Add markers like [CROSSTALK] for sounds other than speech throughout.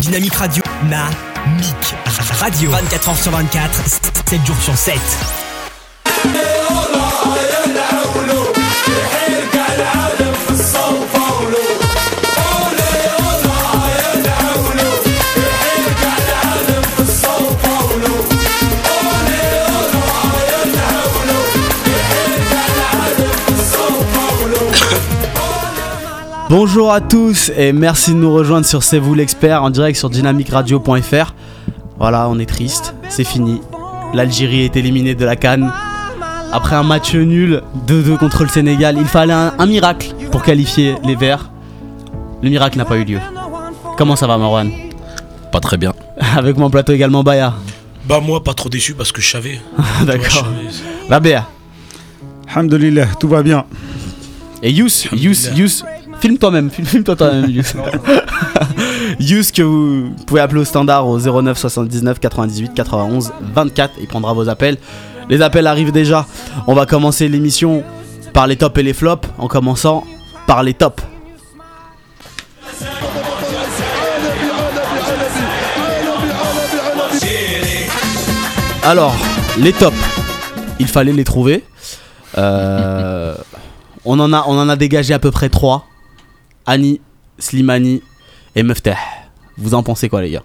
Dynamique Radio. Na. Mic. Radio. 24h sur 24. 7 jours sur 7. Bonjour à tous et merci de nous rejoindre sur C'est vous l'expert en direct sur dynamicradio.fr. Voilà, on est triste, c'est fini. L'Algérie est éliminée de la Cannes. Après un match nul 2-2 contre le Sénégal, il fallait un, un miracle pour qualifier les Verts. Le miracle n'a pas eu lieu. Comment ça va Marwan? Pas très bien. [LAUGHS] Avec mon plateau également Baya. Bah moi pas trop déçu parce que je savais. [LAUGHS] D'accord. La Béa. Alhamdulillah, tout va bien. Et Yous, Yous, Yous, filme toi-même, filme- filme-toi toi-même, [LAUGHS] Yous. Yous que vous pouvez appeler au standard au 09 79 98 91 24, il prendra vos appels. Les appels arrivent déjà. On va commencer l'émission par les tops et les flops, en commençant par les tops. Alors, les tops, il fallait les trouver. Euh, on, en a, on en a dégagé à peu près 3. Annie, Slimani et Mefteh. Vous en pensez quoi les gars?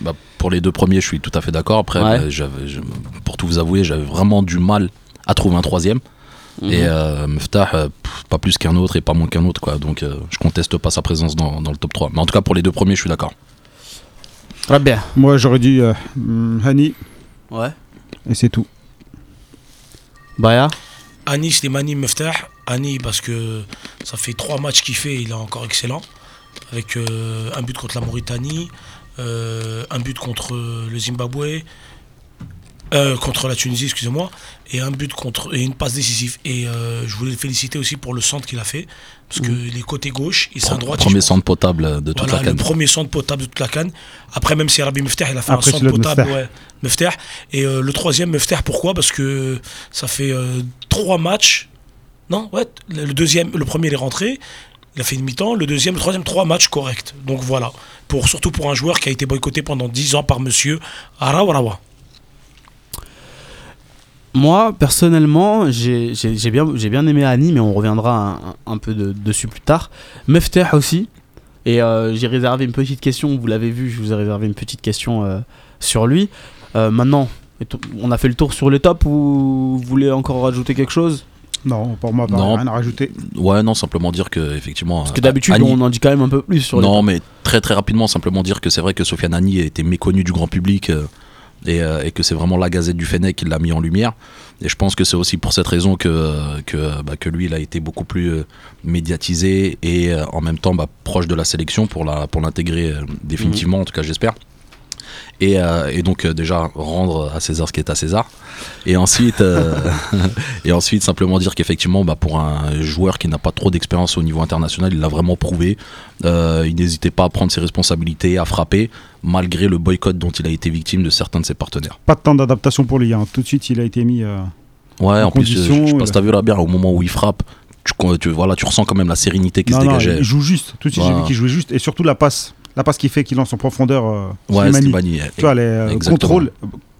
Bah, pour les deux premiers, je suis tout à fait d'accord. Après, Ouais. bah, j'avais- je- pour tout vous avouer, j'avais vraiment du mal à trouver un troisième. Mhm. Et euh, Meftah, euh, pas plus qu'un autre et pas moins qu'un autre. Quoi. Donc, euh, je conteste pas sa présence dans, dans le top 3. Mais en tout cas, pour les deux premiers, je suis d'accord. Rabia. Moi, j'aurais dit euh, hum, Hani, Ouais. et c'est tout. Baya? Annie Slimani Meftah. Annie parce que ça fait trois matchs qu'il fait, il est encore excellent. Avec euh, un but contre la Mauritanie, euh, un but contre le Zimbabwe, euh, contre la Tunisie, excusez-moi, et un but contre et une passe décisive. Et euh, je voulais le féliciter aussi pour le centre qu'il a fait, parce que les côtés gauche, il c'est un droit. Premier centre potable euh, de toute Voilà, la canne. le premier centre potable de toute la canne. Après, même si Arabi Meftah, il a fait Après, un centre le potable, Meftah. ouais, Meftah. Et euh, le troisième Meftah, pourquoi? Parce que ça fait trois matchs. Non, ouais, le deuxième, le premier il est rentré. Il a fait une mi-temps. Le deuxième, le troisième, trois matchs corrects. Donc voilà. Pour, surtout pour un joueur qui a été boycotté pendant 10 ans par monsieur Arawarawa. Moi, personnellement, j'ai bien, j'ai bien aimé Annie, mais on reviendra un, un peu de- dessus plus tard. Mefteh aussi. Et euh, j'ai réservé une petite question, vous l'avez vu, je vous ai réservé une petite question euh, sur lui. Euh, maintenant, on a fait le tour sur les tops ou vous voulez encore rajouter quelque chose? Non, pour moi, pas Non. rien à rajouter. Ouais, non, simplement dire que, effectivement. Parce que d'habitude, Annie- on en dit quand même un peu plus sur Non, mais très très rapidement, simplement dire que c'est vrai que Sofiane Annie a été méconnu du grand public euh, et, euh, et que c'est vraiment la Gazette du Fennec qui l'a mis en lumière. Et je pense que c'est aussi pour cette raison que, que, bah, que lui, il a été beaucoup plus euh, médiatisé et euh, en même temps bah, proche de la sélection pour pour l'intégrer euh, définitivement, en tout cas j'espère. Et, euh, et donc euh, déjà rendre à César ce qui est à César. Et ensuite, euh, [LAUGHS] et ensuite simplement dire qu'effectivement, bah, pour un joueur qui n'a pas trop d'expérience au niveau international, il l'a vraiment prouvé. Il n'hésitait pas à prendre ses responsabilités, à frapper, malgré le boycott dont il a été victime de certains de ses partenaires. Pas de temps d'adaptation pour lui. hein. Tout de suite, il a été mis. euh, Ouais, En en, plus, euh, je pas si il- t'as vu là bien, au moment où il frappe, tu, tu- voilà, tu ressens quand même la sérénité qui Non, se non, dégageait. il joue juste. Tout de suite, j'ai vu qu'il jouait juste. Et surtout la passe. La passe qu'il fait, qu'il lance en profondeur. euh, ouais, Slimani. Slimani, Tu vois, les euh, contrôles.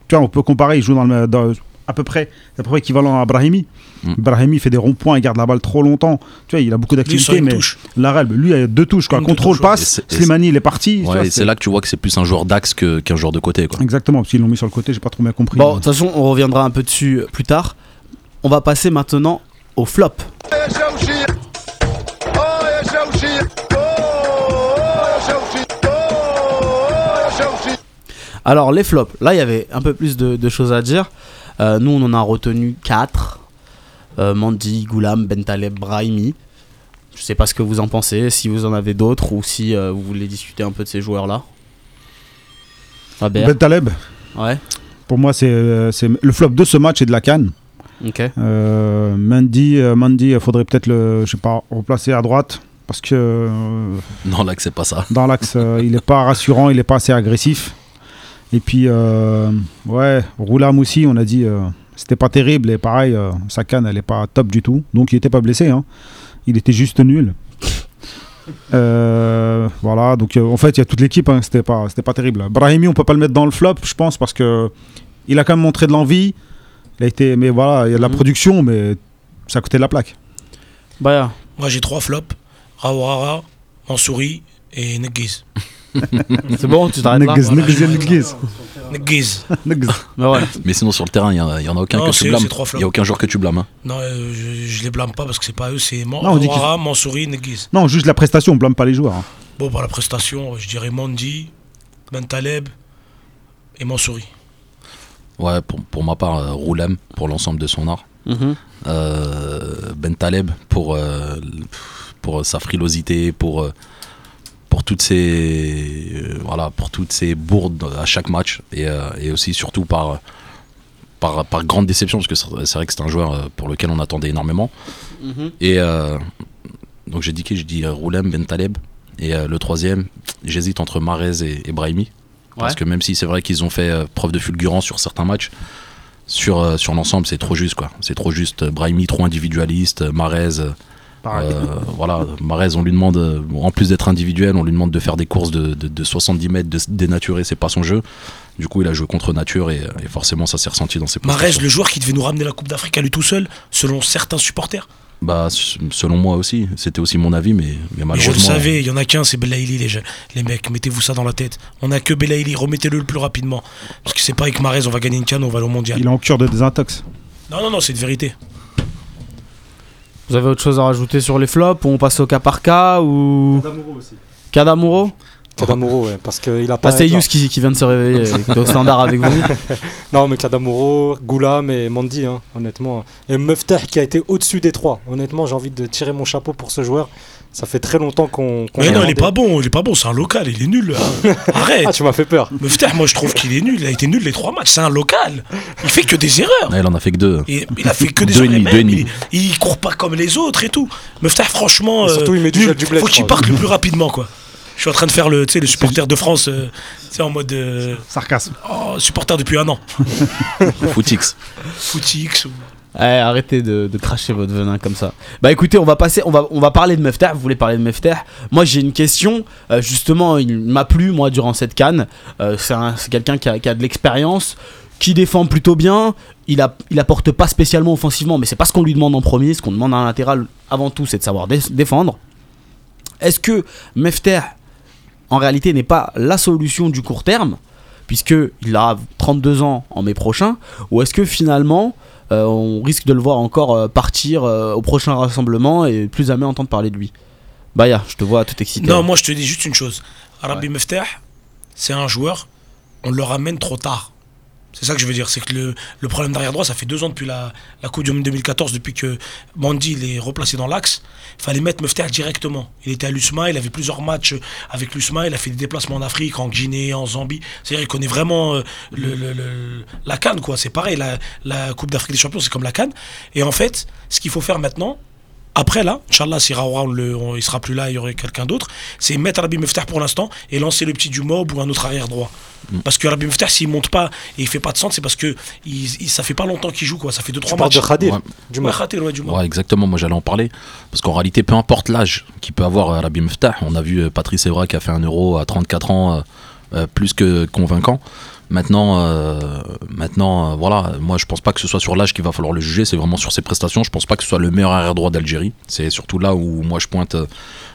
Tu vois, on peut comparer. Il joue dans le. dans- à peu près, c'est à peu près équivalent à Brahimi. Mm. Brahimi fait des ronds-points, il garde la balle trop longtemps. Tu vois, il a beaucoup une mais. Larel, lui, il a deux touches, quoi. Une, Contrôle, passe. Slimani, il est parti. Ouais, c'est là que tu vois que c'est plus un joueur d'axe que- qu'un joueur de côté. Quoi. Exactement, parce qu'ils l'ont mis sur le côté, j'ai pas trop bien compris. Bon, de toute façon, on reviendra un peu dessus plus tard. On va passer maintenant au flop. Alors, les flops, là, il y avait un peu plus de, de choses à dire. Euh, nous, on en a retenu 4. Mandy, Goulam, Bentaleb, Brahimi. Je sais pas ce que vous en pensez, si vous en avez d'autres ou si euh, vous voulez discuter un peu de ces joueurs-là. Faber Ben Taleb, Ouais, pour moi, c'est euh, c'est le flop de ce match et de la Cannes. ok. Euh, Mendy, euh, Mendy, il faudrait peut-être le, je sais pas, replacer à droite parce que euh, Non, là, que c'est pas ça. dans l'axe, euh, il est pas rassurant, il est pas assez agressif. Et puis, euh, ouais, Roulam aussi, on a dit, euh, c'était pas terrible et pareil, euh, sa canne, elle est pas top du tout. Donc, il était pas blessé, hein. il était juste nul. Euh, voilà, donc euh, en fait, il y a toute l'équipe, hein, c'était pas, c'était pas terrible. Brahimi, on peut pas le mettre dans le flop, je pense, parce que il a quand même montré de l'envie. Il a été, mais voilà, il y a de la Mhm. production, mais c'est à côté de la plaque. Baya. Moi, j'ai trois flops Raourara, Mansouri et Negiz. C'est bon, tu t'arrêtes là Voilà, niggas. Bah ouais. Mais sinon, sur le terrain, il y, en a- il y en a aucun Non, que c'est- tu blâmes. c'est trois Il flops. y a aucun joueur que tu blâmes. hein. Non, euh, je, je les blâme pas parce que c'est pas eux, c'est Man- Non, on dit qu'ils- Raourara, Mansouri, Negiz. Non, juste la prestation, on blâme pas les joueurs. hein. Bon, par la prestation, je dirais Mandi, Ben Taleb et Mansouri. Ouais, pour, pour ma part, euh, Roulem pour l'ensemble de son art. Mhm. Euh, ben Taleb pour, euh, pour sa frilosité, pour, euh, pour toutes ces euh, voilà, pour toutes ces bourdes à chaque match et, euh, et aussi surtout par, par, par grande déception parce que c'est vrai que c'est un joueur euh, pour lequel on attendait énormément. Mhm. Et donc j'ai dit qui Je dis Roulem, Ben Taleb. Et le troisième, j'hésite entre Marez et, et Brahimi. Parce que même si c'est vrai qu'ils ont fait preuve de fulgurance sur certains matchs, sur, sur l'ensemble, c'est trop juste. quoi. C'est trop juste. Brahimi, trop individualiste. Marez, voilà, Marez, on lui demande, euh, en plus d'être individuel, on lui demande de faire des courses de, de- de 70 mètres, de se dénaturer, c'est pas son jeu. Du coup, il a joué contre nature et, et forcément, ça s'est ressenti dans ses Marez, le joueur qui devait nous ramener la Coupe d'Afrique à lui tout seul, selon certains supporters. Bah, selon moi aussi, c'était aussi mon avis, mais, mais Mais je malheureusement. le savais, il y en a qu'un, c'est Belaïli, les, les mecs. Mettez-vous ça dans la tête. On a que Belaïli, remettez-le le plus rapidement. Parce que c'est pas avec Marez, on va gagner une canne, on va aller au mondial. Il est en cure de désintox. Non, non, non, c'est de vérité. Vous avez autre chose à rajouter sur les flops ou on passe au cas par cas ou Kadamuro Kadamuro, ouais, parce qu'il a pas. Bah, c'est Yous qui, qui vient de se réveiller, [LAUGHS] au standard avec vous. [LAUGHS] Non, mais Kadamuro, Goulam et Mandi, hein, honnêtement. Et Meftah qui a été au-dessus des trois. Honnêtement, j'ai envie de tirer mon chapeau pour ce joueur. Ça fait très longtemps qu'on. qu'on Mais non, il est pas bon, il est pas bon, c'est un local, il est nul. hein. [LAUGHS] Arrête. Ah, tu m'as fait peur. Meftah, moi je trouve qu'il est nul, il a été nul les trois matchs, c'est un local. Il fait que des erreurs. Ouais, il en a fait que deux. Et il a fait que des Deux erreurs. demi, demi. il, il court pas comme les autres et tout. Meftah, franchement, Et surtout, euh, il met du nul. gel du bled, faut qu'il parte le plus rapidement, quoi. Je suis en train de faire le, tu sais, le supporter de France, euh, tu sais, en mode euh, Sarcasme. oh, supporter depuis un an. [LAUGHS] Footix. Footix. ou- Eh, arrêtez de, cracher votre venin comme ça. Bah écoutez, on va passer, on va, on va parler de Meftah. Vous voulez parler de Meftah Moi j'ai une question. Euh, justement, il m'a plu moi durant cette canne. Euh, c'est un- c'est quelqu'un qui a, de l'expérience, qui défend plutôt bien. Il, a, il apporte pas spécialement offensivement, mais c'est pas ce qu'on lui demande en premier. Ce qu'on demande à un latéral avant tout, c'est de savoir dé- défendre. Est-ce que Meftah, en réalité, n'est pas la solution du court terme, puisque il a 32 ans en mai prochain, ou est-ce que finalement on risque de le voir encore euh, partir euh, au prochain rassemblement et plus jamais entendre parler de lui. Baya, je te vois tout excité. Non, moi je te dis juste une chose. Arabi Meftah, c'est un joueur, on le ramène trop tard. C'est ça que je veux dire, c'est que le, le problème d'arrière droit, ça fait deux ans depuis la, la Coupe du Monde 2014, depuis que Mandy il est replacé dans l'axe. Il fallait mettre Meftah directement. Il était à l'USMA, il avait plusieurs matchs avec l'USMA, il a fait des déplacements en Afrique, en Guinée, en Zambie. C'est-à-dire qu'il connaît vraiment euh, le- la Cannes, quoi. C'est pareil, la, la Coupe d'Afrique des Champions, c'est comme la Cannes. Et en fait, ce qu'il faut faire maintenant, après là, Inch'Allah, si Raoura, on le- on- il sera plus là, il y aurait quelqu'un d'autre, c'est mettre Arabi Meftah pour l'instant et lancer le petit du Mob ou un autre arrière droit. Parce que Arabi Meftah, s'il monte pas et il fait pas de centre, c'est parce que il, il- ça fait pas longtemps qu'il joue, quoi. Ça fait Tu 2-3 parles matchs. de Khadir, Ouais. du Ouais, moins. Khadir, ouais, du Mob. Ouais, exactement. Moi, j'allais en parler. Parce qu'en réalité, peu importe l'âge qu'il peut avoir euh, Rabbi Meftah, on a vu euh, Patrice Evra qui a fait un euro à 34 ans, euh, plus que convaincant. Maintenant, euh, maintenant euh, voilà, moi je pense pas que ce soit sur l'âge qu'il va falloir le juger, c'est vraiment sur ses prestations. Je pense pas que ce soit le meilleur arrière droit d'Algérie. C'est surtout là où moi je pointe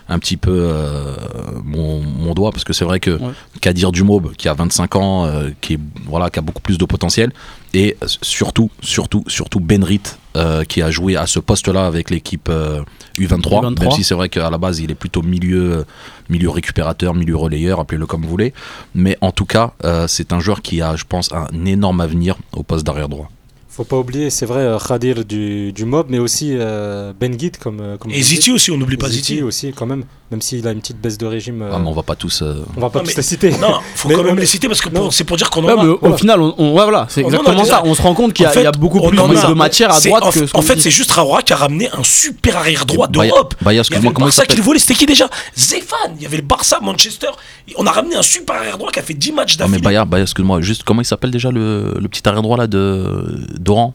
un petit peu euh, mon, mon doigt, parce que c'est vrai que Ouais. Kadir Dumob, qui a 25 ans, qui, est, voilà, qui a beaucoup plus de potentiel, et surtout, surtout, surtout Benrit, euh, qui a joué à ce poste-là avec l'équipe euh, U23, U23. même si c'est vrai qu'à la base il est plutôt milieu, euh, milieu récupérateur, milieu relayeur, appelez-le comme vous voulez. Mais en tout cas, euh, c'est un joueur qui a, je pense, un énorme avenir au poste d'arrière droit. Faut pas oublier, c'est vrai, euh, Khadir du, du Mob, mais aussi euh, Ben Guide, comme, euh, comme Et. Ziti aussi, on n'oublie pas Ziti Ziti. aussi, quand même, même s'il a une petite baisse de régime. euh, Ah, mais on va pas tous. euh, on va pas Non, tous mais- les citer. Non, faut [LAUGHS] Mais quand même les citer parce que c'est pour dire qu'on en a. mais au voilà. final, on, on- ouais, voilà, c'est exactement ça. On se rend compte qu'il y, a- y beaucoup plus en a. de matière à droite en, que. ce qu'on en fait, c'est juste Raoura qui a ramené un super arrière droit d'Europe. Y excuse-moi, comment il Barça qui s'appelle le volait, c'était qui déjà? Zéphane. Il y avait le Barça, Manchester. On a ramené un super arrière droit qui a fait 10 matchs Ah, mais d'affilée. Baya, Baya, excuse-moi, juste comment il s'appelle déjà le, le petit arrière droit là de d'Oran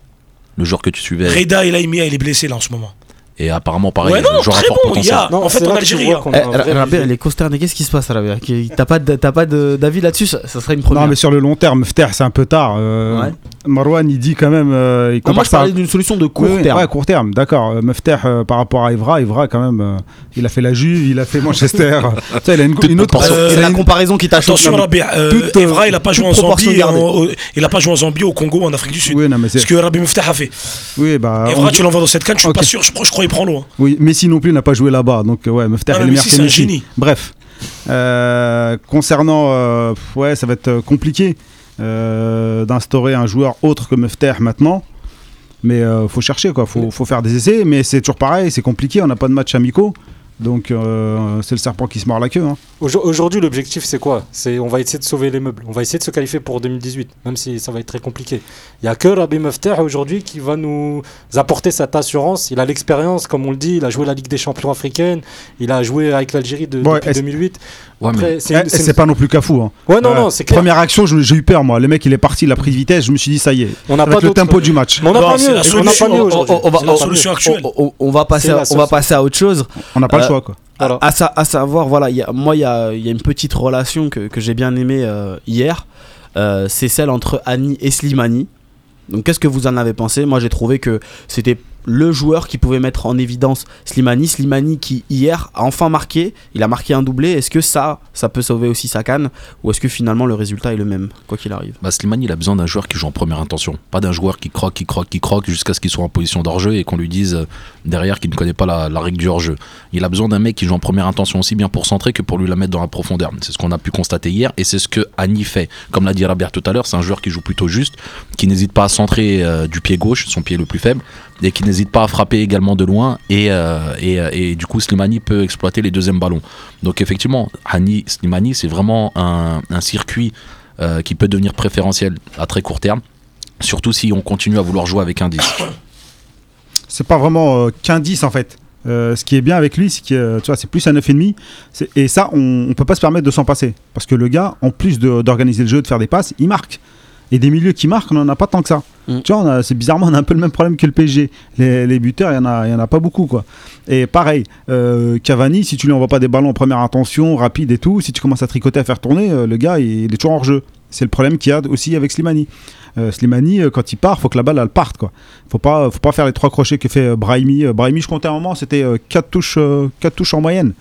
Le joueur que tu suivais. Reda El Aimia, il est blessé là en ce moment. Et apparemment, pareil, Ouais, il non, très fort bon, il y potentiel. a- Non, en fait, en Algérie, hein. Eh, Rabia, budget. les consternés, qu'est-ce qui se passe, Rabia T'as pas, t'as pas d'avis là-dessus ça, ça serait une première. Non, mais sur le long terme, Fter, c'est un peu tard. Euh, Ouais. Marwan, il dit quand même. euh, il Non, moi, je ça parlais d'une solution de court Oui, terme. Ouais, court terme, d'accord. Euh, Mefter euh, par rapport à Evra, Evra quand même, euh, il a fait la Juve, il a fait Manchester. [LAUGHS] Tu sais, il a une, une autre. Euh, il c'est la une- comparaison qui t'a choqué. Attention, euh, Evra, il a pas joué en Zambie, il a pas joué en Zambie, au Congo, en Afrique du Sud. Oui, non, mais c'est. Ce que Rabbi Meftah a fait. Oui, bah. Evra, tu l'envoies dans cette canne, je suis pas sûr, je crois, prend l'eau. hein. Oui, Messi non plus n'a pas joué là-bas, donc euh, ouais, Mefter Ah, Messi, que c'est un Messi. génie. Bref, Euh, concernant, euh, ouais, ça va être compliqué euh, d'instaurer un joueur autre que Mefter maintenant. Mais faut chercher quoi, faut, faut faire des essais, mais c'est toujours pareil, c'est compliqué, on n'a pas de match amicaux, donc euh, c'est le serpent qui se mord la queue. hein. Aujo- Aujourd'hui, l'objectif, c'est quoi? C'est on va essayer de sauver les meubles. On va essayer de se qualifier pour 2018, même si ça va être très compliqué. Il n'y a que Rabbi Mefter aujourd'hui qui va nous apporter cette assurance. Il a l'expérience, comme on le dit. Il a joué la Ligue des Champions africaine. Il a joué avec l'Algérie de, Ouais, depuis est-ce- 2008. Ouais, mais Après, c'est Eh, une- c'est une- pas non plus cafou. Hein. Ouais, non, Euh, non, c'est clair. Première action, j'ai eu peur moi. Le mec il est parti, il a pris de vitesse, je me suis dit ça y est. On n'a Avec pas le tempo du match. Mais on n'a pas mieux. On n'a solution. pas mieux On- aujourd'hui. on- on va- passer, on va passer à autre chose. On n'a pas Euh, le choix quoi. Voilà. À, sa- à savoir, voilà, il y a- moi, il y a, il y a une petite relation que, que j'ai bien aimée euh, hier. Euh, c'est celle entre Annie et Slimani. Donc, qu'est-ce que vous en avez pensé? Moi, j'ai trouvé que c'était le joueur qui pouvait mettre en évidence Slimani. Slimani qui, hier, a enfin marqué. Il a marqué un doublé. Est-ce que ça, ça peut sauver aussi sa canne Ou est-ce que finalement, le résultat est le même, quoi qu'il arrive? Bah, Slimani, il a besoin d'un joueur qui joue en première intention. Pas d'un joueur qui croque, qui croque, qui croque jusqu'à ce qu'il soit en position d'hors-jeu et qu'on lui dise euh, derrière qu'il ne connaît pas la, règle du hors-jeu. Il a besoin d'un mec qui joue en première intention aussi bien pour centrer que pour lui la mettre dans la profondeur. C'est ce qu'on a pu constater hier et c'est ce que Annie fait. Comme l'a dit Rabert tout à l'heure, c'est un joueur qui joue plutôt juste, qui n'hésite pas à centrer euh, du pied gauche, son pied le plus faible, et qui n'hésite pas à frapper également de loin. Et, euh, euh, et du coup, Slimani peut exploiter les deuxièmes ballons. Donc effectivement, Annie, Slimani, c'est vraiment un, circuit euh, qui peut devenir préférentiel à très court terme. Surtout si on continue à vouloir jouer avec un 10. C'est pas vraiment qu'un 10 en fait. Ce qui est bien avec lui, c'est que c'est plus un 9,5. C'est- Et ça, on, on peut pas se permettre de s'en passer. Parce que le gars, en plus d'organiser le jeu, de faire des passes, il marque. Et des milieux qui marquent, on en a pas tant que ça. Mm. Tu vois, c'est bizarrement, on a un peu le même problème que le PSG. Les, buteurs, il y, en a- il en a pas beaucoup. quoi. Et pareil, euh, Cavani, si tu lui envoies pas des ballons en première intention, rapide et tout, si tu commences à tricoter, à faire tourner, euh, le gars, il, il est toujours hors jeu. C'est le problème qu'il y a aussi avec Slimani. Euh, Slimani, quand il part, faut que la balle elle parte quoi. Faut pas, faut pas faire les trois crochets que fait Brahimi. Brahimi, je comptais un moment, c'était 4 touches, quatre touches en moyenne.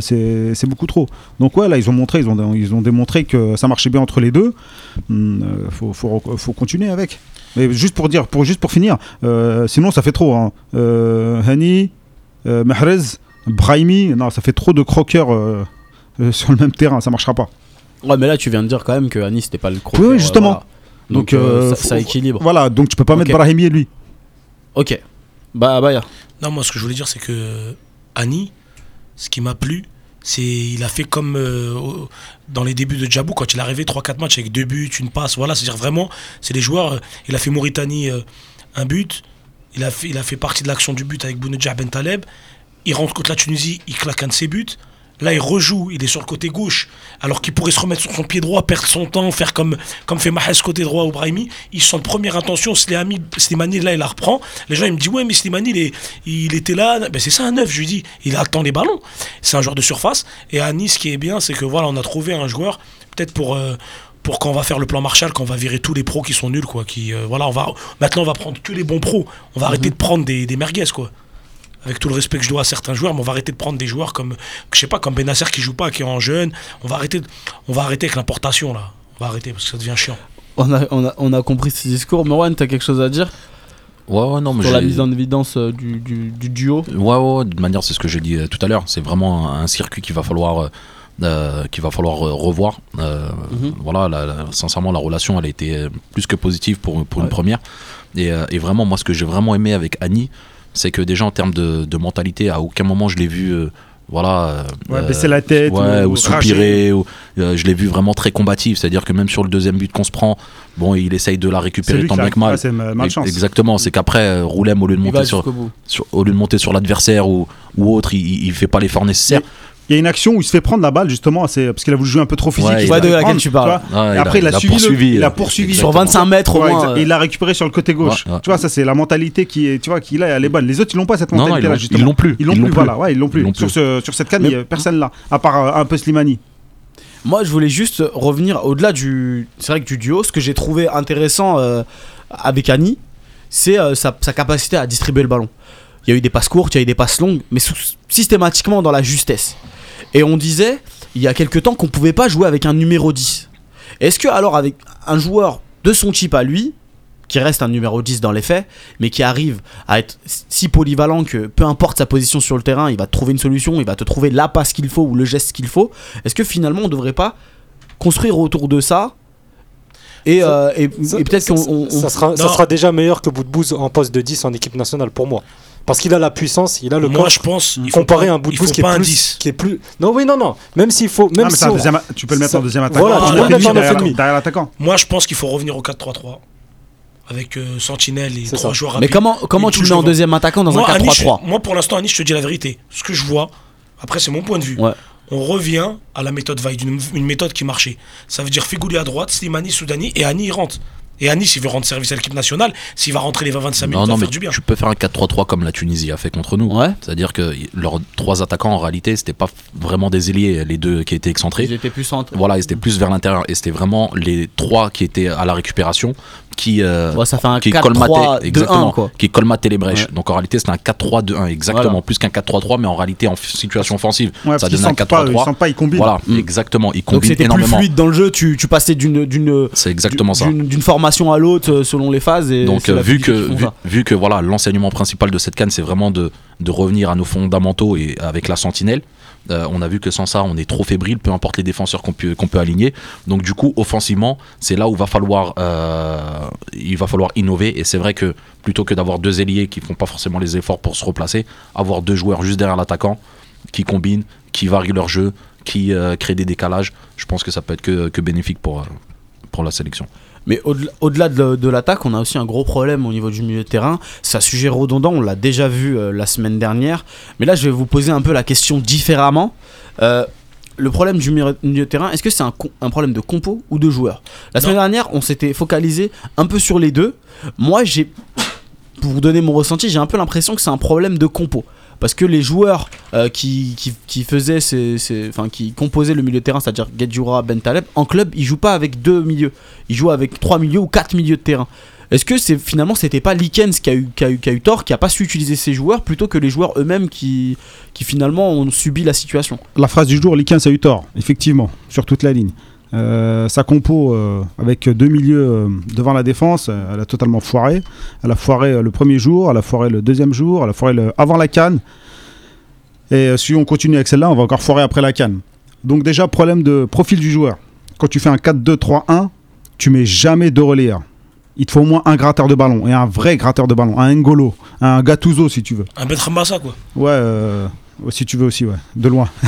C'est beaucoup trop. Donc ouais, là ils ont montré, ils ont, démontré que ça marchait bien entre les deux. Hum, faut, faut, faut continuer avec. Mais juste pour dire, pour juste pour finir, euh, sinon ça fait trop. Hein. Euh, Hani, euh, Mahrez, Brahimi, non, ça fait trop de croqueurs euh, euh, [LAUGHS] sur le même terrain, ça marchera pas. Ouais, mais là, tu viens de dire quand même que Annie, c'était pas le croqueur. Oui, euh, justement. voilà. Donc, Donc, ça, équilibre. Voilà, donc tu peux pas mettre Brahimi et lui. Ok. Bah, bah, Non, moi, ce que je voulais dire, c'est que Annie, ce qui m'a plu, il a fait comme euh, dans les débuts de Djabou, quand il est arrivé 3-4 matchs avec deux buts, une passe. Voilà, c'est-à-dire vraiment, c'est des joueurs. euh, il a fait Mauritanie euh, un but. Il a, fait, il a fait partie de l'action du but avec Bounedjah Ben Taleb. Il rentre contre la Tunisie, il claque un de ses buts. Là, il rejoue, il est sur le côté gauche, alors qu'il pourrait se remettre sur son pied droit, perdre son temps, faire comme, comme fait Mahrez côté droit ou Brahimi. Il sent de première intention, Slimani, Slimani, là, il la reprend. Les gens, ils me disent, ouais, mais Slimani, il, est- il était là. Ben, c'est ça un neuf, je lui dis. Il attend les ballons. C'est un joueur de surface. Et à Nice, ce qui est bien, c'est que voilà, on a trouvé un joueur, peut-être pour. euh, pour quand on va faire le plan Marshall, quand on va virer tous les pros qui sont nuls, quoi. Qui, euh, voilà, on va, maintenant, on va prendre que les bons pros. On va arrêter de prendre des, des merguez, quoi avec tout le respect que je dois à certains joueurs, mais on va arrêter de prendre des joueurs comme, je sais pas, comme Benasser qui joue pas, qui est en jeune. On va arrêter, on va arrêter avec l'importation là. On va arrêter parce que ça devient chiant. on a, on a, on a compris ce discours. Marwan, t'as quelque chose à dire? Ouais, ouais, non, mais sur la mise en évidence euh, du, du, du duo? Ouais, ouais, ouais, de manière, c'est ce que j'ai dit euh, tout à l'heure. C'est vraiment un, un circuit qu'il va falloir, euh, euh, qu'il va falloir euh, revoir. Euh, Mhm. Voilà, la- la- sincèrement, la relation, elle a été plus que positive pour, pour une première. Et, euh, et vraiment, moi, ce que j'ai vraiment aimé avec Annie, c'est que déjà en termes de, de mentalité, à aucun moment je l'ai vu. euh, voilà, euh, Ouais, euh, baisser la tête ouais, ou- ou, ou soupirer. ou- euh, je l'ai vu vraiment très combatif, c'est-à-dire que même sur le deuxième but qu'on se prend, bon, il essaye de la récupérer tant bien que mal. ouais, c'est ma- malchance. Exactement, c'est qu'après, euh, Roulem, au lieu de monter sur, sur- au lieu de monter sur l'adversaire ou, ou autre, il, il fait pas l'effort nécessaire. Il y a une action où il se fait prendre la balle justement, c'est parce qu'il a voulu jouer un peu trop physique. Ouais, il il a- de la laquelle prendre, tu parles. vois. Ouais, Et après, il a, suivi, le- il a poursuivi. Sur exactement. 25 mètres au moins. Et il l'a récupéré sur le côté gauche. Ouais, ouais. Tu vois, ça c'est la mentalité qui est, tu vois, qu'il a, elle est bonne. Les autres, ils n'ont pas cette Non, non, mentalité ils là l'ont- justement. ils l'ont plus. Ils l'ont plus, voilà, ouais, ils l'ont plus. L'ont Sur, plus. ce- sur cette canne, il a personne là, à part euh, un peu Slimani. Moi, je voulais juste revenir au-delà du. C'est vrai que du duo, ce que j'ai trouvé intéressant euh, avec Annie, c'est euh, sa, sa capacité à distribuer le ballon. Il y a eu des passes courtes, il y a eu des passes longues, mais sous- systématiquement dans la justesse. Et on disait, il y a quelques temps, qu'on pouvait pas jouer avec un numéro 10. Est-ce que, alors, avec un joueur de son type à lui, qui reste un numéro 10 dans les faits, mais qui arrive à être si polyvalent que peu importe sa position sur le terrain, il va te trouver une solution, il va te trouver la passe qu'il faut ou le geste qu'il faut. Est-ce que finalement on devrait pas construire autour de ça et, euh, et, peut-être qu'on on- ça, sera, ça sera déjà meilleur que Boudbouz en poste de 10 en équipe nationale pour moi. Parce qu'il a la puissance, il a le Moi, corps. je pense. à un il Boudbouz faut qui, est pas un plus- 10. qui est plus. Non, oui, non, non. Même s'il faut. Ah, Même mais si on- deuxième- tu peux le mettre ça- en deuxième attaquant. Voilà, tu peux le mettre en derrière, l'attaquant. Moi, je pense qu'il faut revenir au 4-3-3. Avec euh, Sentinelle et trois ça. joueurs Mais rapides. comment, comment Il tu le mets en deuxième attaquant dans moi, un Annie, 4-3-3 je- moi, pour l'instant, Annie, je te dis la vérité. Ce que je vois, après, c'est mon point de vue. Ouais. On revient à la méthode Vaille, une, une méthode qui marchait. Ça veut dire Figouli à droite, Slimani, Soudani et Annie il rentre. Et Annie, s'il veut rendre service à l'équipe nationale, s'il va rentrer les 20-25 minutes, Non, il va non, mais faire du bien. tu peux faire un 4-3-3 comme la Tunisie a fait contre nous. Ouais. C'est-à-dire que leurs trois attaquants, en réalité, c'était pas vraiment des ailiers, les deux qui étaient excentrés. Ils étaient plus centrés. Voilà, ils étaient plus vers l'intérieur. Et c'était vraiment les trois qui étaient à la récupération qui, euh, Ouais, ça fait un qui 4-3-2-1 exactement, quoi. qui les brèches. Ouais. Donc en réalité, c'était un 4-3-2-1, exactement. Voilà. Plus qu'un 4-3-3, mais en réalité, en situation offensive, Ouais, ça donnait un sentent pas, ils 4-3-3. sentent pas, ils combinent. Voilà, Mm. exactement. Ils Donc combinent c'était plus énormément. fluide dans le jeu, tu, tu passais d'une d'une C'est exactement ça. d'une formation à l'autre euh, selon les phases. Et Donc euh, vu que vu que voilà l'enseignement principal de cette canne c'est vraiment de, de revenir à nos fondamentaux et avec la sentinelle. Euh, on a vu que sans ça on est trop fébrile, peu importe les défenseurs qu'on peut aligner. Donc du coup offensivement c'est là où va falloir euh, il va falloir innover et c'est vrai que plutôt que d'avoir deux ailiers qui font pas forcément les efforts pour se replacer, avoir deux joueurs juste derrière l'attaquant qui combinent, qui varient leur jeu, qui euh, créent des décalages, je pense que ça peut être que, que bénéfique pour la sélection. Mais au-delà de, de l'attaque, on a aussi un gros problème au niveau du milieu de terrain. C'est un sujet redondant, on l'a déjà vu euh, la semaine dernière. Mais là, je vais vous poser un peu la question différemment. Euh, le problème du milieu de terrain, est-ce que c'est un problème de compo ou de joueur? La semaine dernière, on s'était focalisé un peu sur les deux. Moi, j'ai, pour vous donner mon ressenti, j'ai un peu l'impression que c'est un problème de compo. Parce que les joueurs euh, qui, qui, qui faisaient enfin, qui composaient le milieu de terrain, c'est-à-dire Guedjura, Ben Taleb, en club, ils jouent pas avec deux milieux. Ils jouent avec trois milieux ou quatre milieux de terrain. Est-ce que c'est finalement c'était pas Likens qui a eu qui a eu qui a eu tort, qui a pas su utiliser ses joueurs plutôt que les joueurs eux-mêmes qui qui finalement ont subi la situation? La phrase du jour, Likens a eu tort, effectivement, sur toute la ligne. Euh, sa compo euh, avec deux milieux euh, devant la défense, euh, elle a totalement foiré. Elle a foiré euh, le premier jour, elle a foiré le deuxième jour, elle a foiré le- avant la canne. Et euh, si on continue avec celle-là, on va encore foirer après la canne. Donc déjà, problème de profil du joueur. Quand tu fais un 4-2-3-1, tu mets jamais deux relayeurs. Il te faut au moins un gratteur de ballon, et un vrai gratteur de ballon, un Ngolo, un Gattuso si tu veux. Un Bentrambassa, quoi. Ouais, euh, si tu veux aussi, ouais, de loin. [LAUGHS]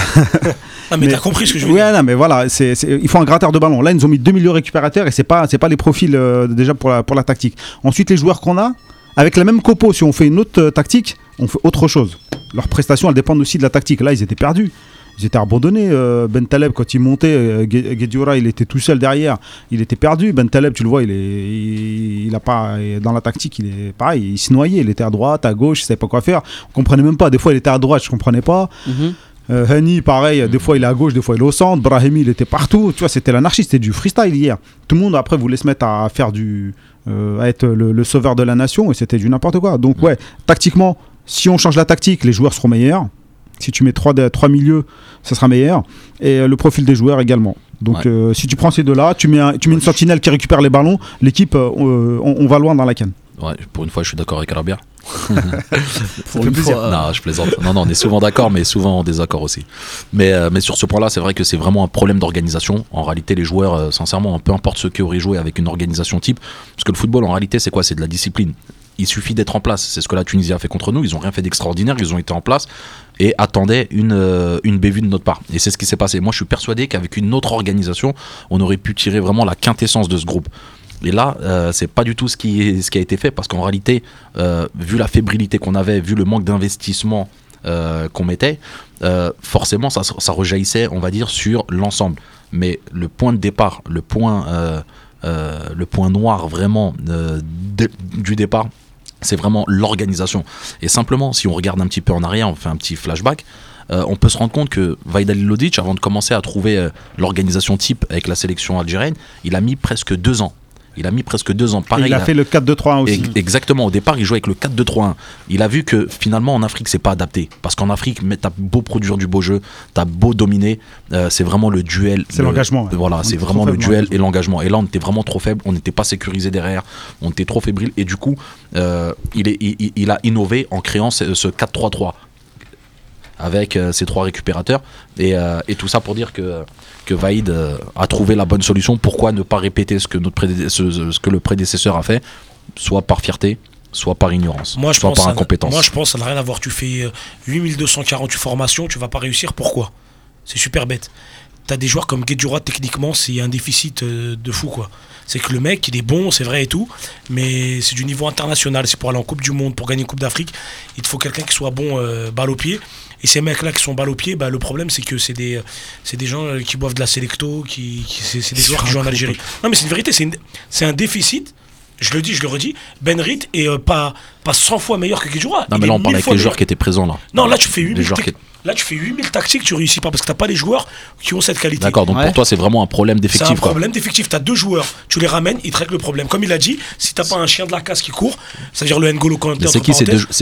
Ah, mais, Mais- t'as compris ce que je veux Ouais, dire. non, mais voilà, c'est, c'est- il faut un gratteur de ballon. Là, ils nous ont mis deux milieux récupérateurs et c'est pas, c'est pas les profils euh, déjà pour la, pour la tactique. Ensuite, les joueurs qu'on a, avec la même copo, si on fait une autre euh, tactique, on fait autre chose. Leurs prestations, elles dépendent aussi de la tactique. Là, ils étaient perdus. Ils étaient abandonnés. euh, ben Taleb, quand il montait, euh, Gue- Guedioura, il était tout seul derrière. Il était perdu. Ben Taleb, tu le vois, il est, il, a pas, dans la tactique, il est pareil. Il se noyait. Il était à droite, à gauche, il savait pas quoi faire. On comprenait même pas. Des fois, il était à droite, je comprenais pas. Euh, Hani, pareil, des fois il est à gauche, des fois il est au centre. Brahimi, il était partout. Tu vois, c'était l'anarchie, c'était du freestyle hier. Tout le monde après voulait se mettre à faire du. euh, à être le, le sauveur de la nation et c'était du n'importe quoi. Donc, ouais, tactiquement, si on change la tactique, les joueurs seront meilleurs. Si tu mets trois, de- trois milieux, ça sera meilleur. Et euh, le profil des joueurs également. Donc, Ouais. euh, si tu prends ces deux-là, tu mets, un- tu mets une sentinelle qui récupère les ballons, l'équipe, euh, on, on va loin dans la canne. Ouais, pour une fois, je suis d'accord avec Arabia. [LAUGHS] Pour fait une plaisir. fois, Non, je plaisante. Non, non, on est souvent d'accord, mais souvent en désaccord aussi. Mais, euh, mais sur ce point-là, c'est vrai que c'est vraiment un problème d'organisation. En réalité, les joueurs, euh, sincèrement, peu importe ceux qui auraient joué avec une organisation type, parce que le football, en réalité, c'est quoi? C'est de la discipline. Il suffit d'être en place. C'est ce que la Tunisie a fait contre nous. Ils ont rien fait d'extraordinaire. Ils ont été en place et attendaient une, euh, une bévue de notre part. Et c'est ce qui s'est passé. Moi, je suis persuadé qu'avec une autre organisation, on aurait pu tirer vraiment la quintessence de ce groupe. Et là, euh, c'est pas du tout ce qui, ce qui a été fait parce qu'en réalité, euh, vu la fébrilité qu'on avait, vu le manque d'investissement euh, qu'on mettait, forcément ça, ça rejaillissait, on va dire, sur l'ensemble. Mais le point de départ, le point, le point noir vraiment du départ, c'est vraiment l'organisation. Et simplement, si on regarde un petit peu en arrière, on fait un petit flashback, euh, on peut se rendre compte que Vaidal Lodic, avant de commencer à trouver euh, l'organisation type avec la sélection algérienne, il a mis presque deux ans. Il a mis presque deux ans. Pareil, il a là- fait le 4-2-3-1 aussi. Ex- Exactement. Au départ, il jouait avec le 4-2-3-1. Il a vu que finalement, en Afrique, c'est pas adapté. Parce qu'en Afrique, t'as beau produire du beau jeu, t'as beau dominer, euh, c'est vraiment le duel. C'est le- l'engagement, ouais. Voilà, c'est vraiment le duel et l'engagement. Et là, on était vraiment trop faible. On n'était pas sécurisé derrière. On était trop fébrile. Et du coup, euh, il, est, il, il- il a innové en créant ce, ce 4-3-3 avec euh, ses trois récupérateurs. Et, euh, et tout ça pour dire que, que Vaïd euh, a trouvé la bonne solution. Pourquoi ne pas répéter ce que, notre ce- que le prédécesseur a fait, soit par fierté, soit par ignorance, Moi, je soit pense par incompétence. Moi, je pense que ça n'a rien à voir. Tu fais euh, 8248 formations, tu vas pas réussir. Pourquoi? C'est super bête. T'as des joueurs comme Guedjura, techniquement, c'est un déficit euh, de fou, quoi. C'est que le mec, il est bon, c'est vrai et tout, mais c'est du niveau international. C'est pour aller en Coupe du Monde, pour gagner une Coupe d'Afrique. Il te faut quelqu'un qui soit bon euh, balle au pied. Et ces mecs-là qui sont balle au pied, bah, le problème, c'est que c'est des, c'est des gens euh, qui boivent de la Selecto, qui, qui- c'est des joueurs qui jouent en Algérie. Non, mais c'est une vérité, c'est une- c'est un déficit. Je le dis, je le redis. Benrit est euh, pas, pas 100 fois meilleur que Guedjura. non, Il mais là, on parle 1000 avec les joueurs qui étaient présents là. Non, là tu fais Les 8000 joueurs tac- qui- Là tu fais 8000 tactiques, tu réussis pas parce que t'as pas les joueurs qui ont cette qualité. D'accord, donc Ouais. pour toi, c'est vraiment un problème C'est un d'effectif. quoi. problème d'effectif. T'as deux joueurs, tu les ramènes, ils te règlent le problème. Comme il a dit, si t'as pas un chien de la casse qui court, c'est-à-dire le N'Golo Kanté, Mais c'est qui,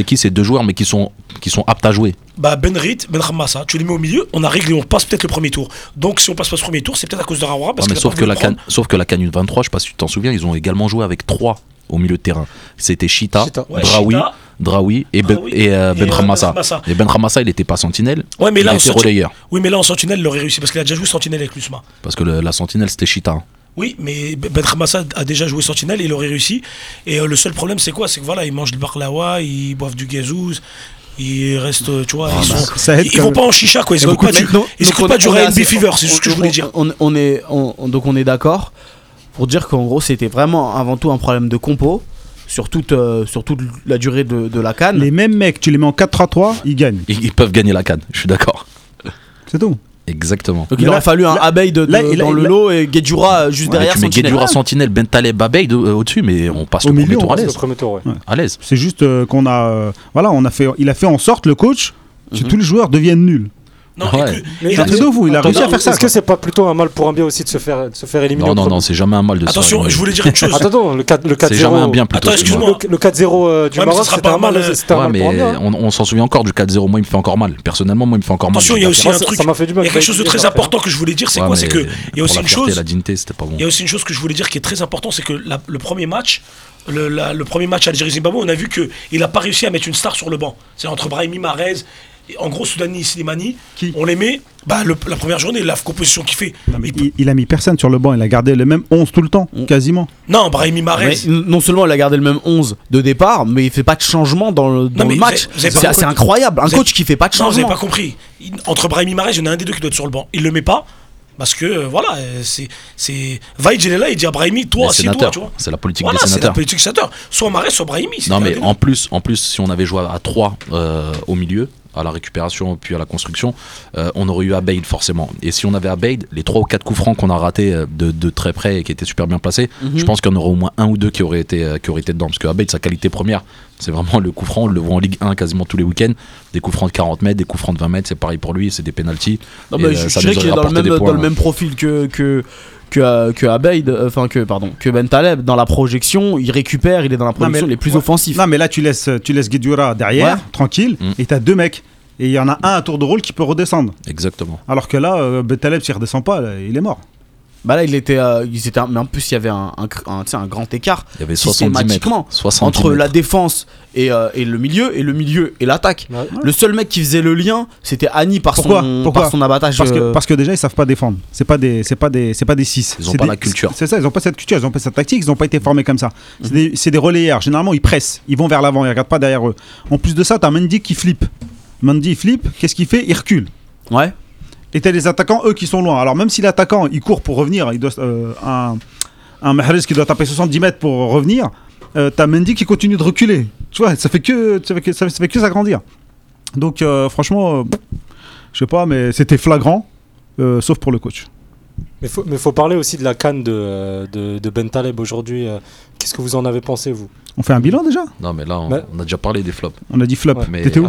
qui ces deux joueurs, mais qui sont, qui sont aptes à jouer? Bah Benrit, Ben Ramassa, tu les mets au milieu, on a réglé, on passe peut-être le premier tour. Donc si on passe pas ce premier tour, c'est peut-être à cause de Rawara parce Ouais, mais qu'il a sauf, que la can, sauf que la Canune 23, je sais pas si tu t'en souviens, ils ont également joué avec trois au milieu de terrain. C'était Chita, Chita. Ouais, Chita. Draoui et, Ben- Draoui et, euh, et, Ben euh, Ramassa. Ben Ramassa. Et Ben Ramassa, il n'était pas sentinelle, Ouais, mais il là, a été relayeur. Oui, mais là en sentinelle, il aurait réussi parce qu'il a déjà joué sentinelle avec Lusma. Parce que le- la sentinelle, c'était Chita. hein. Oui, mais Ben Ramassa a déjà joué Sentinelle, il aurait réussi. Et euh, le seul problème, c'est quoi? C'est que voilà, ils mangent du baklawa, ils boivent du gazouz, ils restent, tu vois, ils, sont, ça aide ils, quand vont même. pas en chicha, quoi. Ils écoutent pas du, mecs- Donc- ils donc écoutent on- pas du on est Ryan assez- Fever, c'est ce que je voulais on- dire. On, on est, on- on- donc on est d'accord pour dire qu'en gros c'était vraiment avant tout un problème de compo sur toute, euh, sur toute la durée de, de la canne. Les mêmes mecs, tu les mets en 4-3-3, ils gagnent. Ils, ils peuvent gagner la canne, je suis d'accord. C'est tout. Exactement. Donc Mais il aurait fallu un là- Abeille de, là, dans le lot et Guedjura euh, juste Ouais, derrière. tu mets Sentinelle. Guedjura Sentinelle, Ben Taleb, Abeille de- euh, au-dessus, mais on passe Au le milieu, premier tour à l'aise. premier tour, ouais. À l'aise. C'est juste euh, qu'on a. euh, voilà, on a fait, il a fait en sorte, le coach, que Mhm. tous les joueurs deviennent nuls. Non, Ouais. Mais fou, il a réussi à faire ça. Est-ce que c'est pas plutôt un mal pour un bien aussi de se faire, de se faire éliminer Non, non, non, c'est jamais un mal de se Attention, faire je voulais dire une chose. Attends, le 4 le 4-0. C'est jamais un bien plutôt. Attends. Le, le 4-0 euh, du Ouais, Maroc, sera c'était pas un mal, euh, c'était un mal mais pour un bien. on, on s'en souvient encore du 4-0. Moi, il me fait encore mal. Personnellement, moi, il me fait encore mal. Attention, il y a aussi un ça- truc. ça m'a fait du mal Il y a quelque chose de très important que je voulais dire, c'est quoi C'est que il y a aussi une chose. La dignité, c'était pas bon. Il y a aussi une chose que je voulais dire qui est très important, c'est que le premier match, le, la- le premier match Algérie-Zimbabwe, on a vu qu'il n'a pas réussi à mettre une star sur le banc. C'est entre Brahimi Marez, en gros Soudani et Slimani. Qui On les met, bah, le- la première journée, la composition qu'il fait. Non, mais il- il, il a mis personne sur le banc, il a gardé le même 11 tout le temps, Mm. quasiment. Non, Brahimi Marez. Mais non seulement il a gardé le même 11 de départ, mais il fait pas de changement dans le, dans match. C'est incroyable. Un avez- coach qui fait pas de Non, vous n'avez changement. pas compris. Il- entre Brahimi Marez, il y en a un des deux qui doit être sur le banc. Il le met pas. Parce que euh, voilà, euh, c'est c'est Vaïd il est là, il dit à Brahimi, toi, assieds-toi, sénateurs. tu vois. C'est la politique Voilà, des c'est la sénateurs. politique des sénateurs. Soit Marez, soit Brahimi. Non, mais en plus, en plus, si on avait joué à 3 au milieu, à la récupération puis à la construction, euh, on aurait eu Abeid forcément. Et si on avait Abeid, les 3 ou 4 coups francs qu'on a ratés euh, de, de très près et qui étaient super bien placés, Mhm. je pense qu'il y en aurait au moins un ou deux qui auraient été, euh, qui auraient été dedans. Parce que Abeid, sa qualité première, c'est vraiment le coup franc. On le voit en Ligue 1 quasiment tous les week-ends. Des coups francs de 40 mètres, des coups francs de 20 mètres, c'est pareil pour lui, c'est des pénalties. Non, Et, mais euh, je, nous dirais qu'il est dans le rapporté même, des dans points. le même profil que, que, que, euh, que Abeid, euh, enfin que, pardon, que Ben Taleb. Dans la projection, il récupère, il est dans la projection mais- les plus ouais. offensifs. Non, mais là, tu laisses, tu laisses derrière, Ouais. tranquille, Mm. et t'as deux mecs. Et il y en a un à tour de rôle qui peut redescendre. Exactement. Alors que là, euh, Betaleb, s'il redescend pas, il est mort. Bah là, il était, euh, ils étaient, mais en plus, il y avait un, un, un- tu sais, un grand écart Il y avait 70 mètres. systématiquement 70 entre mètres. la défense et, euh, et le milieu, et le milieu et l'attaque. Ouais. Le seul mec qui faisait le lien, c'était Annie par Pourquoi son, Pourquoi par son abattage. Parce que, euh, parce que déjà, ils savent pas défendre. C'est pas des, c'est pas des, c'est pas des 6. Ils ont pas la culture. C'est ça, ils ont pas cette culture, ils ont pas cette tactique, ils ont pas été formés comme ça. C'est des, c'est des relayeurs. Généralement, ils pressent, ils vont vers l'avant, ils regardent pas derrière eux. En plus de ça, t'as Mendy qui flippe. Mendy il flippe, qu'est-ce qu'il fait? Il recule. Ouais. Et t'as les attaquants, eux, qui sont loin. Alors même si l'attaquant, il court pour revenir, il doit, euh, un, un Mahrez qui doit taper 70 mètres pour revenir, euh, t'as Mendy qui continue de reculer. Tu vois, ça fait que ça fait que, ça fait- que s'agrandir. Donc, euh, franchement, je sais pas, mais c'était flagrant, sauf pour le coach. Mais faut, mais faut parler aussi de la canne de, euh, de, de Ben Taleb aujourd'hui. euh. Qu'est-ce que vous en avez pensé, vous? On fait un bilan déjà? Non, mais là, on, Bah- on a déjà parlé des flops. On a dit flop. Ouais, mais- T'étais où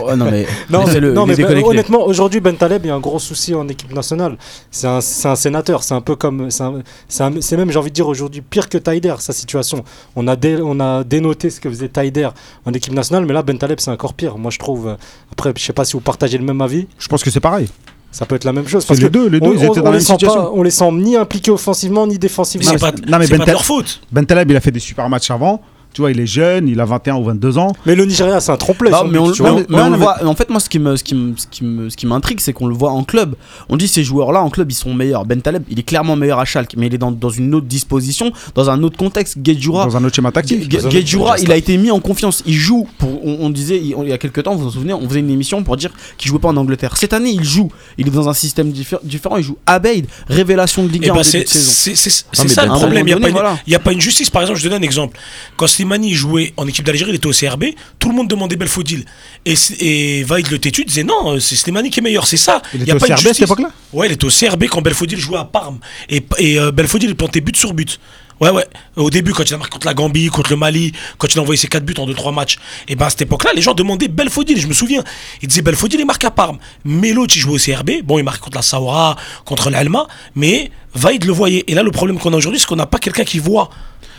Oh, non, mais. Non, laissez-le, non mais ben, honnêtement, aujourd'hui, Ben Taleb, il y a un gros souci en équipe nationale. C'est un, c'est un sénateur, c'est un peu comme. C'est même, j'ai envie de dire, aujourd'hui, pire que Taider, sa situation. On a, dé- on a dénoté ce que faisait Taider en équipe nationale, mais là, Ben Taleb, c'est encore pire. Moi, je trouve. Après, je sais pas si vous partagez le même avis, Je pense que c'est pareil. Ça peut être la même chose. Parce les que deux, les deux, on, ils étaient on- dans on la les même sent situation. pas, on les sent ni impliqués offensivement ni défensivement. c'est pas, non, mais c'est Ben pas de leur faute. Ben Taleb, il a fait des super matchs avant. Tu vois, il est jeune, il a 21 ou 22 ans. Mais le Nigeria, c'est un trompe-l'œil. Mais but, tu mais on- mais Ouais, on non, le mais- voit. En fait, moi, ce qui me, ce qui me, ce qui me, ce qui m'intrigue, c'est qu'on le voit en club. On dit ces joueurs-là en club, ils sont meilleurs. Ben Taleb, il est clairement meilleur à Schalke, mais il est dans, dans une autre disposition, dans un autre contexte. Guedjura, Dans un autre schéma tactique. Guedjura, il a été mis en confiance. Il joue. Pour, on, on disait il, il y a quelques temps, vous vous en souvenez, on faisait une émission pour dire qu'il jouait pas en Angleterre. Cette année, il joue. Il est dans un système diffé- différent. Il joue Abeid, révélation de Ligue Eh 1 ben, en début c'est de saison. c'est- ça Ben le un problème. Il n'y a pas une justice. Par exemple, je te donne un exemple. Quand Slimani jouait en équipe d'Algérie, il était au CRB, tout le monde demandait Belfodil. Et, et Vaid le têtu disait non, euh, c'est Slimani qui est meilleur, c'est ça. Il y était a au pas CRB à cette époque-là Ouais, il était au CRB quand Belfodil jouait à Parme. Et, et euh, Belfodil, il plantait but sur but. Ouais, ouais. Au début, quand il a marqué contre la Gambie, contre le Mali, quand il a envoyé ses 4 buts en 2-3 matchs, et ben à cette époque-là, les gens demandaient Belfodil. Je me souviens. Ils disaient Belfodil, il marque à Parme. Melo, il jouait au CRB. Bon, il marque contre la Saoura, contre l'Alma. Mais Vaid le voyait. Et là, le problème qu'on a aujourd'hui, c'est qu'on n'a pas quelqu'un qui voit.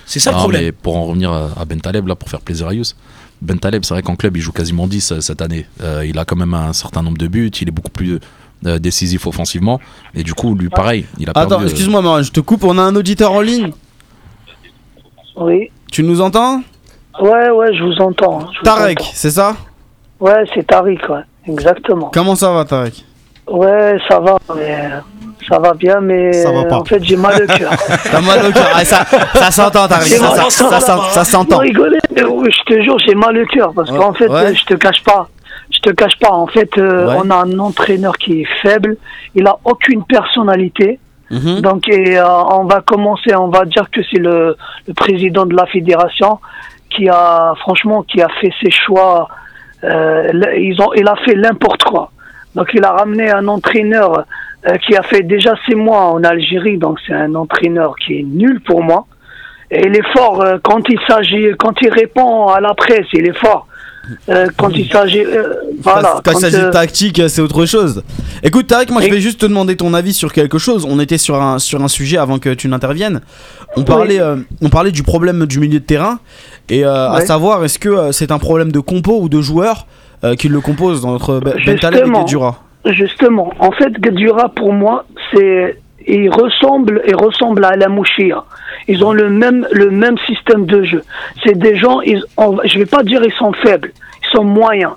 C'est ça le Non, problème. mais pour en revenir à à Ben Taleb, là, pour faire plaisir à Yous, Ben Taleb, c'est vrai qu'en club, il joue quasiment 10 euh, cette année. Euh, il a quand même un certain nombre de buts, il est beaucoup plus euh, décisif offensivement. Et du coup, lui, pareil, il a perdu. Attends, excuse-moi, je te coupe. On a un auditeur en ligne. Oui. Tu nous entends? Ouais, ouais, je vous entends. hein, je vous Tarek, entends. c'est ça? Ouais, c'est Tariq, ouais. Exactement. Comment ça va, Tarek? Ouais, ça va, mais euh, ça va bien, mais Ça va pas. en fait, j'ai mal au cœur. [LAUGHS] T'as mal au cœur. Ah, ça ça s'entend. C'est Ça, ça, ça s'entend. Rigolez, je te jure, j'ai mal au cœur parce Ouais, qu'en fait, ouais. je te cache pas. Je te cache pas. En fait, euh, Ouais. on a un entraîneur qui est faible. Il a aucune personnalité. Mhm. Donc, et, euh, on va commencer. On va dire que c'est le, le président de la fédération qui a, franchement, qui a fait ses choix. Euh, ils ont, il a fait n'importe quoi. Donc, il a ramené un entraîneur euh, qui a fait déjà six mois en Algérie. Donc, c'est un entraîneur qui est nul pour moi. Et il est fort euh, quand il s'agit, quand il répond à la presse, il est fort. Euh, quand il s'agit, voilà. Quand il s'agit de tactique, c'est autre chose. Écoute, Tarek, moi je vais juste te demander ton avis sur quelque chose. On était sur un, sur un sujet avant que tu n'interviennes. On parlait, on parlait du problème du milieu de terrain. Et à savoir, est-ce que c'est un problème de compo ou de joueurs euh, qui le composent dans notre Ben Ben Taleb et Justement. Guedjura Justement, en fait, Gadura pour moi, c'est il ressemble il ressemble à la Mouchia. Ils ont le même le même système de jeu. C'est des gens, ils, on- je vais pas dire ils sont faibles, ils sont moyens.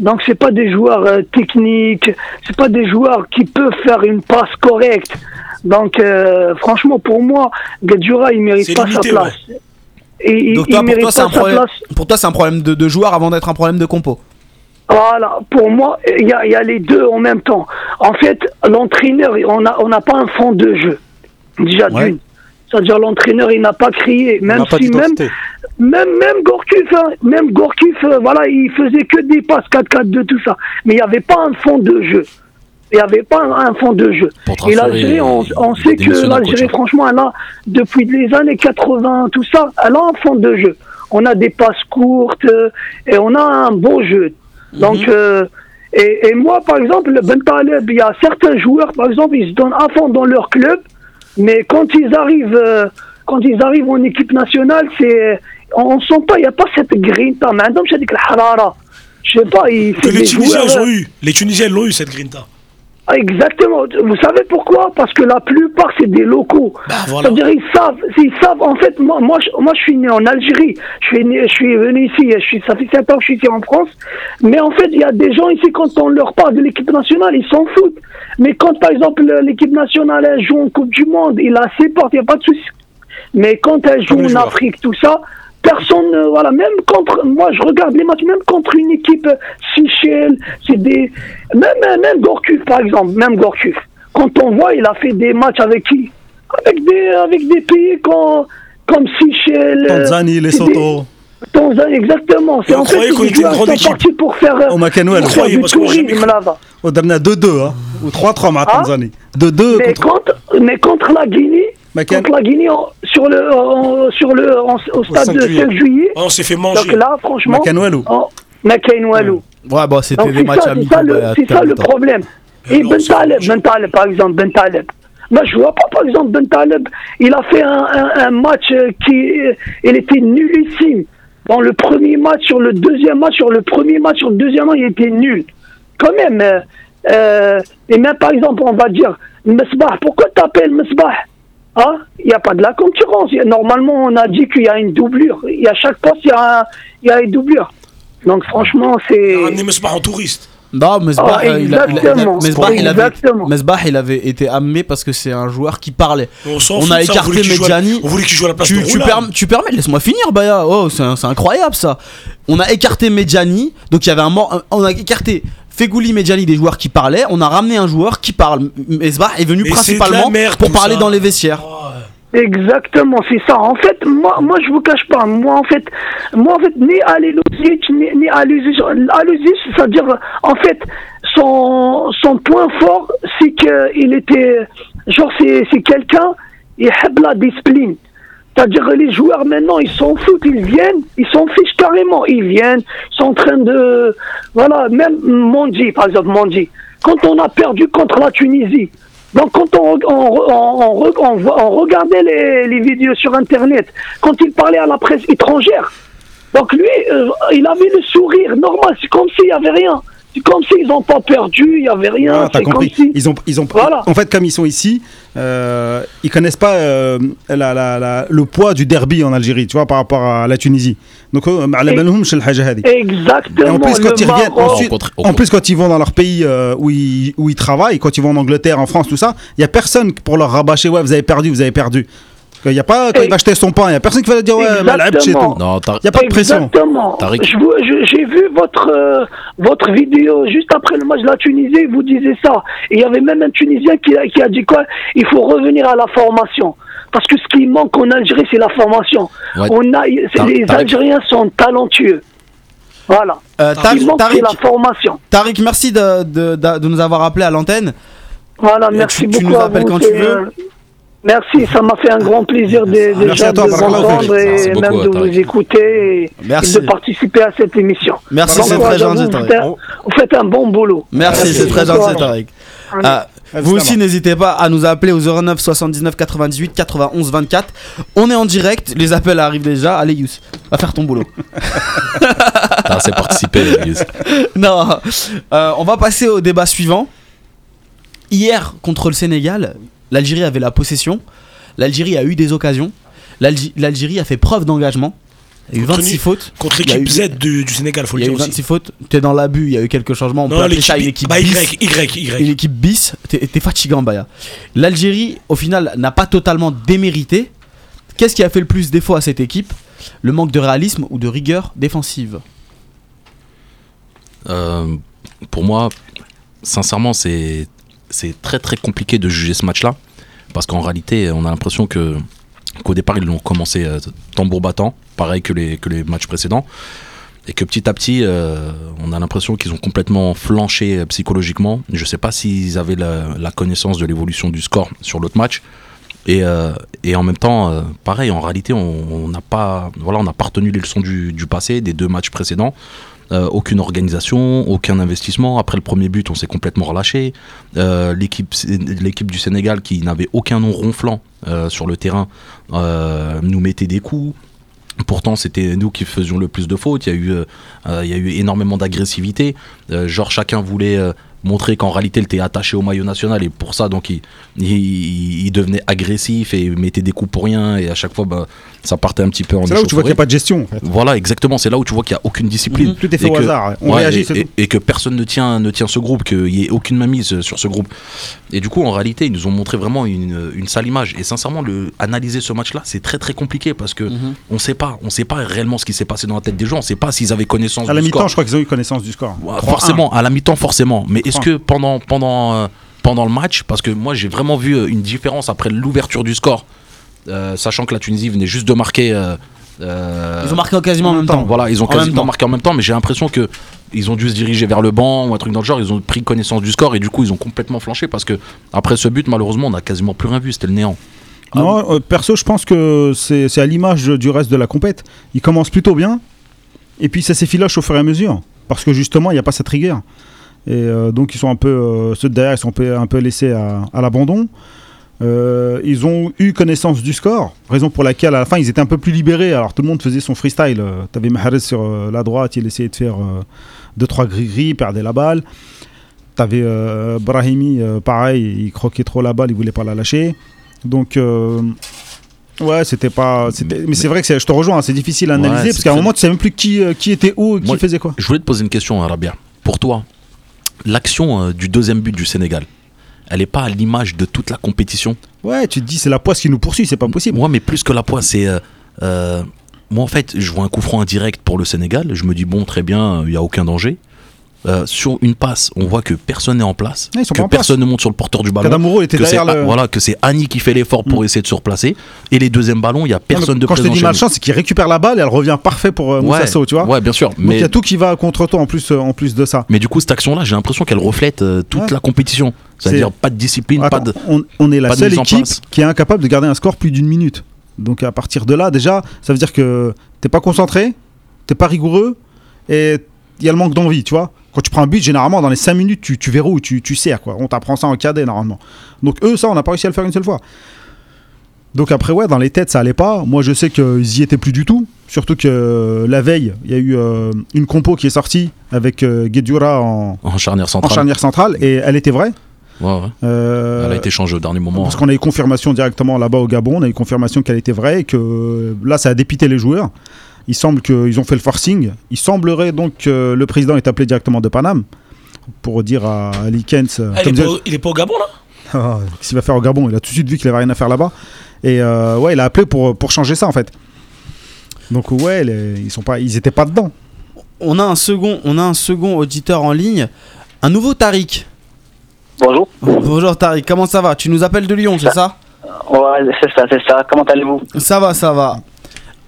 Donc c'est pas des joueurs euh, techniques, c'est pas des joueurs qui peuvent faire une passe correcte. Donc euh, franchement pour moi, Gadura il mérite pas limité, sa place. Et il, Donc il toi, pour mérite toi, c'est pas un sa problème. place. Pour toi, c'est un problème de, de joueur avant d'être un problème de compo. Voilà, pour moi, il y a, y a les deux en même temps. En fait, l'entraîneur, on n'a on n'a pas un fond de jeu. Déjà Ouais. d'une. C'est-à-dire l'entraîneur, il n'a pas crié, même si même, même même Gorkuf, hein, même Gorkuf, euh, voilà, il faisait que des passes 4-4-2 tout ça, mais il n'y avait pas un fond de jeu. Il n'y avait pas un, un fond de jeu. Et l'Algérie, on, sait a que l'Algérie, franchement, elle a, depuis les années 80, tout ça, elle a un fond de jeu. On a des passes courtes euh, et on a un beau jeu. Donc, euh, et, et moi, par exemple, le Ben Taleb, il y a certains joueurs, par exemple, ils se donnent à fond dans leur club, mais quand ils arrivent, euh, quand ils arrivent en équipe nationale, c'est, on ne sent pas, il n'y a pas cette grinta. Mais je dis que la harara. Je sais pas, il Que fait les Tunisiens, joueurs, ils ont eu. Les Tunisiens, ils l'ont eu, cette grinta. Ah, Exactement. Vous savez pourquoi? Parce que la plupart, c'est des locaux. Bah, voilà. C'est-à-dire, ils savent, ils savent. En fait, moi, moi, je, moi, je suis né en Algérie. Je suis, né, je suis venu ici. Je suis, ça fait 7 ans que je suis ici en France. Mais en fait, il y a des gens ici, quand on leur parle de l'équipe nationale, ils s'en foutent. Mais quand, par exemple, l'équipe nationale elle joue en Coupe du Monde, il a ses portes, il n'y a pas de souci. Mais quand elle joue en. Afrique, tout ça, personne, ne- voilà, même contre, moi je regarde les matchs, même contre une équipe euh, Seychelles, c'est des, même, même Gorkuf par exemple, même Gorkuf. Quand on voit, il a fait des matchs avec qui? Avec des, avec des pays comme, comme Seychelles. euh, Tanzanie, c'est Tanzanie, exactement. C'est On en fait qu'on les était une joueurs grande sont équipe. partis pour faire, euh, Au On faire croyait, du parce qu'on là-bas. On a 2-2, hein. Ou 3-3 ma Tanzanie. 2-2 Mais contre. contre, mais contre la Guinée, contre la Guinée sur le, sur le, au stade 5 de juillet. 5 juillet. Ah, on s'est fait manger. Donc là, franchement, Makanouelou. en Makainoualou. Ouais, bon, c'était des c'est matchs amicaux. ça, le, bah, c'est ça le problème. Mais Et Ben c'est Taleb, Ben Taleb, par exemple, Ben Taleb. Moi, je vois pas, par exemple, Ben Taleb, il a fait un, un- un match euh, qui, euh, il était nullissime. Dans le premier match, sur le deuxième match, sur le premier match, sur le deuxième match, il était nul. Quand même. euh, euh, et même, par exemple, on va dire, Mesbah, pourquoi t'appelles Mesbah Hein? Il n'y a pas de la concurrence. Il Normalement, on a dit qu'il y a une doublure. Il y a chaque poste, il y a, il y a une doublure. Donc, franchement, c'est. On a ramené Mesbah en touriste. Non, Mesbah, Ah, euh, il, a- il a- il a- exactement. Mesbah, il avait, Exactement. Mesbah, il avait été amené parce que c'est un joueur qui parlait. On, a écarté Medjani. On voulait qu'il joue à la place Tu, de tu, perm- tu permets, laisse-moi finir, Baya. Oh, c'est c'est incroyable ça. On a écarté Medjani, donc il y avait un mort. On a écarté Fegouli Medjani des joueurs qui parlaient. On a ramené un joueur qui parle. Mesbah est venu Mais principalement merde, pour parler ça. dans les vestiaires. Ah, Exactement, c'est ça. En fait, moi, moi, je vous cache pas. Moi, en fait, moi, en fait, ni Ali Luzic, ni, ni c'est-à-dire, en fait, son, son point fort, c'est qu'il était, genre, c'est, c'est quelqu'un, il aime la discipline. C'est-à-dire, les joueurs, maintenant, ils s'en foutent, ils viennent, ils s'en fichent carrément. Ils viennent, ils sont en train de, voilà, même Mondi, par exemple, Mondi. Quand on a perdu contre la Tunisie, donc quand on, on, regardait les, les vidéos sur Internet, quand il parlait à la presse étrangère, donc lui, euh, il avait le sourire normal, c'est comme s'il n'y avait rien. C'est comme s'ils n'ont pas perdu, il n'y avait rien. Ah, t'as c'est comme compris. si... Ils ont, ils ont, Voilà. En fait, comme ils sont ici, euh, ils connaissent pas euh, la, le poids du derby en Algérie, tu vois, par rapport à la Tunisie. Donc, euh, Exactement. En plus, quand ils reviennent, ensuite, en plus, quand ils vont dans leur pays euh, où, ils, où ils travaillent, quand ils vont en Angleterre, en France, tout ça, il y a personne pour leur rabâcher, ouais, vous avez perdu, vous avez perdu. Il y a pas, quand Et- il va acheter son pain, il y a personne qui va lui dire, ouais, mal chez Exactement. tout. Non, Il y a pas de pression. Exactement. J'ai vu votre, euh, votre vidéo juste après le match de la Tunisie, vous disiez ça. Et il y avait même un Tunisien qui a, qui a dit quoi? Il faut revenir à la formation. Parce que ce qui manque en Algérie, c'est la formation. Ouais. On a, les. Algériens sont talentueux. Voilà. Euh, Tariq, la formation. Tariq, merci de, de- de- de nous avoir appelé à l'antenne. Voilà, Et merci tu- tu beaucoup. nous appelles quand tu veux. euh, Merci, ça m'a fait un grand plaisir de, Merci déjà à toi, de vous entendre et beaucoup, même de vous écouter et, Merci. et de participer à cette émission. Merci, c'est très gentil, vous, Tariq. vous faites- un bon boulot. Merci, Merci. c'est très gentil. Tariq. Ah, vous aussi, n'hésitez pas à nous appeler au 09 79 98 91 24. On est en direct, les appels arrivent déjà. Allez, Yous, va faire ton boulot. t'as assez participé, Yous. [LAUGHS] non, euh, on va passer au débat suivant. Hier, contre le Sénégal, l'Algérie avait la possession. L'Algérie a eu des occasions. L'Algérie a fait preuve d'engagement. Il y a eu Contre 26 une- fautes. Contre Il l'équipe Z du, du Sénégal, faut Il le y a eu dire aussi. 26 fautes. T'es dans l'abus, il y a eu quelques changements. On peut Non, appeler ça une l'équipe équipe bah, bis. Y, Y, Y. Une équipe bis, t'es t'es fatigant, Baya. L'Algérie, au final, n'a pas totalement démérité. Qu'est-ce qui a fait le plus défaut à cette équipe? Le manque de réalisme ou de rigueur défensive? Euh, pour moi, sincèrement, c'est c'est très très compliqué de juger ce match-là parce qu'en réalité, on a l'impression que qu'au départ ils l'ont commencé euh, tambour battant, pareil que les que les matchs précédents, et que petit à petit, euh, on a l'impression qu'ils ont complètement flanché euh, psychologiquement. Je sais pas s'ils avaient la, connaissance de l'évolution du score sur l'autre match. Et, et en même temps, pareil, en réalité, on n'a pas, voilà, on pas retenu les leçons du passé, des deux matchs précédents. Euh, aucune organisation, aucun investissement. Après le premier but, on s'est complètement relâché. Euh, l'équipe, du Sénégal qui n'avait aucun nom ronflant euh, sur le terrain nous mettait des coups. Pourtant, c'était nous qui faisions le plus de fautes. Il y a eu, il y a eu énormément d'agressivité. Genre, chacun voulait montrer qu'en réalité, il était attaché au maillot national et pour ça, donc, il, il, il devenait agressif et mettait des coups pour rien. Et à chaque fois, bah, ça partait un petit peu en C'est là où tu vois qu'il n'y a pas de gestion, en fait. Voilà, exactement. C'est là où tu vois qu'il n'y a aucune discipline. Tout est fait Et au que- hasard. On Ouais, réagit, et, et- tout. et que personne ne tient, ne tient ce groupe, qu'il n'y ait aucune mainmise sur ce groupe. Et du coup, en réalité, ils nous ont montré vraiment une, une sale image. Et sincèrement, le, analyser ce match-là, c'est très très compliqué parce que Mhm. on sait pas, on sait pas réellement ce qui s'est passé dans la tête des gens. On sait pas s'ils avaient connaissance À la du mi-temps, score. je crois qu'ils ont eu connaissance du score. Ouais, 3-1. forcément, à la mi-temps, forcément. Mais est-ce 3-1. que pendant, pendant, euh, pendant le match, parce que moi j'ai vraiment vu euh, une différence après l'ouverture du score, euh, sachant que la Tunisie venait juste de marquer euh, Euh, Ils ont marqué quasiment en même temps. Voilà, ils ont En quasiment temps. marqué en même temps, mais j'ai l'impression que ils ont dû se diriger vers le banc ou un truc dans le genre. Ils ont pris connaissance du score et du coup ils ont complètement flanché parce que après ce but, malheureusement, on a quasiment plus rien vu. C'était le néant. Non, euh, perso, je pense que c'est c'est à l'image du reste de la compète. Ils commencent plutôt bien, et puis ça s'effiloche au fur et à mesure, parce que justement, il n'y a pas cette rigueur. Et euh, donc, ils sont un peu, euh, ceux de derrière, ils sont un peu, un peu laissés à, à l'abandon. Euh, ils ont eu connaissance du score, raison pour laquelle à la fin ils étaient un peu plus libérés. Alors tout le monde faisait son freestyle. Euh, T'avais Mahrez sur euh, la droite, il essayait de faire 2-3 gris-gris, perdait la balle. T'avais Brahimi, pareil, il croquait trop la balle, il voulait pas la lâcher. Donc, ouais, c'était pas. Mais c'est vrai que je te rejoins, hein, c'est difficile à analyser parce qu'à un moment, tu sais même plus qui, qui était où, qui Moi, faisait quoi. Je voulais te poser une question, Arabia. Pour toi, l'action euh, du deuxième but du Sénégal, elle est pas à l'image de toute la compétition Ouais, tu te dis, c'est la poisse qui nous poursuit, c'est pas possible. Moi, mais plus que la poisse, c'est. euh, euh, moi, en fait, je vois un coup franc indirect pour le Sénégal. Je me dis, bon, très bien, il n'y a aucun danger. Euh, sur une passe, on voit que personne n'est en place, Ouais, sont que place. personne ne monte sur le porteur du ballon. Était que c'est derrière le. voilà que c'est Annie qui fait l'effort pour Mm. essayer de se replacer et les deuxièmes ballons il y a Non, mais personne de Quand je te présent dis malchance, c'est qu'il récupère la balle et elle revient parfait pour euh, nous. Moussa Sow, tu vois. ouais bien sûr Donc il mais y a tout qui va contre toi en plus, euh, en plus de ça. mais du coup cette action là j'ai l'impression qu'elle reflète euh, toute Ouais. la compétition c'est-à-dire C'est- pas de discipline pas de on, on est la seule équipe qui est incapable de garder un score plus d'une minute. Donc à partir de là, déjà, ça veut dire que t'es pas concentré, t'es pas rigoureux et il y a le manque d'envie, tu vois. Quand tu prends un but, généralement, dans les 5 minutes, tu, tu verrouilles, tu, tu sais quoi. On t'apprend ça en cadet normalement. Donc eux, ça, on n'a pas réussi à le faire une seule fois. Donc après, ouais, dans les têtes, ça allait pas. Moi, je sais qu'ils y étaient plus du tout. Surtout que euh, la veille, il y a eu euh, une compo qui est sortie avec euh, Guedjura en, en charnière en centrale charnière centrale et elle était vraie. Ouais, ouais. Euh, elle a été changée au dernier moment parce qu'on a eu confirmation directement là-bas au Gabon, on a eu confirmation qu'elle était vraie et que là ça a dépité les joueurs. Il semble qu'ils ont fait le forcing. Il semblerait donc que le président est appelé directement de Paname pour dire à Ali Kens euh, Ah, il, est dire- pas, au- il est pas au Gabon là [LAUGHS] Ah, qu'est-ce qu'il va faire au Gabon. Il a tout de suite vu qu'il avait rien à faire là-bas. Et euh, ouais, il a appelé pour, pour changer ça en fait. Donc ouais, les- ils sont pas, ils étaient pas dedans. On a un second, on a un second auditeur en ligne, un nouveau Tariq. Bonjour. Bonjour Tariq, comment ça va? Tu nous appelles de Lyon, c'est ça? Ouais, c'est ça, c'est ça. Comment allez-vous? Ça va, ça va.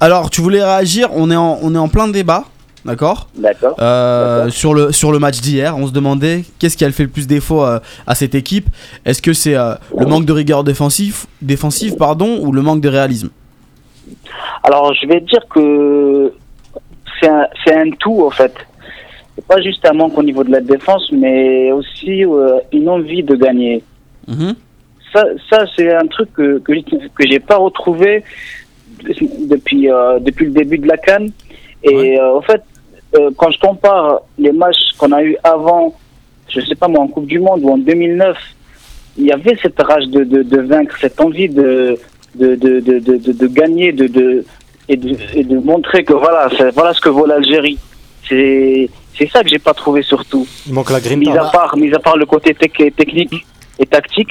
Alors, tu voulais réagir On est en, on est en plein débat, d'accord D'accord. Euh, D'accord. sur, le, sur le match d'hier, on se demandait qu'est-ce qui a fait le plus défaut euh, à cette équipe. Est-ce que c'est euh, le manque de rigueur défensif, défensive pardon, ou le manque de réalisme? Alors, je vais dire que c'est un, un tout, en fait. C'est pas juste un manque au niveau de la défense, mais aussi une envie de gagner. Mhm. Ça, ça c'est un truc que, que, que j'ai pas retrouvé depuis, euh, depuis le début de la Cannes. Et Ouais. euh, en fait, euh, quand je compare les matchs qu'on a eu avant, je sais pas moi, en Coupe du Monde ou en 2009, il y avait cette rage de, de, de vaincre, cette envie de, de, de, de, de, de- de gagner de, de, et, de, et de montrer que voilà, voilà ce que vaut l'Algérie. C'est c'est ça que j'ai pas trouvé surtout. Il manque la Mis grinta. à part, mis à part le côté tec- technique et tactique,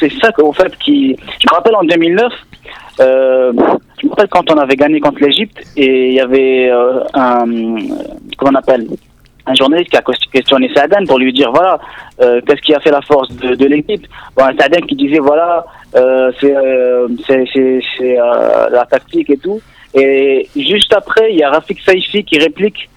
c'est ça qu'en fait qui. Je me rappelle en 2009, euh, je me rappelle quand on avait gagné contre l'Égypte et il y avait euh, un comment on appelle? Un journaliste qui a ques- questionné Sadan pour lui dire voilà euh, qu'est-ce qui a fait la force de, de l'équipe. Bon, Sadan qui disait voilà euh, c'est la tactique et tout. Et juste après, il y a Rafik Saifi qui réplique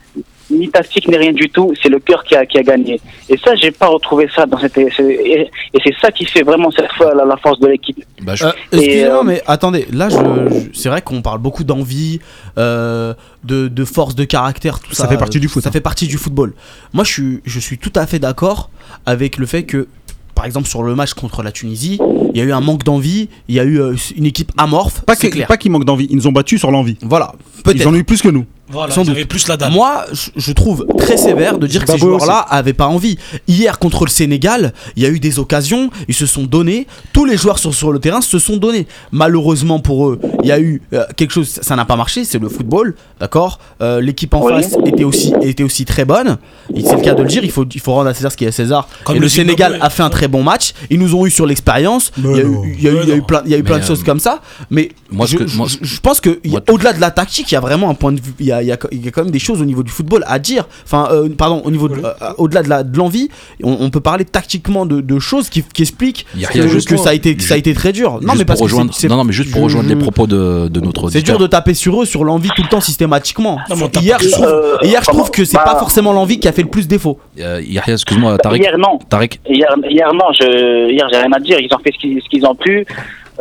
ni tactique ni rien du tout, c'est le cœur qui a, qui a gagné. Et ça, j'ai pas retrouvé ça dans cette. Et, c'est ça qui fait vraiment cette fois la, la force de l'équipe. Bah, je- Euh, Excusez-moi, euh, mais attendez, là, je, je- c'est vrai qu'on parle beaucoup d'envie, euh, de, de force de caractère, tout ça. Ça fait partie du foot, Ça hein. fait partie du football. Moi, je suis, je suis tout à fait d'accord avec le fait que, par exemple, sur le match contre la Tunisie, il y a eu un manque d'envie, il y a eu une équipe amorphe, Pas que- clair. pas qu'ils manquent d'envie, ils nous ont battus sur l'envie. Voilà, Ils peut-être. en ont eu plus que nous. Voilà, Sans ils doute. avaient plus la dalle. Moi, je, je trouve très sévère de dire que ces Zimbabwe joueurs-là avaient pas envie. Hier, contre le Sénégal, il y a eu des occasions, ils se sont donnés. Tous les joueurs sur, sur le terrain se sont donnés. Malheureusement pour eux, il y a eu euh, quelque chose, ça n'a pas marché, c'est le football, d'accord? Euh, L'équipe en Oui. face était aussi, était aussi très bonne. C'est le cas de le dire, il faut, il faut rendre à César ce qui est à César. Comme et le le Sénégal a fait un très bon match. Ils nous ont eu sur l'expérience. Il y a eu, non. il y a eu- il y a eu Mais plein, il y a eu plein Mais, de choses comme ça. Mais moi, je, que- moi, je- je pense que a- au-delà de la tactique, il y a vraiment un point de vue, il y a, a, il y a- il y a quand même des choses au niveau du football à dire. Enfin, euh, pardon, au niveau de- euh, au-delà de la- de l'envie, on, on peut parler tactiquement de, de choses qui, qui expliquent Il y a- que, juste- ça a été, que ça a été très dur. Non, mais parce pour que rejoindre, c'est- c'est- non, non, mais juste pour je- rejoindre je- les propos de, de notre c'est dur de taper sur eux sur l'envie tout le temps systématiquement. Non, hier, je trouve, Euh, hier, je trouve que c'est bah- pas forcément l'envie qui a fait le plus défaut. Euh, Yahya, excuse-moi, Tarek. Hier, non. Tarek, Hier, hier non, je, hier j'ai rien à dire. Ils ont fait ce qu'ils, ont pu.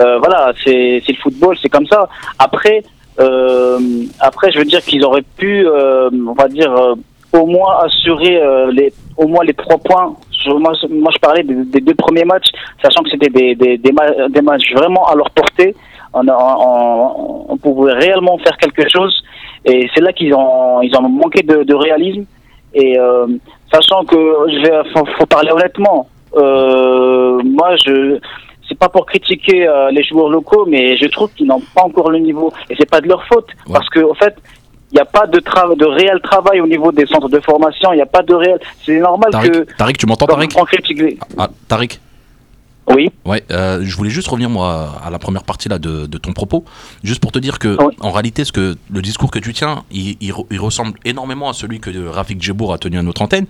Euh, voilà, c'est, le football, c'est comme ça. Après, après, je veux dire qu'ils auraient pu, euh, on va dire, euh, au moins assurer euh, les, au moins les trois points. Moi, je- parlais des, deux premiers matchs, sachant que c'était des, des, des, ma- des matchs vraiment à leur portée. On, a- on, on pouvait réellement faire quelque chose, et c'est là qu'ils ont, ils ont manqué de, de réalisme. Et euh, sachant que je faut, faut parler honnêtement. Euh, moi, je c'est pas pour critiquer euh, les joueurs locaux, mais je trouve qu'ils n'ont pas encore le niveau. Et c'est pas de leur faute, Ouais. parce que fait, il n'y a pas de tra- de réel travail au niveau des centres de formation. Il n'y a pas de réel. C'est normal que Tarek, tu m'entends, Tarek on critique Ah, Tarek Oui. Ouais, euh, je voulais juste revenir moi à la première partie là de, de ton propos, juste pour te dire que Oui. en réalité, ce que le discours que tu tiens, il, il re- il ressemble énormément à celui que Rafik Djebour a tenu à notre antenne,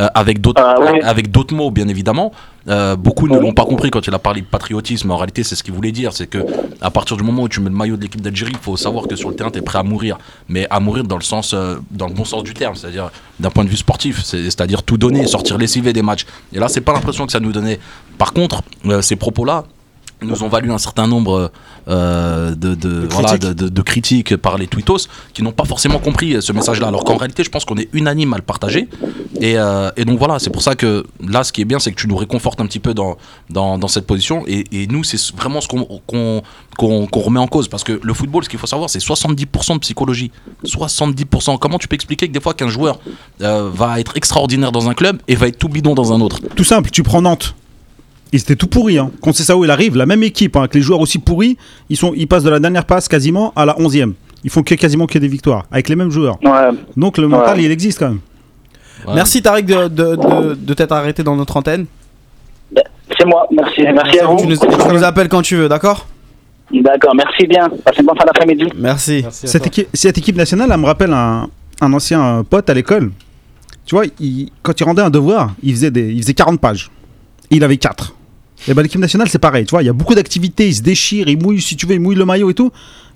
euh, avec d'autres Ah, avec d'autres mots bien évidemment. Euh, beaucoup ne l'ont pas compris quand il a parlé de patriotisme. En réalité, c'est ce qu'il voulait dire, c'est que à partir du moment où tu mets le maillot de l'équipe d'Algérie, il faut savoir que sur le terrain, tu es prêt à mourir, mais à mourir dans le sens, euh, dans le bon sens du terme, c'est-à-dire d'un point de vue sportif, c'est- c'est-à-dire tout donner, sortir lessivé des matchs. Et là, c'est pas l'impression que ça nous donnait. Par contre, ces propos-là nous ont valu un certain nombre euh, de, de, voilà, critiques. de, critiques par les tweetos qui n'ont pas forcément compris euh, ce message-là. Alors qu'en réalité, je pense qu'on est unanime à le partager. Et, euh, et donc voilà, c'est pour ça que là, ce qui est bien, c'est que tu nous réconfortes un petit peu dans, dans, dans cette position. Et, et nous, c'est vraiment ce qu'on remet en cause. Parce que le football, ce qu'il faut savoir, c'est 70% de psychologie. 70%. Comment tu peux expliquer que des fois qu'un joueur euh, va être extraordinaire dans un club et va être tout bidon dans un autre? Tout simple, tu prends Nantes. Ils étaient tout pourris. Hein. Quand c'est ça où il arrive, la même équipe, hein, avec les joueurs aussi pourris, ils, sont, ils passent de la dernière passe quasiment à la 11e. Ils font que, quasiment que des victoires, avec les mêmes joueurs. Ouais. Donc le mental, Ouais. il existe quand même. Ouais. Merci Tarek de, de, de, de t'être arrêté dans notre antenne. C'est moi. Merci. Merci à Tu nous, vous. tu nous appelles quand tu veux, d'accord? D'accord. Merci bien. Passez une bonne fin d'après-midi. Merci. Cette équipe, cette équipe nationale, elle me rappelle un, un ancien euh, pote à l'école. Tu vois, il- quand il rendait un devoir, il faisait, des, il faisait 40 pages. Il avait 4. Et ben l'équipe nationale, c'est pareil. Tu vois, il y a beaucoup d'activités, ils se déchirent, ils mouillent, si tu veux, ils mouillent le maillot et tout.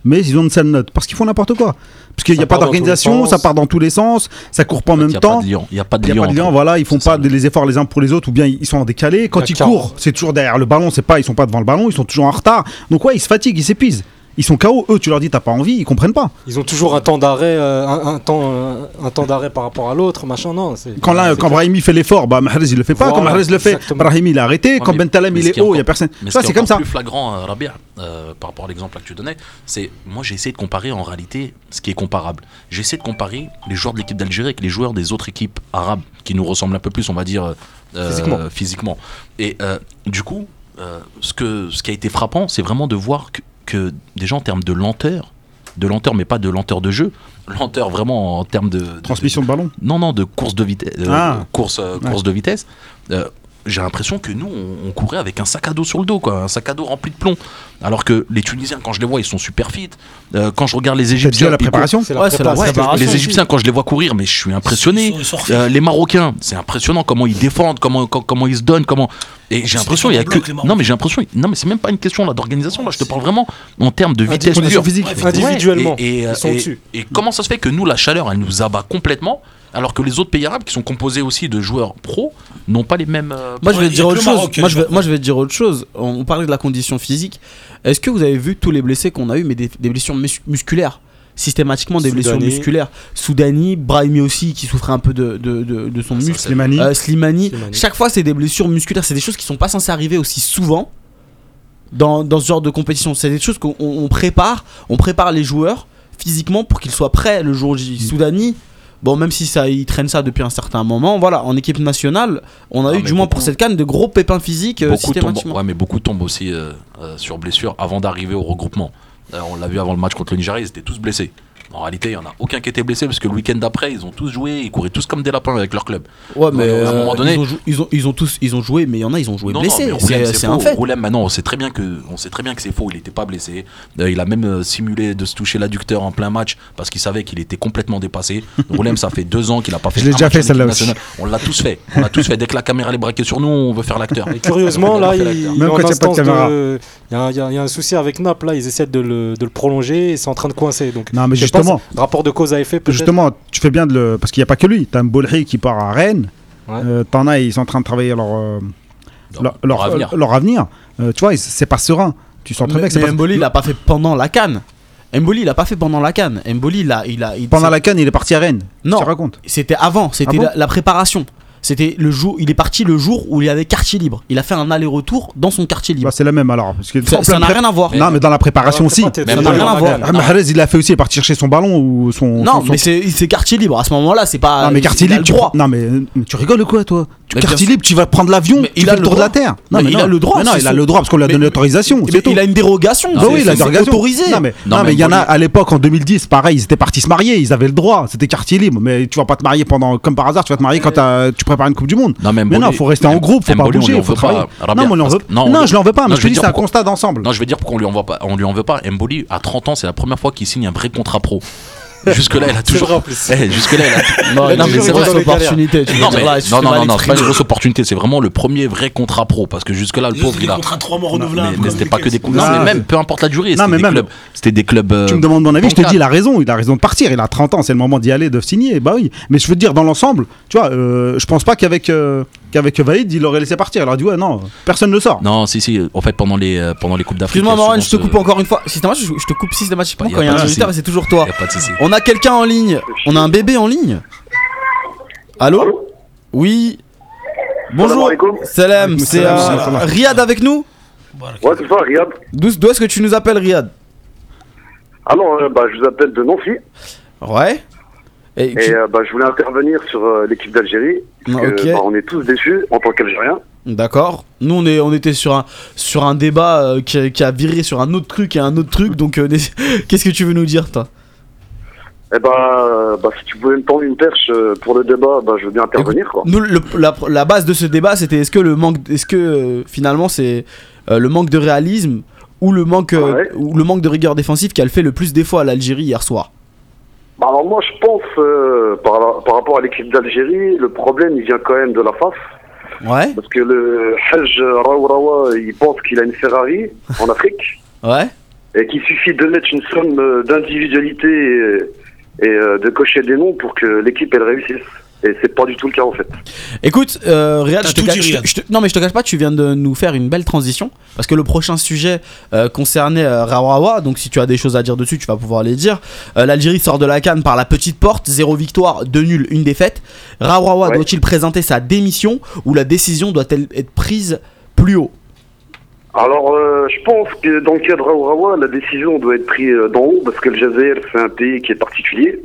Mais ils ont une sale note. Parce qu'ils font n'importe quoi. Parce qu'il n'y a pas d'organisation, ça part dans tous les sens, ça court pas en même temps. de. Il n'y a pas de Il n'y a pas de lien, voilà, ils font pas de- les efforts les uns pour les autres, ou bien ils sont en décalé. Quand ils courent, c'est toujours derrière le ballon, c'est pas, ils sont pas devant le ballon, ils sont toujours en retard. Donc ouais, ils se fatiguent, ils s'épuisent. Ils sont KO, eux, tu leur dis t'as pas envie, ils comprennent pas. Ils ont toujours un temps d'arrêt, euh, un, un temps, euh, un temps d'arrêt par rapport à l'autre, machin. Non. Quand, là, quand clair. Brahimi fait l'effort, bah Mahrez il le fait pas. Voilà, quand Mahrez le fait. Brahimi il a arrêté. quand mais- Bentaleb mais il ce est haut, il y a personne. Mais Ça ce qui c'est est comme ça. plus flagrant, euh, Rabia, euh, par rapport à l'exemple que tu donnais, c'est moi j'ai essayé de comparer en réalité ce qui est comparable. J'ai essayé de comparer les joueurs de l'équipe d'Algérie avec les joueurs des autres équipes arabes qui nous ressemblent un peu plus, on va dire, euh, Physiquement. physiquement. Et euh, du coup, euh, ce, que, ce qui a été frappant, c'est vraiment de voir que, que déjà en termes de lenteur, de lenteur mais pas de lenteur de jeu, lenteur vraiment en termes de, Transmission de ballon. non, non, de course de vitesse. Ah. course, euh, Ouais. de vitesse. Euh, j'ai l'impression que nous, on, on courait avec un sac à dos sur le dos, quoi, un sac à dos rempli de plomb. Alors que les Tunisiens, quand je les vois, ils sont super fit. Euh, quand je regarde les Égyptiens, la ils préparation. La Ouais, c'est la prépa, préparation. les aussi. Égyptiens, quand je les vois courir, mais je suis impressionné. Ils sont- ils sont Euh, les Marocains, c'est impressionnant comment ils défendent, comment, com- comment ils se donnent, comment. Et j'ai Ils l'impression il y a que. Non mais j'ai l'impression, non mais c'est même pas une question là d'organisation là. Je te parle vraiment en termes de vitesse physique. Individuellement, Et, et, ils sont et- au-dessus. et comment ça se fait que nous, la chaleur, elle nous abat complètement, alors que les autres pays arabes, qui sont composés aussi de joueurs pros, n'ont pas les mêmes. euh, Moi je vais dire autre chose. Maroc, Moi je, vais, Maroc. moi je vais te dire autre chose. On, on parlait de la condition physique. Est-ce que vous avez vu tous les blessés qu'on a eu, mais des, des blessures mus- musculaires? Systématiquement des blessures musculaires. Soudani, Brahimi aussi qui souffrait un peu de, de, de- de son Ça, muscle. Slimani. Euh, Slimani. Slimani. Chaque fois, c'est des blessures musculaires. C'est des choses qui sont pas censées arriver aussi souvent dans, dans ce genre de compétition. C'est des choses qu'on on prépare. On prépare les joueurs physiquement pour qu'ils soient prêts le jour J. Soudani. Bon, même si ça, il traîne ça depuis un certain moment, voilà, en équipe nationale, on a Non, eu, du moins pour cette canne, de gros pépins physiques euh, beaucoup tombent, ouais, mais beaucoup tombent aussi euh, euh, sur blessure avant d'arriver au regroupement. On l'a vu avant le match contre le Nigeria, ils étaient tous blessés. En réalité, il n'y en a aucun qui était blessé parce que le week-end d'après, ils ont tous joué, ils couraient tous comme des lapins avec leur club. Ouais, mais à un euh, moment donné- ils, ont ils ont, ils ont tous ils ont joué, mais il y en a, ils ont joué Non, blessés. C'est un fait. Roulem, maintenant, on sait très bien que, on sait très bien que c'est faux. Il n'était pas blessé. Euh, il a même euh, simulé de se toucher l'adducteur en plein match parce qu'il savait qu'il était complètement dépassé. Roulem, ça fait deux ans qu'il n'a pas [LAUGHS] fait. Je l'ai déjà fait, celle-là aussi. On l'a tous fait. On l'a tous fait. Dès que la caméra est braquée sur nous, on veut faire l'acteur. Et curieusement, là, il, y a un- souci avec Naples, là, ils essaient de le, de le prolonger et c'est en train de coincer. Donc, Non, mais justement. pas, rapport de cause à effet, peut-être. Justement, tu fais bien de le. Parce qu'il n'y a pas que lui. T'as un Bolhi qui part à Rennes. Ouais. Euh, T'en as, ils sont en train de travailler leur, euh, leur, leur, avenir. leur avenir. Euh, tu vois, c'est pas serein. Tu sens très bien Mais, que c'est mais pas Mboli, il l'a pas fait pendant la canne. Mboli, il l'a pas fait pendant la canne. Mboli, il a, il a, il- Pendant la canne, il est parti à Rennes. Non. Tu racontes C'était avant, c'était Ah bon la, la préparation. C'était le jour, il est parti le jour où il y avait quartier libre. Il a fait un aller-retour dans son quartier libre. Bah, C'est la même alors. Parce que ça n'a pré- rien à voir. Non, mais dans la préparation aussi. Mais Ça n'a rien à voir. Ah, Mahrez, il a fait aussi, il est parti chercher son ballon ou son. Non, son- mais son- c'est c'est quartier libre. À ce moment-là, c'est pas. Non, mais quartier il a libre, tu droit. prends- Non, mais, mais tu rigoles ou quoi, toi? Mais Quartier libre, tu vas prendre l'avion, il a le le tour de la Terre. Mais mais il a le droit, non, il a le droit parce qu'on lui a donné l'autorisation. Il a une dérogation. Oui, la c'est dérogation. autorisé. Non, mais Non, non, il y en a à l'époque en 2010, pareil, ils étaient partis se marier, ils avaient le droit, c'était quartier libre. Mais tu vas pas te marier pendant, comme par hasard, tu vas te marier quand t'as- tu prépares une Coupe du Monde. Non, mais Mais non, faut rester en groupe, faut pas bouger, faut travailler. Non, mais on lui en veut- non, non, on- je l'en veux pas, mais je te dis, c'est un constat d'ensemble. Non, je vais dire pourquoi on lui en veut pas. On lui en veut pas. Mboli, à 30 ans, c'est la première fois qu'il signe un vrai contrat pro. Jusque-là, il a toujours. vrai, en plus. Eh, Jusque-là, il a. Non, Non, mais une c'est grosse vrai. opportunité. tu Non, dire, mais, là, non, non, non, c'est pas une grosse opportunité. C'est vraiment le premier vrai contrat pro. Parce que jusque-là, le pauvre, il a. contrats de 3 mois Mais, renouvelables. mais c'était pas que des Non, mais même, peu importe la durée. Non, C'était mais des même- clubs. C'était des clubs. euh, Tu me demandes mon avis, je te dis, il a raison, il a raison de partir. Il a 30 ans, c'est le moment d'y aller, de signer. Bah oui. Mais je veux te dire, dans l'ensemble, tu vois, euh, je pense pas qu'avec euh, qu'avec Vaïd, il aurait laissé partir. Il aurait dit, ouais, non, personne ne sort. Non, si, si. En fait, pendant les, euh, pendant les Coupes d'Afrique. Excuse-moi, a Marwan, je te coupe encore une fois. Systématiquement, je je te coupe systématiquement a quand il y a pas un et c'est toujours toi. A. On a quelqu'un en ligne. On a un bébé en ligne. Allô Oui. Bonjour. Salam, c'est euh. Riyad avec nous Ouais, c'est ça, Riyad. D'où d'où est-ce que tu nous appelles, Riyad? Alors, euh, bah, je vous appelle de Nancy. Ouais. Et Et tu- euh, bah, je voulais intervenir sur euh, l'équipe d'Algérie. bah, on est tous déçus en tant qu'Algériens. D'accord. Nous, on, est, on était sur un, sur un débat euh, qui, a- qui a viré sur un autre truc et un autre truc. Donc, [LAUGHS] qu'est-ce que tu veux nous dire, toi? Et bah, bah, si tu pouvais me tendre une perche pour le débat, bah, je veux bien intervenir. Quoi. Nous, le- la, la base de ce débat, c'était est-ce que le manque, est-ce que finalement c'est le manque de réalisme ou le manque, Ouais. ou le manque de rigueur défensive qui a le fait le plus défaut à l'Algérie hier soir? Bah, alors moi, je pense, euh, par, la- par rapport à l'équipe d'Algérie, le problème, il vient quand même de la face. Ouais, Parce que le Hajj Raourawa, il pense qu'il a une Ferrari en Afrique. [LAUGHS] ouais. et qu'il suffit de mettre une somme euh, d'individualité et, et, euh, de cocher des noms pour que l'équipe elle réussisse. Et c'est pas du tout le cas en fait. Écoute, euh, Riyad, T'as je te cache- dit, je te- Riyad. je te- non mais je te cache pas, tu viens de nous faire une belle transition parce que le prochain sujet euh, concernait euh, Rawawa, donc si tu as des choses à dire dessus, tu vas pouvoir les dire. Euh, L'Algérie sort de la canne par la petite porte, zéro victoire, deux nuls, une défaite. Rawawa Ouais. doit-il présenter sa démission ou la décision doit-elle être prise plus haut? Alors euh, je pense que dans le cas de Raourawa, la décision doit être prise euh, d'en haut parce que le Jazair c'est un pays qui est particulier.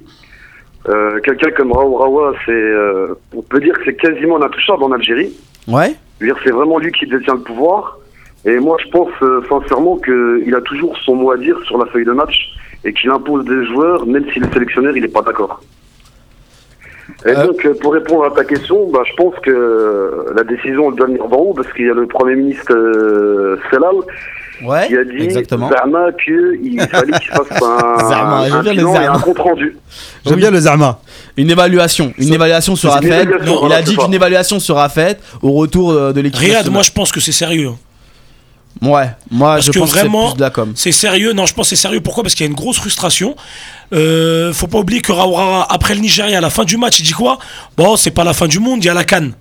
Euh, Quelqu'un comme Raourawa, c'est, euh, on peut dire que c'est quasiment intouchable en Algérie. Ouais. C'est vraiment lui qui détient le pouvoir. Et moi, je pense euh, sincèrement qu'il a toujours son mot à dire sur la feuille de match et qu'il impose des joueurs, même si le sélectionneur il n'est pas d'accord. Et Euh. donc, euh, pour répondre à ta question, bah, je pense que la décision elle doit venir d'en haut parce qu'il y a le Premier ministre euh, Selal Ouais. qui a dit exactement. Zama qu'il [LAUGHS] fallait qu'il fasse un, un bilan et compte rendu. J'aime Oui. bien le Zama. Une évaluation, une évaluation sera une faite. évaluation, Il a dit qu'une évaluation sera faite au retour de l'équipe. Riyad, moi je pense que c'est sérieux. Ouais, moi Parce je que pense vraiment, que c'est plus de la com. C'est sérieux, non, je pense que c'est sérieux. Pourquoi? Parce qu'il y a une grosse frustration. Euh, faut pas oublier que Raoura, après le Nigeria, à la fin du match, il dit quoi? Bon, c'est pas la fin du monde, il y a la canne.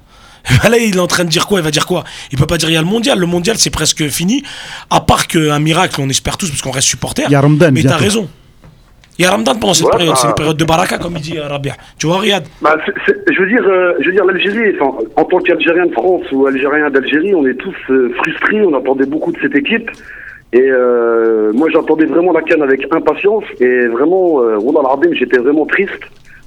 [LAUGHS] Là, il est en train de dire quoi Il va dire quoi? Il peut pas dire il y a le mondial. Le mondial, c'est presque fini. À part qu'un miracle, on espère tous, parce qu'on reste supporter. Il y a Ramadan Mais t'as raison. Il y a Ramadan pendant cette Ouais, période. C'est bah- une période de baraka, comme il dit euh, Rabia. Tu vois, Riyad? Bah, c'est- c'est- je veux dire, euh, je veux dire l'Algérie. enfin, en tant qu'Algérien de France ou Algérien d'Algérie, on est tous euh, frustrés. On attendait beaucoup de cette équipe. Et euh, moi, j'attendais vraiment la canne avec impatience. Et vraiment, euh, j'étais vraiment triste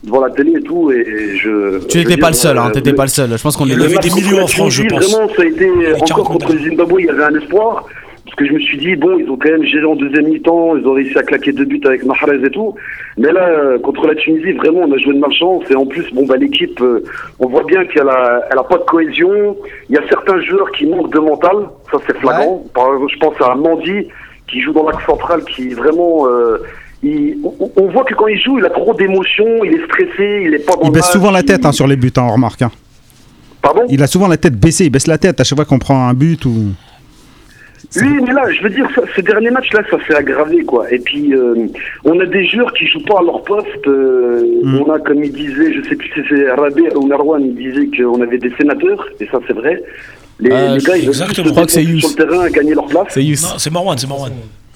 devant la télé et tout. Et, je. Tu n'étais pas le seul, hein, euh, t'étais pas le seul. Je pense qu'on est en le avait match des millions en France, je pense. Vraiment, ça a été Avec 40 encore contre le Zimbabwe, il y avait un espoir. Parce que je me suis dit, bon, ils ont quand même géré en deuxième mi-temps, ils ont réussi à claquer deux buts avec Mahrez et tout. Mais là, euh, contre la Tunisie, vraiment, on a joué de malchance. Et en plus, bon, bah, l'équipe, euh, on voit bien qu'elle a, elle a pas de cohésion. Il y a certains joueurs qui manquent de mental. Ça, c'est flagrant. Par exemple, je pense à Mandy, qui joue dans l'axe central, qui vraiment, euh, il- on, on voit que quand il joue, il a trop d'émotions, il est stressé, il est pas dans Il baisse souvent la tête il- hein, sur les buts, hein, on remarque. hein. Pardon Il a souvent la tête baissée, il baisse la tête à chaque fois qu'on prend un but ou. Oui, mais là, je veux dire, ça, ce dernier match-là, ça s'est aggravé, quoi. Et puis, euh, on a des joueurs qui jouent pas à leur poste. euh, Mm. On a, comme il disait, je sais plus si c'est Rabé ou Narwan, il disait qu'on avait des sénateurs, et ça, c'est vrai. Les, Euh, les gars, ils veulent exactement. tous Je crois que c'est sur le terrain à gagner leur place. C'est Yous. Non, c'est Marwan, c'est Marwan.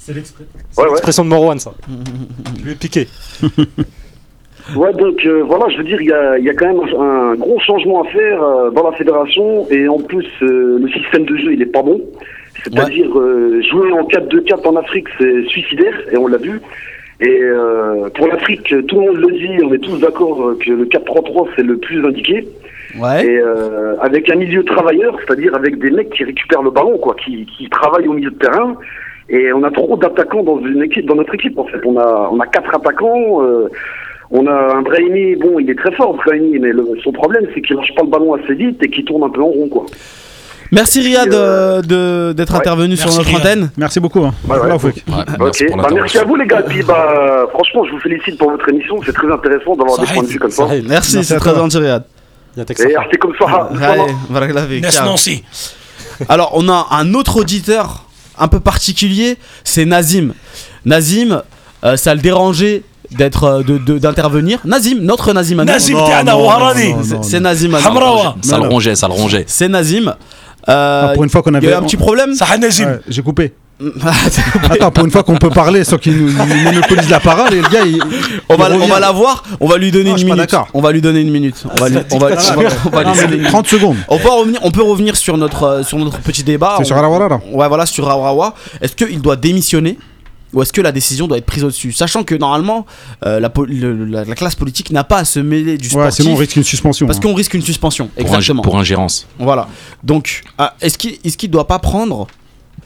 C'est l'expression Ouais, ouais. l'expression de Morwan, ça. [LAUGHS] Je lui ai piqué. Ouais, donc euh, voilà, je veux dire, il y a, il y a quand même un, un gros changement à faire euh, dans la fédération, et en plus, euh, le système de jeu, il est pas bon. C'est-à-dire, euh, jouer en 4-2-4 en Afrique, c'est suicidaire, et on l'a vu. Et euh, pour l'Afrique, tout le monde le dit, on est tous d'accord que le 4-3-3, c'est le plus indiqué. Ouais. Et euh, avec un milieu travailleur, c'est-à-dire avec des mecs qui récupèrent le ballon, quoi, qui, qui travaillent au milieu de terrain. Et on a trop d'attaquants dans une équipe, dans notre équipe en fait. On a on a quatre attaquants. euh, on a un Brahimi, bon, il est très fort, Brahimi, mais le- son problème, c'est qu'il lâche pas le ballon assez vite et qu'il tourne un peu en rond, quoi. Merci Riyad euh, euh, de- d'être ouais. intervenu sur notre Riyad. antenne. Merci beaucoup. hein. Ouais. Ouais, merci Ok, pour bah, merci à vous les gars. Puis bah, franchement, je vous félicite pour votre émission. C'est très intéressant d'avoir des points de vue comme ça. Merci, c'est très gentil Riyad. Et c'est comme ça. Allez. Nancy. Alors, on a un autre auditeur un peu particulier, c'est Nazim. Nazim, euh, ça le dérangeait d'être euh, de- de- d'intervenir. Nazim, notre Nazim. à nous. Nazim. C'est- Nazim. Ça le rongeait, ça le rongeait. C'est Nazim. Euh, Ah, pour une fois qu'on il y avait. a eu un petit problème. Sahah Nazim. Ouais, J'ai coupé. On [LAUGHS] Attends, pour une fois qu'on peut parler sans qu'il nous monopolise la parole, et le gars, il. va, il on va la voir. On va lui donner Non, je une minute. On va lui donner une minute. On va, lui- on va, on va- on va lui Non, mais donner une 30 secondes. On peut revenir, on peut revenir sur notre, euh, sur notre petit débat. C'est On- sur Arawara, Ouais, voilà, sur Rawawa. Est-ce qu'il doit démissionner ou est-ce que la décision doit être prise au-dessus? Sachant que normalement, euh, la, po- le- la, la classe politique n'a pas à se mêler du Ouais, sportif. sinon on risque une suspension. parce hein. qu'on risque une suspension. Pour, ing- pour ingérence. Voilà. Donc, ah, est-ce qu'il est-ce qu'il doit pas prendre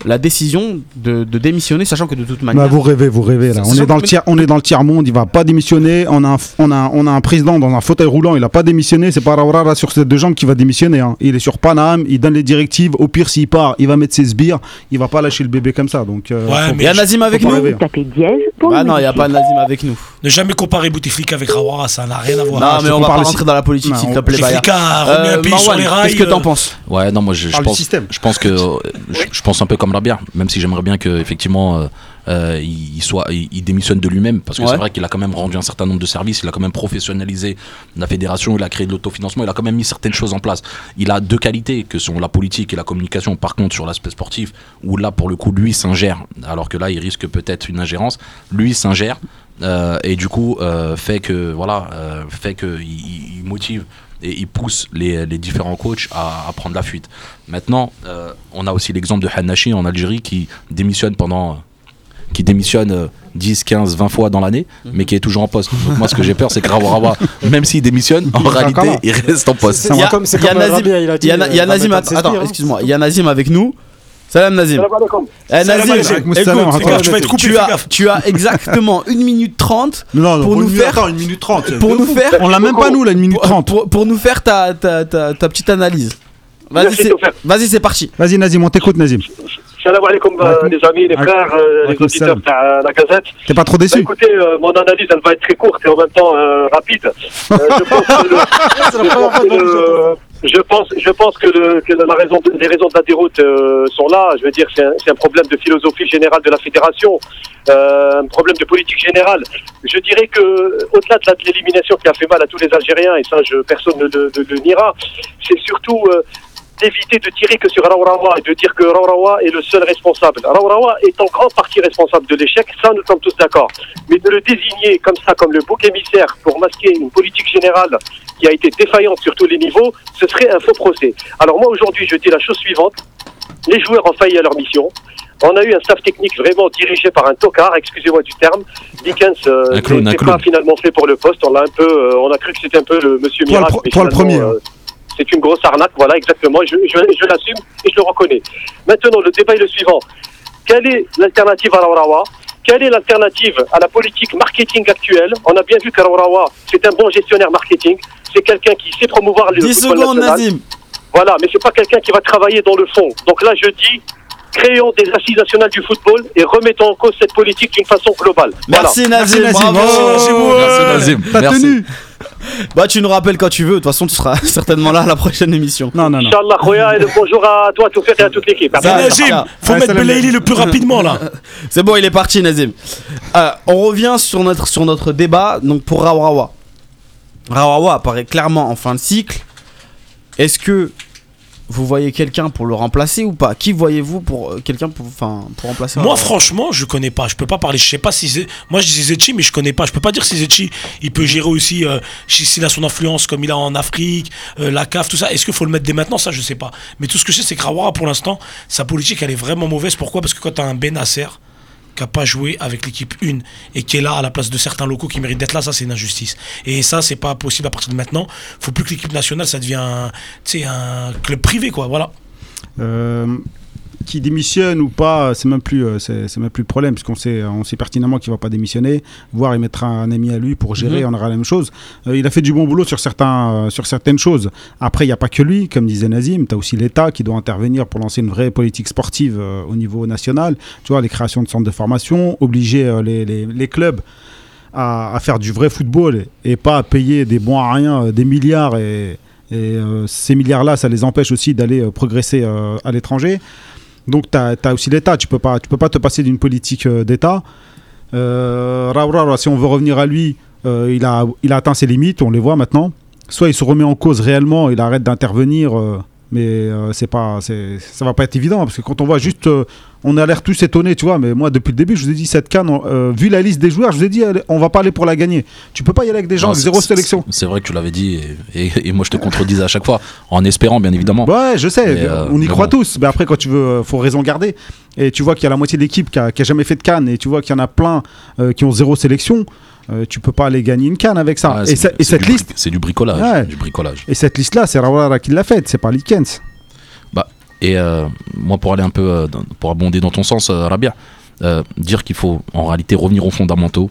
la décision de, de démissionner, sachant que de toute manière. Bah, vous rêvez, vous rêvez là. On est dans le tiers, on est dans le tiers monde. Il va pas démissionner. On a, un, on a, on a un président dans un fauteuil roulant. Il a pas démissionné. C'est pas Raoura sur ses deux jambes qui va démissionner. hein. Il est sur Paname. Il donne les directives. Au pire, s'il part, il va mettre ses sbires. Il va pas lâcher le bébé comme ça. Donc. euh, Ouais, Il y a Nazim avec nous rêver. Tapez dièse pour Ah le non, il n'y a pas Nazim avec nous. Ne jamais comparer Bouteflika avec Rawara, ça n'a rien à voir. non, je mais te on va pas rentrer dans la politique, s'il te on- plaît. Bouteflika a remis un pays sur les rails. qu'est-ce que t'en euh, penses? Ouais, non, moi je, pense, système. je pense que euh, je, je pense un peu comme Rabia, même si j'aimerais bien que effectivement euh, euh, il soit, il, il démissionne de lui-même, parce que Ouais. c'est vrai qu'il a quand même rendu un certain nombre de services, il a quand même professionnalisé la fédération, il a créé de l'autofinancement, il a quand même mis certaines choses en place. Il a deux qualités que sont la politique et la communication. Par contre, sur l'aspect sportif, où là pour le coup lui s'ingère, alors que là il risque peut-être une ingérence, lui s'ingère. euh, et du coup euh, fait que voilà euh, fait que il motive et il pousse les, les différents coachs à, à prendre la fuite. Maintenant, euh, on a aussi l'exemple de Hanashi en Algérie qui démissionne pendant. qui démissionne euh, 10, 15, 20 fois dans l'année, mais qui est toujours en poste. Donc moi, ce que j'ai peur, c'est que Rawarawa, même s'il démissionne, en réalité, comment il reste en poste. Euh, il y a Nazim avec nous. Salam Nazim. Salam alaikum. Eh, Nazim, écoute, écoute, tu vas être coupé, tu, as, gaffe. tu as exactement 1 minute 30 [LAUGHS] Non, non, Pour nous une faire- minute- attends, une minute 30. [LAUGHS] pour nous faire On l'a même pas nous là, une minute pour, 30. pour- pour nous faire ta, ta, ta, ta petite analyse. Vas-y, c'est parti. Vas-y Nazim, on t'écoute Nazim. Salam alaikum, euh, les amis, les frères, euh, les auditeurs de la Gazette. T'es pas trop Bah, déçu écoutez, euh, mon analyse, elle va être très courte et en même temps rapide. Je pense que le- [LAUGHS] je pense je pense, que, le- que la raison, les raisons de la déroute euh, sont là. Je veux dire, c'est un, un problème de philosophie générale de la fédération, euh, un problème de politique générale. Je dirais que, au-delà de l'élimination qui a fait mal à tous les Algériens, et ça, je, personne ne le, ne le niera, c'est surtout euh, d'éviter de tirer que sur Raourawa et de dire que Raourawa est le seul responsable. Raourawa est en grande partie responsable de l'échec, ça nous sommes tous d'accord. Mais de le désigner comme ça, comme le bouc émissaire pour masquer une politique générale qui a été défaillante sur tous les niveaux, ce serait un faux procès. Alors moi aujourd'hui, je dis la chose suivante. Les joueurs ont failli à leur mission. On a eu un staff technique vraiment dirigé par un tocard, excusez-moi du terme. Dickens euh, n'était pas finalement fait pour le poste. On l'a un peu, euh, on a cru que c'était un peu le Monsieur le Miracle. pro- toi, le finalement, premier, hein. euh, c'est une grosse arnaque, voilà, exactement. Je, je, je l'assume et je le reconnais. Maintenant, le débat est le suivant. quelle est l'alternative à Raourawa? Quelle est l'alternative à la politique marketing actuelle? On a bien vu que Raourawa, c'est un bon gestionnaire marketing. C'est quelqu'un qui sait promouvoir le 10 football secondes, national. Nazim. Voilà, mais c'est pas quelqu'un qui va travailler dans le fond. Donc là, je dis, créons des assises nationales du football et remettons en cause cette politique d'une façon globale. Merci Nazim, Nazim. bravo. Merci Nazim. Merci. tenu Bah tu nous rappelles quand tu veux, de toute façon tu seras [LAUGHS] certainement là à la prochaine émission. Non, non, non. Inch'Allah, Khoya, et le bonjour à toi, Toufik, et à toute l'équipe. Nazim, faut Ouais, mettre. Belaïli le plus rapidement là. [LAUGHS] C'est bon, il est parti Nazim. Euh, on revient sur notre, sur notre débat, donc pour Raourawa. Raourawa apparaît clairement en fin de cycle. Est-ce que vous voyez quelqu'un pour le remplacer ou pas? Qui voyez-vous pour euh, quelqu'un pour, enfin, pour remplacer Moi, franchement, je connais pas. Je peux pas parler. Je sais pas si. Zé- Moi, je dis Zetchi, mais je connais pas. Je peux pas dire si Zetchi, il peut gérer aussi. euh, si- S'il a son influence comme il a en Afrique, euh, la CAF, tout ça. Est-ce qu'il faut le mettre dès maintenant? Ça, je sais pas. Mais tout ce que je sais, c'est que Rawara, pour l'instant, sa politique, elle est vraiment mauvaise. Pourquoi? Parce que quand tu as un Benasser qui n'a pas joué avec l'équipe 1 et qui est là à la place de certains locaux qui méritent d'être là, ça c'est une injustice. Et ça, c'est pas possible à partir de maintenant. faut plus que l'équipe nationale, ça devient un, un club privé, quoi. Voilà. Euh, qui démissionne ou pas, c'est même plus, euh, c'est même plus le problème, puisqu'on sait, on sait pertinemment qu'il va pas démissionner, voire il mettra un ami à lui pour gérer, on aura la même chose. Euh, il a fait du bon boulot sur certains, euh, sur certaines choses. Après, il n'y a pas que lui, comme disait Nazim, tu as aussi l'État qui doit intervenir pour lancer une vraie politique sportive euh, au niveau national. Tu vois, les créations de centres de formation, obliger euh, les, les- les clubs à, à faire du vrai football et pas à payer des bons à rien, euh, des milliards et, et, euh, ces milliards-là, ça les empêche aussi d'aller euh, progresser euh, à l'étranger. Donc tu as, aussi l'État, tu peux peux pas te passer d'une politique euh, d'État. Euh, si on veut revenir à lui, euh, il, a, il a atteint ses limites, on les voit maintenant. Soit il se remet en cause réellement, il arrête d'intervenir, euh, mais c'est pas, ça va pas être évident parce que quand on voit juste, on a l'air tous étonnés, tu vois. Mais moi, depuis le début, je vous ai dit cette canne, euh, vu la liste des joueurs, je vous ai dit, on va pas aller pour la gagner. Tu peux pas y aller avec des gens Non, avec c'est- zéro sélection. C'est vrai que tu l'avais dit et, et- et moi je te contredisais à chaque fois en espérant bien évidemment. Ouais, je sais, Mais, euh, on y croit bon. tous. Mais après, quand tu veux, euh, faut raison garder. Et tu vois qu'il y a la moitié de l'équipe qui a, qui a jamais fait de canne, et tu vois qu'il y en a plein euh, qui ont zéro sélection. Euh, tu peux pas aller gagner une canne avec ça. Et, cette liste, c'est du bricolage, Ouais. du bricolage. et cette liste-là, c'est Rawara qui l'a faite, c'est pas Likens. Et euh, moi, pour aller un peu, euh, pour abonder dans ton sens, euh, Rabia, dire qu'il faut en réalité revenir aux fondamentaux,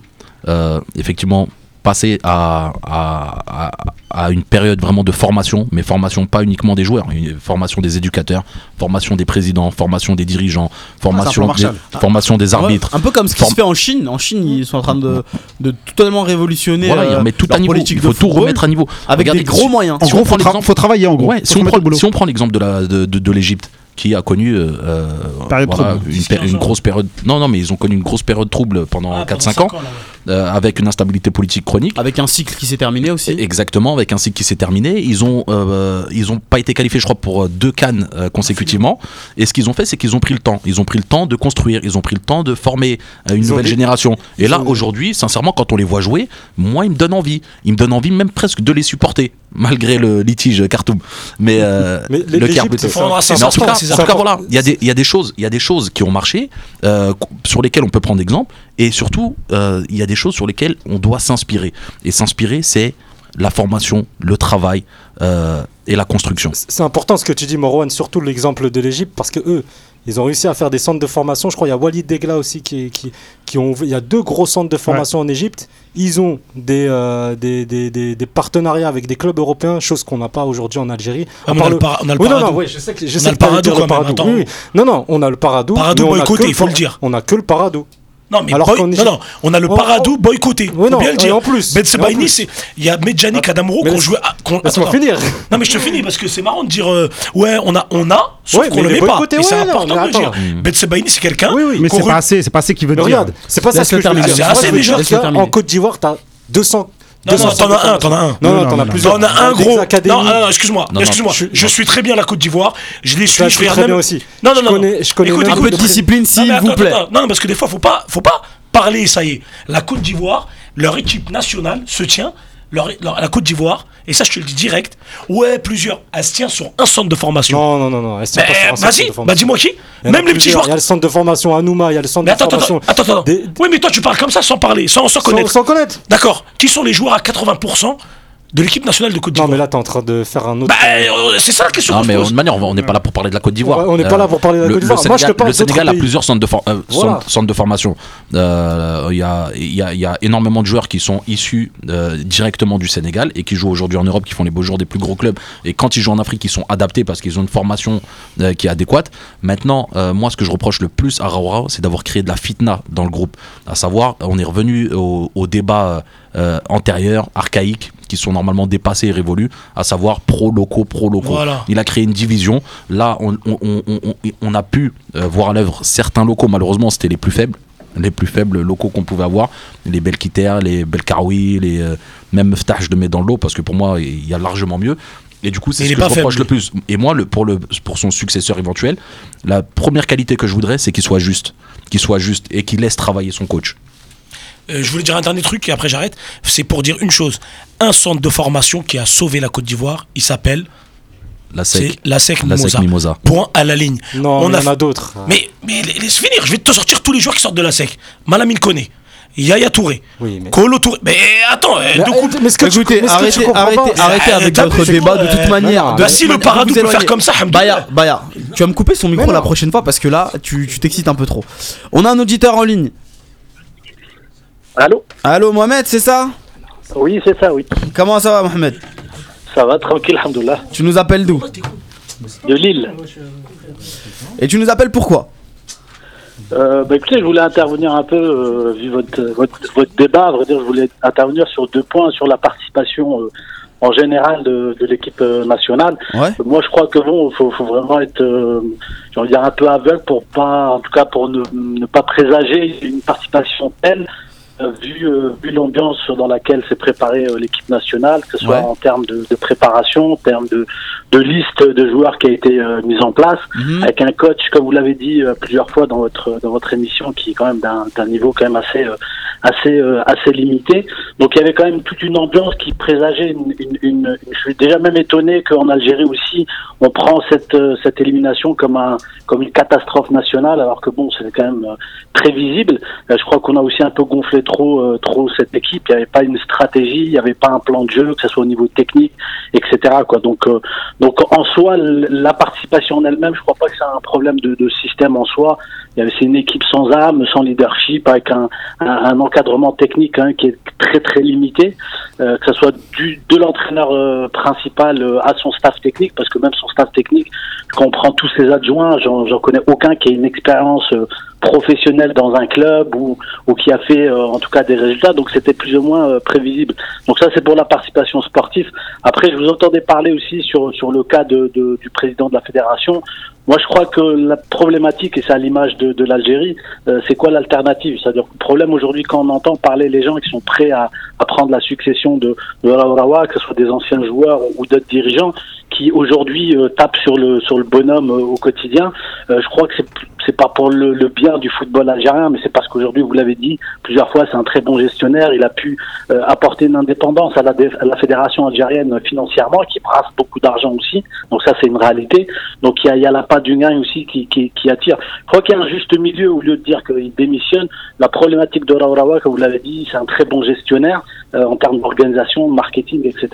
effectivement passer à, à, à- à une période vraiment de formation, mais formation pas uniquement des joueurs, une formation des éducateurs, formation des présidents, formation des dirigeants, formation, plan des, Marshall. formation des arbitres. Ouais, un peu comme ce qui Form- se fait en Chine. En Chine, ils sont en train de, de totalement révolutionner Voilà, euh, tout à niveau. politique Il faut tout remettre à niveau. avec Regardez, des gros si- moyens. En Si gros, faut, tra- faut travailler en gros. Ouais, Faut si on, prend, si on prend l'exemple de la de, de, de l'Égypte qui a connu euh, euh, une, péri- 10-15 une ans. grosse période non non mais ils ont connu une grosse période trouble pendant Ah, 4-5 pendant ans cinq là, ouais. euh, avec une instabilité politique chronique Avec un cycle qui s'est terminé aussi. Exactement, avec un cycle qui s'est terminé. Ils ont, euh, ils ont pas été qualifiés, je crois, pour deux cannes euh, consécutivement. Et ce qu'ils ont fait, c'est qu'ils ont pris le temps. Ils ont pris le temps de construire. Ils ont pris le temps de former euh, une Ils nouvelle des- génération. Et ils là, ont- aujourd'hui, sincèrement, quand on les voit jouer, moi, ils me donnent envie. Ils me donnent envie même presque de les supporter, malgré le litige Khartoum. Mais, euh, [LAUGHS] Mais le Khartoum- en tout cas, important, c'est en tout cas, important. voilà, il y a des, il y a des choses, il y a des choses qui ont marché, euh, sur lesquelles on peut prendre exemple, et surtout, euh, il y a des choses sur lesquelles on doit s'inspirer. Et s'inspirer, c'est la formation, le travail euh, et la construction. C'est important ce que tu dis, Morwan, surtout l'exemple de l'Égypte, parce que eux, ils ont réussi à faire des centres de formation. Je crois qu'il y a Walid Degla aussi qui, qui, qui ont. Il y a deux gros centres de formation en Égypte. Ils ont des, euh, des, des, des, des partenariats avec des clubs européens, chose qu'on n'a pas aujourd'hui en Algérie. Ah, on part a le para- on a le Oui, non, non, ouais, je sais que, je On sais a le que t'allais Paradou le quand même, Paradou. Oui, oui. Non, non, on a le Paradou. Paradou on boycotté, il faut le par- dire. On a que le Paradou. Non, mais Alors boy- qu'en non, Égypte- non, on a le Oh, Paradou oh. boycotté. Oui, faut non, bien le dire. en plus, Ben en Sebaini. Il y a Medjani Kadamro Mais qu'on jouait. à- Laisse-moi attends, finir. Non, mais je te finis parce que c'est marrant de dire euh, ouais, on a, on a, sauf Ouais, qu'on le met pas. Et c'est ouais, important de le dire. Ben Sebaini, c'est quelqu'un. Oui, oui. Mais c'est pas assez, c'est pas assez qu'il veut dire. regarde, c'est pas ça ce que je veux dire. C'est assez je veux déjà, terminer. Côte d'Ivoire, t'as 200. Non, non, 200 t'en as un, t'en as un. Non, Non, t'en as plusieurs. T'en as un gros. académies. Non, non, non, excuse-moi. Excuse-moi. je- suis très bien la Côte d'Ivoire. Je les suis. Ça, Je regarde bien aussi. Non, non, Je non. connais- je connais Un écoute, peu de discipline, s'il vous plaît. Non, non, parce que des fois, faut pas, faut pas parler, ça y est. La Côte d'Ivoire, leur équipe nationale se tient, leur, leur- la Côte d'Ivoire, et ça, je te le dis direct. Ouais, plusieurs. Elle se tient sur un centre de formation. Non, non, non, non. elle se tient Mais, pas sur un centre vas-y, de bah formation. dis-moi qui Il y en a Même les petits plusieurs. joueurs. Il y a le centre de formation à Nouma, il y a le centre Mais de attends, attends, formation. attends, attends. Des- Oui, mais toi, tu parles comme ça sans parler, sans, sans Sans, connaître. sans connaître. D'accord. Qui sont les joueurs à 80% de l'équipe nationale de Côte Non, d'Ivoire. mais là, t'es en train de faire un autre. Bah, euh, c'est ça la question. Non, mais de manière, on n'est pas là pour parler de la Côte d'Ivoire. On n'est pas là pour parler de la Côte d'Ivoire. Le Moi, je te Sénégal, parle le Sénégal a pays. plusieurs centres de, for- euh, Voilà. centres- centres de formation. Euh, Il y, a, il y a- il y a énormément de joueurs qui sont issus euh, directement du Sénégal et qui jouent aujourd'hui en Europe, qui font les beaux jours des plus gros clubs. Et quand ils jouent en Afrique, ils sont adaptés parce qu'ils ont une formation euh, qui est adéquate. Maintenant, euh, moi, ce que je reproche le plus à Raoura, c'est d'avoir créé de la fitna dans le groupe. À savoir, on est revenu au, au débat euh, antérieur, archaïque, qui sont normalement dépassés et révolus, à savoir pro-locaux, pro-locaux. Voilà. Il a créé une division. Là, on, on- on- on- on a pu euh, voir à l'œuvre certains locaux, malheureusement, c'était les plus faibles. Les plus faibles locaux qu'on pouvait avoir, les Belkiter, les Belkaroui, les euh, même Meftah, je le mets dans l'eau parce que pour moi, il y a largement mieux. Et du coup, c'est ce que je reproche faible, le plus. Et moi, le, pour, le, pour son successeur éventuel, la première qualité que je voudrais, c'est qu'il soit juste. Qu'il soit juste et qu'il laisse travailler son coach. Euh, je voulais dire un dernier truc et après j'arrête. C'est pour dire une chose. Un centre de formation qui a sauvé la Côte d'Ivoire, il s'appelle La SEC. la SEC La Mimosa. SEC Mimosa. Point à la ligne. Non, On mais il a y en a d'autres. Mais, mais laisse finir, je vais te sortir tous les joueurs qui sortent de la SEC. Malamine Koné, Yaya Touré, Oui, mais. Kolo Touré. Mais attends, euh, Mais, ce que tu- mais ce que tu arrêtez, arrêtez, euh, avec votre débat de toute manière. bah, si le Paradou peut faire comme ça. Baya, Baya, tu vas me couper son micro la prochaine fois parce que là, tu t'excites un peu trop. On a un auditeur en ligne. Allô Allô, Mohamed, c'est ça Oui, c'est ça, oui. Comment ça va, Mohamed Ça va, tranquille, alhamdoulilah. Tu nous appelles d'où De Lille. Et tu nous appelles pourquoi Euh, bah, écoutez, je voulais intervenir un peu, euh, vu votre, votre, votre débat, à vrai dire, je voulais intervenir sur deux points, sur la participation euh, en général de, de l'équipe euh, nationale. Ouais. Moi, je crois que bon, faut, faut vraiment être, j'ai envie de dire, un peu aveugle pour pas, en tout cas, pour ne, ne pas présager une participation telle, vu, euh, vu l'ambiance dans laquelle s'est préparée euh, l'équipe nationale, que ce soit Ouais. en termes de, de préparation, en termes de, de liste de joueurs qui a été euh, mise en place Mhm. avec un coach, comme vous l'avez dit euh, plusieurs fois dans votre dans votre émission, qui est quand même d'un d'un niveau quand même assez euh, assez euh, assez limité. Donc il y avait quand même toute une ambiance qui présageait une, une, une- je suis déjà même étonné qu'en Algérie aussi on prend cette euh, cette élimination comme un comme une catastrophe nationale, alors que bon c'est quand même euh, prévisible. Euh, je crois qu'on a aussi un peu gonflé trop euh, trop cette équipe. Il n'y avait pas une stratégie, il n'y avait pas un plan de jeu, que ce soit au niveau technique, etc. Donc euh, donc en soi, la participation en elle-même, je crois pas que c'est un problème de, système en soi. C'est une équipe sans âme, sans leadership, avec un, encadrement technique hein, qui est très très limité, euh, que ce soit de l'entraîneur principal à son staff technique, parce que même son staff technique, quand on prend tous ses adjoints, j'en connais aucun qui ait une expérience professionnelle dans un club ou, ou qui a fait euh, en tout cas des résultats, donc c'était plus ou moins euh, prévisible. Donc ça c'est pour la participation sportive. Après je vous entendais parler aussi sur, sur le cas de, de- du président de la fédération. Moi, je crois que la problématique, et c'est à l'image de, de l'Algérie, euh, c'est quoi l'alternative? C'est-à-dire que le problème aujourd'hui, quand on entend parler les gens qui sont prêts à, à prendre la succession de, de Raourawa, que ce soit des anciens joueurs ou d'autres dirigeants, qui aujourd'hui euh, tapent sur le sur le bonhomme euh, au quotidien, euh, je crois que c'est c'est pas pour le, le bien du football algérien, mais c'est parce qu'aujourd'hui, vous l'avez dit plusieurs fois, c'est un très bon gestionnaire. Il a pu euh, apporter une indépendance à la, à la fédération algérienne financièrement, qui brasse beaucoup d'argent aussi. Donc ça, c'est une réalité. Donc il y a, y a la part du gain aussi qui, attire. Je crois qu'il y a un juste milieu au lieu de dire qu'il démissionne. La problématique de Raourawa, comme vous l'avez dit, c'est un très bon gestionnaire euh, en termes d'organisation, de marketing, etc.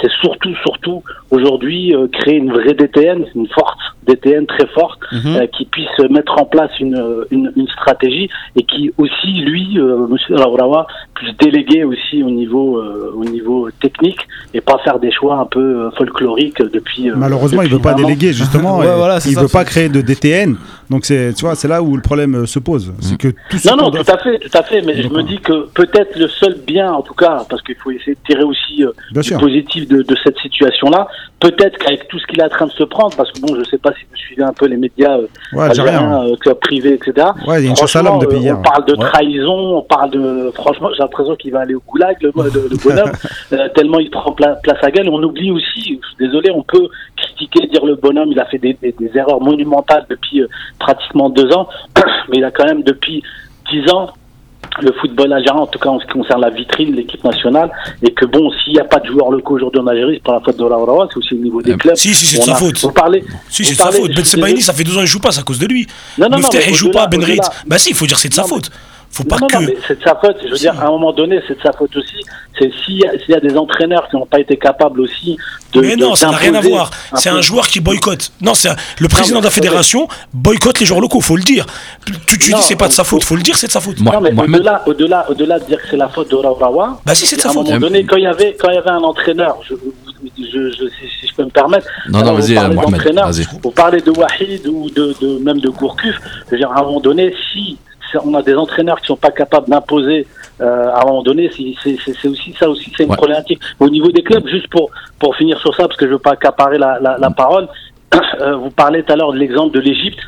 C'est surtout, surtout aujourd'hui euh, créer une vraie DTN, une forte DTN très forte, Mhm. euh, qui puisse mettre en place une, une, une stratégie et qui aussi, lui, euh, Monsieur Raourawa, puisse déléguer aussi au niveau, euh, au niveau technique et pas faire des choix un peu euh, folkloriques depuis. euh, Malheureusement, il veut pas déléguer justement. [LAUGHS] Ouais, voilà, il ça, veut pas créer de DTN. Donc c'est, tu vois, c'est là où le problème euh, se pose. C'est que tout ce Non, non, doit tout à fait, tout à fait. Mais je me dis que peut-être le seul bien, en tout cas, parce qu'il faut essayer de tirer aussi euh, Bien du sûr. positif de, de cette situation-là. Peut-être qu'avec tout ce qu'il est en train de se prendre, parce que bon, je sais pas si vous suivez un peu les médias euh, Ouais, algérien. algériens, euh, clubs privés, etc. Ouais, il y a une chasse à l'homme depuis euh, hier. On parle de Ouais. trahison, on parle de. Franchement, j'ai l'impression qu'il va aller au goulag, le, le, le bonhomme, [LAUGHS] euh, tellement il prend pla- place à gueule. On oublie aussi, désolé, on peut critiquer, dire le bonhomme, il a fait des, des- des erreurs monumentales depuis euh, pratiquement deux ans, [CLEARS THROAT] mais il a quand même depuis dix ans le football algérien, en tout cas en ce qui concerne la vitrine de l'équipe nationale, et que bon, s'il n'y a pas de joueurs locaux aujourd'hui en Algérie, c'est pas la faute de Laurawa, c'est aussi au niveau des clubs. Si, si, c'est de sa faute. Vous parlez, Si, c'est de sa faute. Ben Sebaini, ça fait deux ans qu'il joue pas, c'est à cause de lui. Non, non, non, il joue pas, Ben Bah si, il faut dire c'est de sa faute. Faut pas non, non, que. non, mais c'est de sa faute. Je veux dire, à un moment donné, c'est de sa faute aussi. C'est s'il y, a- s'il y a des entraîneurs qui n'ont pas été capables aussi de. mais de- non, ça n'a rien à voir. C'est un joueur qui boycotte. Non, c'est le président de la fédération boycotte les joueurs locaux, faut le dire. Tu, tu Non, dis c'est pas de sa faut- faute, faut le dire, c'est de sa faute. Non, mais au-delà, au-delà, au-delà de dire que c'est la faute de Rawa, Bah si, c'est de sa à un faute. moment donné, quand il y avait, quand il y avait un entraîneur, je, je, je- si, si je peux me permettre, Non, non, vas-y, vous parlez Mohamed. Vous parlez de Wahid ou de, de- même de Gourcuff. Je veux dire, à un moment donné, si on a des entraîneurs qui sont pas capables d'imposer, euh, à un moment donné, c'est aussi ça aussi, c'est une Ouais. problématique. Au niveau des clubs, juste pour pour finir sur ça, parce que je veux pas accaparer la, la, la parole, [CLEARS THROAT] euh, vous parlez tout à l'heure de l'exemple de l'Égypte.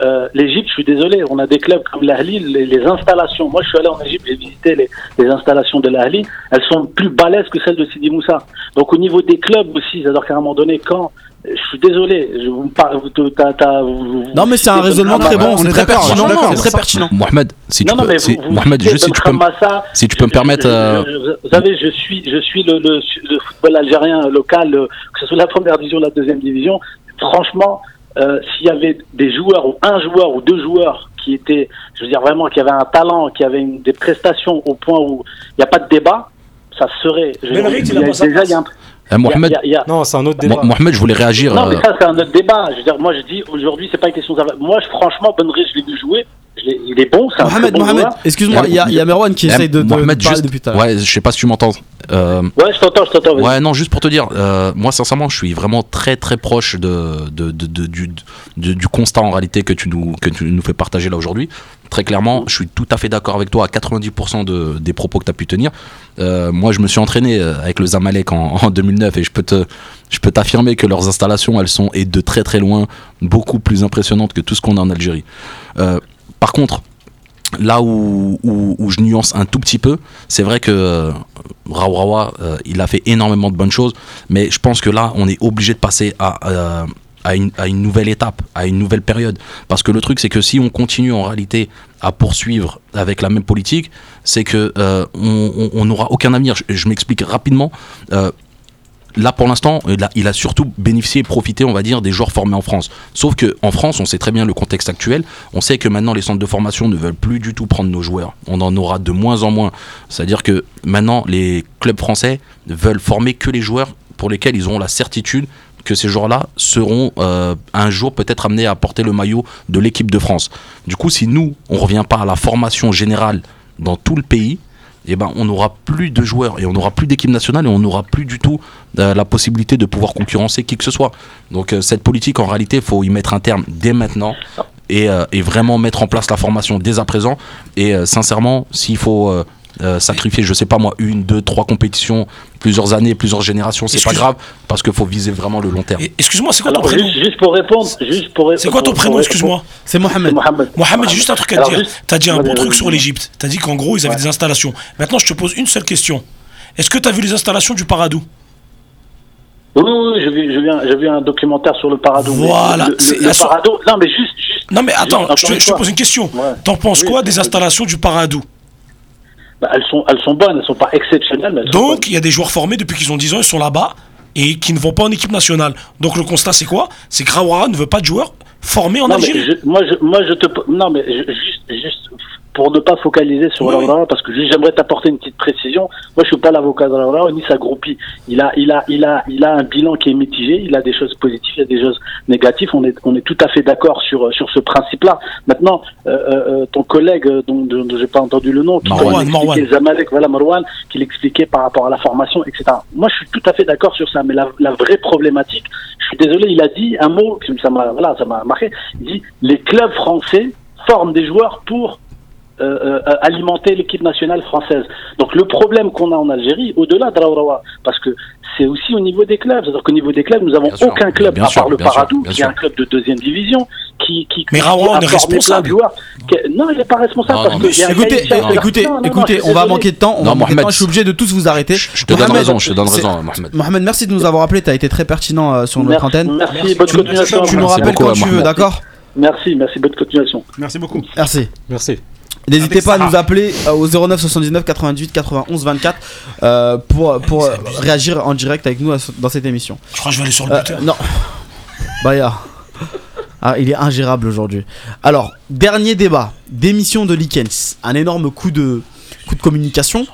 Euh, L'Égypte, je suis désolé, on a des clubs comme l'Ahli, les, les installations. Moi, je suis allé en Égypte, j'ai visité les, les installations de l'Ahli. Elles sont plus balèzes que celles de Sidi Moussa. Donc, au niveau des clubs aussi, c'est-à-dire qu'à un moment donné, quand je suis désolé, je vous parle, vous- t'as- t'as- vous- vous- Non, mais c'est un raisonnement très bon, on c'est est très pertinent. C'est très. Mohamed, si tu peux, mais si- vous- vous Mohamed, citez juste si tu Ben peux, me- Khamassa, si tu peux me permettre. je- je- je- vous savez, je suis, je suis le, le, le football algérien local, euh, que ce soit la première division ou la deuxième division. Franchement, euh, s'il y avait des joueurs ou un joueur ou deux joueurs qui étaient, je veux dire vraiment, qui avaient un talent, qui avaient une- des prestations au point où il n'y a pas de débat, ça serait. je- Benric, il il y a déjà, il y a un- Mohamed, y a- y a- Non, c'est un autre débat. Mohamed, je voulais réagir. non, mais euh, ça, c'est un autre débat. Je veux dire, moi, je dis, aujourd'hui, c'est pas une question de. Moi, je, franchement, Benrich, je l'ai vu jouer. L'ai- il est bon, c'est un Mohamed, bon Mohamed, excuse-moi, il y, a- il y a Merwan qui eh, essaye de, de Mohamed, parler juste- depuis tout à l'heure. Ouais, je sais pas si tu m'entends. Euh, Ouais, je t'entends, je t'entends. vas-y. Ouais, non, juste pour te dire, euh, moi sincèrement, je suis vraiment très très proche de, de, de- de- du, de- du constat en réalité que tu nous, que tu nous fais partager là aujourd'hui. Très clairement, je suis tout à fait d'accord avec toi à 90% de, des propos que tu as pu tenir. Euh, moi, je me suis entraîné euh, avec le Zamalek en, en 2009 et je peux te, je peux t'affirmer que leurs installations, elles sont et de très très loin beaucoup plus impressionnantes que tout ce qu'on a en Algérie. Euh, par contre, là où, où, je nuance un tout petit peu, c'est vrai que euh, Raourawa, il a fait énormément de bonnes choses, mais je pense que là, on est obligé de passer à, à une, nouvelle étape, à une nouvelle période. Parce que le truc, c'est que si on continue en réalité à poursuivre avec la même politique, c'est que euh, on n'aura aucun avenir. Je, m'explique rapidement. Euh, Là, pour l'instant, il a surtout bénéficié et profité, on va dire, des joueurs formés en France. Sauf que en France, on sait très bien le contexte actuel. On sait que maintenant, les centres de formation ne veulent plus du tout prendre nos joueurs. On en aura de moins en moins. C'est-à-dire que maintenant, les clubs français veulent former que les joueurs pour lesquels ils auront la certitude que ces joueurs-là seront euh, un jour peut-être amenés à porter le maillot de l'équipe de France. Du coup, si nous, on revient pas à la formation générale dans tout le pays, eh ben, on n'aura plus de joueurs et on n'aura plus d'équipe nationale et on n'aura plus du tout euh, la possibilité de pouvoir concurrencer qui que ce soit. Donc euh, cette politique, en réalité, il faut y mettre un terme dès maintenant et, vraiment mettre en place la formation dès à présent. Et sincèrement, s'il faut euh, sacrifier, je sais pas moi, une, deux, trois compétitions, plusieurs années, plusieurs générations, c'est pas grave parce qu'il faut viser vraiment le long terme. Excuse-moi, c'est quoi ton prénom juste, pour répondre, juste pour C'est quoi ton prénom, excuse-moi C'est Mohamed. Mohamed. Mohamed, j'ai juste un truc à te Alors, dire. juste- T'as dit un bon truc sur l'Égypte. T'as dit qu'en gros, ils avaient des installations. Maintenant, je te pose une seule question. Est-ce que t'as vu les installations du Paradou? Oui, oui, oui, j'ai vu, j'ai vu un, j'ai vu un documentaire sur le Parado. mais Voilà, Le, le- c'est- le elles sont- Parado. Non, mais juste, juste. Non, mais attends, je te, je pose une question. Ouais. T'en penses Oui, quoi des installations du Paradou? Bah, elles sont, elles sont bonnes, elles sont pas exceptionnelles. Mais elles sont Donc, il y a des joueurs formés depuis qu'ils ont 10 ans, ils sont là-bas et qui ne vont pas en équipe nationale. Donc, le constat, c'est quoi? C'est que Rawara ne veut pas de joueurs formés en Non, mais Algérie. je- moi, je, moi, je te. Non, mais je- juste, juste pour ne pas focaliser sur Oui, Laura, parce que j'aimerais t'apporter une petite précision. Moi, je suis pas l'avocat de Laura, ni sa groupie. Il a, il a, il a, il a un bilan qui est mitigé. Il a des choses positives, il y a des choses négatives. On est, on est tout à fait d'accord sur sur ce principe-là. Maintenant, euh, euh, ton collègue euh, dont, dont, dont j'ai pas entendu le nom, qui Marwan, Zamalek, voilà Marwan, qui l'expliquait par rapport à la formation, etc. Moi, je suis tout à fait d'accord sur ça. Mais la, la vraie problématique, je suis désolé, il a dit un mot, ça m'a, voilà, ça m'a marqué. Il dit les clubs français forment des joueurs pour euh, euh, alimenter l'équipe nationale française. Donc le problème qu'on a en Algérie, au-delà de Raourawa, parce que c'est aussi au niveau des clubs. C'est-à-dire qu'au niveau des clubs, nous n'avons sûr, aucun club, bien à sûr, part le sûr, Paradou, bien qui est sûr. un club de deuxième division, qui, qui, Mais qui Raoura, a on est responsable. joueurs. Qui- Non, il n'est pas responsable Non, parce non, que Écoutez, écoutez, Non, non, non, écoutez, on va manquer de temps. On Non, va de Mohamed, temps. Je suis obligé de tous vous arrêter. Je te donne Mohamed, raison, je te donne raison, Mohamed. Mohamed, merci de nous avoir appelé. Tu as été très pertinent euh, sur notre Merci, antenne. merci, bonne continuation. tu nous rappelles quand tu veux, d'accord Merci, merci, bonne continuation. Merci beaucoup. Merci. Merci. N'hésitez Avec pas à nous appeler euh, au 09 79 98 91 24 euh, pour, pour euh, réagir en direct avec nous à ce- dans cette émission. Je crois que je vais aller sur le Euh, buteur. non. Baya. Ah, il est ingérable aujourd'hui. Alors, dernier débat. Démission de Likens. Un énorme coup de, coup de communication.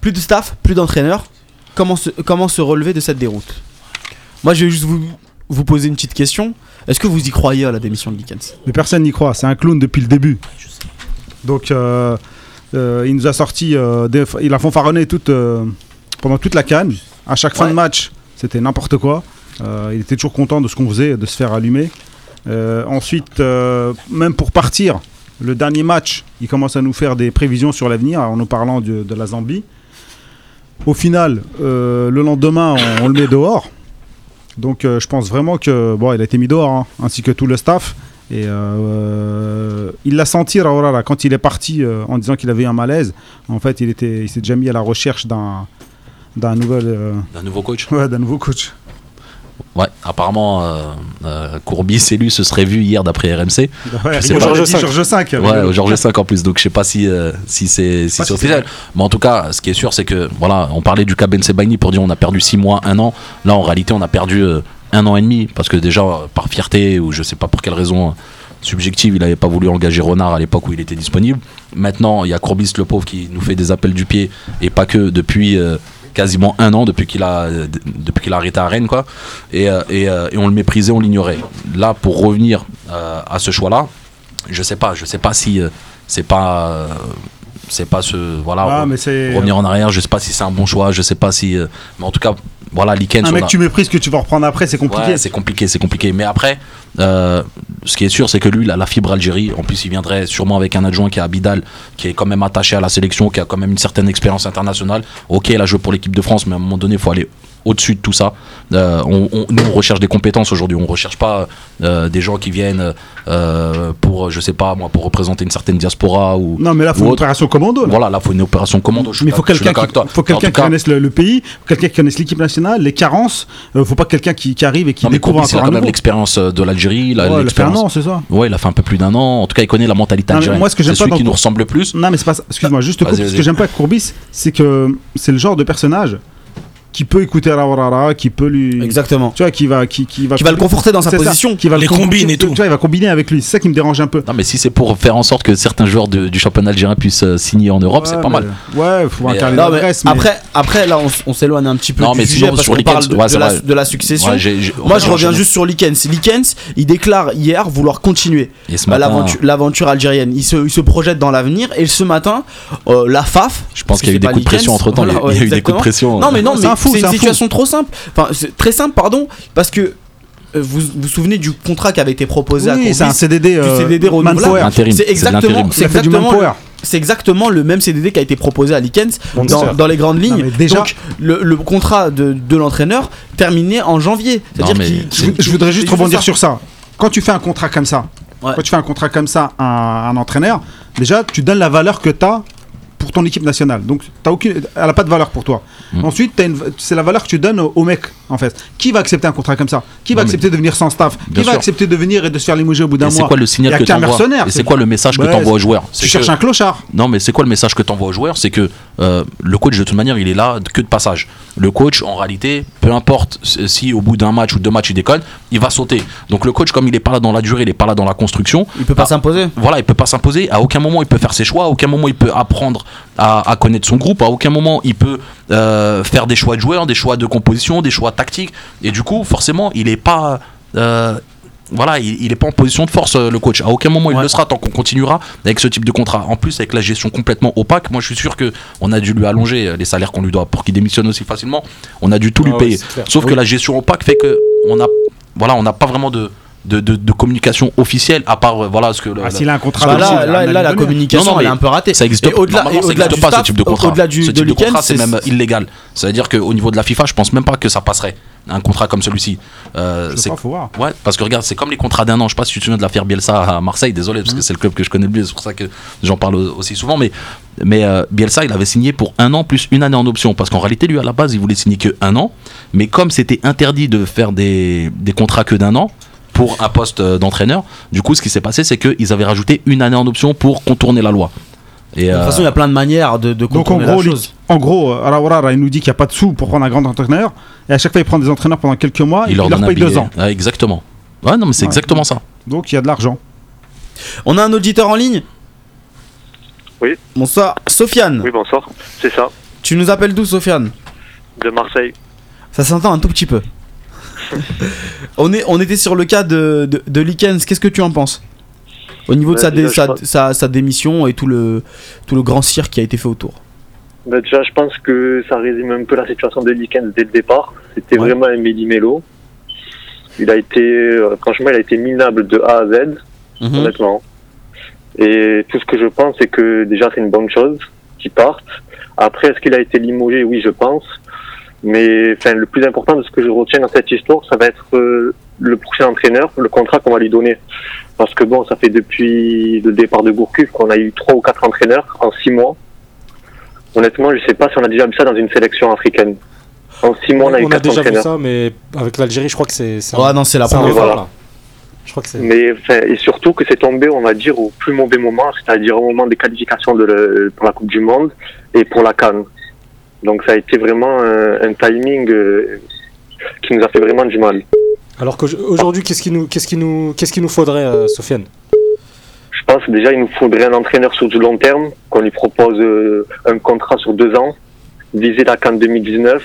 Plus de staff, plus d'entraîneurs. Comment se, comment se relever de cette déroute? Moi, je vais juste vous, vous poser une petite question. Est-ce que vous y croyez à la démission de Likens? Mais personne n'y croit. C'est un clown depuis le début. Donc, euh, euh, il nous a sorti. euh, des- il a fanfaronné toute, pendant toute la canne. À chaque fin de match, c'était n'importe quoi. Il était toujours content de ce qu'on faisait, de se faire allumer. Ensuite, même pour partir, le dernier match, il commence à nous faire des prévisions sur l'avenir en nous parlant de, de la Zambie. Au final, euh, le lendemain, on, on le met dehors. Donc, euh, je pense vraiment que bon, il a été mis dehors, hein, ainsi que tout le staff. Et euh, il l'a senti, Raolara, quand il est parti euh, en disant qu'il avait eu un malaise. En fait, il était, il s'est déjà mis à la recherche d'un d'un nouvel, euh, D'un nouveau coach [LAUGHS] ouais, d'un nouveau coach. Ouais, apparemment, euh, euh, Courbis et lui se seraient vus hier d'après RMC. Ouais, au. Georges V. Georges V. Ouais, au Georges V en plus. Donc je sais pas si, euh, si c'est si officiel. Mais en tout cas, ce qui est sûr, c'est que voilà, on parlait du cas Ben Sebaini pour dire on a perdu 6 mois, 1 an. Là, en réalité, on a perdu euh, un an et demi parce que déjà par fierté ou je sais pas pour quelle raison subjective, il n'avait pas voulu engager Renard à l'époque où il était disponible. Maintenant, il y a Courbis le pauvre qui nous fait des appels du pied et pas que depuis euh, quasiment un an depuis qu'il a depuis qu'il arrêté à Rennes quoi. Et, euh, et, euh, et on le méprisait, on l'ignorait. Là, pour revenir à ce choix-là, je sais pas, je sais pas si c'est pas c'est pas ce voilà Ah, mais revenir en arrière, je sais pas si c'est un bon choix, je sais pas si euh, mais en tout cas voilà Likens Un mec a- que tu méprises, que tu vas reprendre après, c'est compliqué. Ouais, c'est compliqué, c'est compliqué. Mais après, euh, ce qui est sûr, c'est que lui, il a la fibre Algérie. En plus, il viendrait sûrement avec un adjoint qui est Abidal, qui est quand même attaché à la sélection, qui a quand même une certaine expérience internationale. Ok, il a joué pour l'équipe de France, mais à un moment donné, il faut aller au-dessus de tout ça. Euh, on, on- nous, on recherche des compétences aujourd'hui. On recherche pas euh, des gens qui viennent euh, pour, je sais pas, moi, pour représenter une certaine diaspora ou. Non, mais là, il faut une autre. opération commando. là. Voilà, là, faut une opération commando. Mais il faut quelqu'un qui, faut quelqu'un qui cas, connaisse le, le pays, quelqu'un qui connaisse l'équipe nationale, les carences. Euh, faut pas quelqu'un qui, qui arrive et qui Non, découvre il encore quand même l'expérience de l'Algérie. il a Ouais, il a fait un an, c'est ça. Ouais, il a fait un peu plus d'un an. En tout cas, il connaît la mentalité Non, algérienne. moi, ce que j'aime c'est pas celui qui nous ressemble le plus. Non, mais c'est pas. Excuse-moi, juste. Ce que j'aime pas avec Courbis, c'est que c'est le genre de personnage qui peut écouter Rawarara, qui peut lui. Exactement. Tu vois, qui va, qui, qui va, Qui va le conforter dans sa ça, position. qui va le Les com- combines tu- et tout. Tu vois, il va combiner avec lui. C'est ça qui me dérange un peu. Non, mais si c'est pour faire en sorte que certains joueurs de- du championnat algérien puissent euh, signer en Europe, c'est pas mais- mal. Ouais, faut Mais, incarner Non, mais l'adresse. mais- après, après, là, on, s'éloigne un petit peu Non, du mais sujet sinon, parce sur Likens, parle de, ouais, de c'est la, de la succession. Ouais, Moi, je reviens juste sur Likens. Likens, il déclare hier vouloir continuer matin, l'aventure- algérienne. Il se, il se projette dans l'avenir. Et ce matin, euh, la FAF. Je pense qu'il y a eu des coups de pression entre temps. il y a eu des coups de pression. Non, mais non, C'est mais fou, c'est une fou. situation trop simple. Enfin, c'est très simple, pardon, parce que euh, vous vous vous souvenez du contrat qui avait été proposé à Oui, Courbis c'est un CDD. du euh, CDD renouvelable. C'est exactement, c'est exactement, c'est exactement le même CDD qui a été proposé à Likens dans, dans les grandes lignes. déjà- Donc le, le contrat de, de l'entraîneur terminé en janvier. Non, mais Je, je voudrais juste rebondir ça. sur ça. Quand tu fais un contrat comme ça, Ouais. quand tu fais un contrat comme ça à un, un entraîneur, déjà tu donnes la valeur que tu as pour ton équipe nationale. Donc t'as aucune, elle n'a pas de valeur pour toi. Mm. Ensuite, t'as une- c'est la valeur que tu donnes au, mec en fait. Qui va accepter un contrat comme ça? Qui va Non, mais- accepter de venir sans staff? Qui va sûr. accepter de venir et de se faire limouger au bout d'un Et c'est mois? quoi le signal a que mercenaire, Et c'est- c'est quoi le message que Ouais, t'envoies aux joueurs? Tu cherches un clochard. Non, mais c'est quoi le message que tu envoies aux joueurs? C'est que euh, le coach, de toute manière, il est là que de passage. Le coach, en réalité, peu importe si au bout d'un match ou deux matchs il déconne, il va sauter. Donc le coach, comme il est pas là dans la durée, il est pas là dans la construction. Il peut pas ah, s'imposer. Voilà, il peut pas s'imposer. À aucun moment il peut faire ses choix. À aucun moment il peut apprendre à, à connaître son groupe. À aucun moment il peut euh, faire des choix de joueurs, des choix de composition, des choix tactiques. Et du coup, forcément, il est pas. euh, voilà, il, il est pas en position de force, euh, le coach. À aucun moment il le sera tant qu'on continuera avec ce type de contrat. En plus, avec la gestion complètement opaque, moi je suis sûr que on a dû lui allonger les salaires qu'on lui doit pour qu'il démissionne aussi facilement. On a dû tout Ah lui ouais, payer. Sauf que la gestion opaque fait que on a, voilà, on n'a pas vraiment de, de, de- de communication officielle à part euh, voilà ce que le- Ah, S'il a un contrat Bah là, là, un là, la communication, Non, non, elle est un peu ratée. ça existe Et au-delà, ça au-delà existe du pas ce staff, type de contrat. au-delà du ce type de contrat, c'est même illégal. C'est-à-dire qu'au niveau de la FIFA, je pense même pas que ça passerait un contrat comme celui-ci. Euh, c'est pas, faut voir. Ouais, parce que regarde, c'est comme les contrats d'un an. Je sais pas si tu te souviens de l'affaire Bielsa à Marseille, désolé, Mmh. parce que c'est le club que je connais le mieux, c'est pour ça que j'en parle au- aussi souvent. Mais, mais euh, Bielsa, il avait signé pour un an plus une année en option. Parce qu'en réalité, lui, à la base, il voulait signer que un an. Mais comme c'était interdit de faire des, des contrats que d'un an, pour un poste euh, d'entraîneur, du coup, ce qui s'est passé, c'est qu'ils avaient rajouté une année en option pour contourner la loi. Et, De toute euh, façon, il y a plein de manières de, de Donc en contourner gros, la chose. en gros, euh, il nous dit qu'il n'y a pas de sous pour prendre un grand entraîneur. Et à chaque fois, il prend des entraîneurs pendant quelques mois. et il leur il leur paye deux ans. Exactement. Ouais, non, mais c'est Ouais. exactement ça. Donc il y a de l'argent. On a un auditeur en ligne? Oui. Bonsoir. Sofiane. Oui, bonsoir. C'est ça, Tu nous appelles d'où, Sofiane? De Marseille. Ça s'entend un tout petit peu. On, est, on était sur le cas de, de, de Likens. Qu'est-ce que tu en penses? Au niveau de Bah, sa, dé- sa démission et tout le, tout le grand cirque qui a été fait autour. Bah, déjà, je pense que ça résume un peu la situation de Likens dès le départ. C'était vraiment un méli-mélo. Il a été, euh, franchement, il a été minable de A à Z, Mhm. honnêtement. Et tout ce que je pense, c'est que déjà, c'est une bonne chose qu'il parte. Après, est-ce qu'il a été limogé? Oui, je pense. Mais enfin, le plus important de ce que je retiens dans cette histoire, ça va être euh, le prochain entraîneur, le contrat qu'on va lui donner. Parce que bon, ça fait depuis le départ de Gourcuff qu'on a eu trois ou quatre entraîneurs en six mois. Honnêtement, je sais pas si on a déjà vu ça dans une sélection africaine. En six mois, on a eu On a quatre déjà vu ça, mais avec l'Algérie, je crois que c'est. un- non, c'est la première fois. Je crois que c'est. Mais enfin, et surtout que c'est tombé, on va dire, au plus mauvais moment, c'est-à-dire au moment des qualifications de le- pour la Coupe du Monde et pour la Cannes. Donc ça a été vraiment un, un timing euh, qui nous a fait vraiment du mal. Alors qu'aujourd'hui, qu'est-ce qu'il nous, qu'est-ce qu'il nous, qu'est-ce qu'il nous faudrait, euh, Sofiane? Je pense déjà il nous faudrait un entraîneur sur du long terme, qu'on lui propose euh, un contrat sur deux ans, viser la Cannes 2019.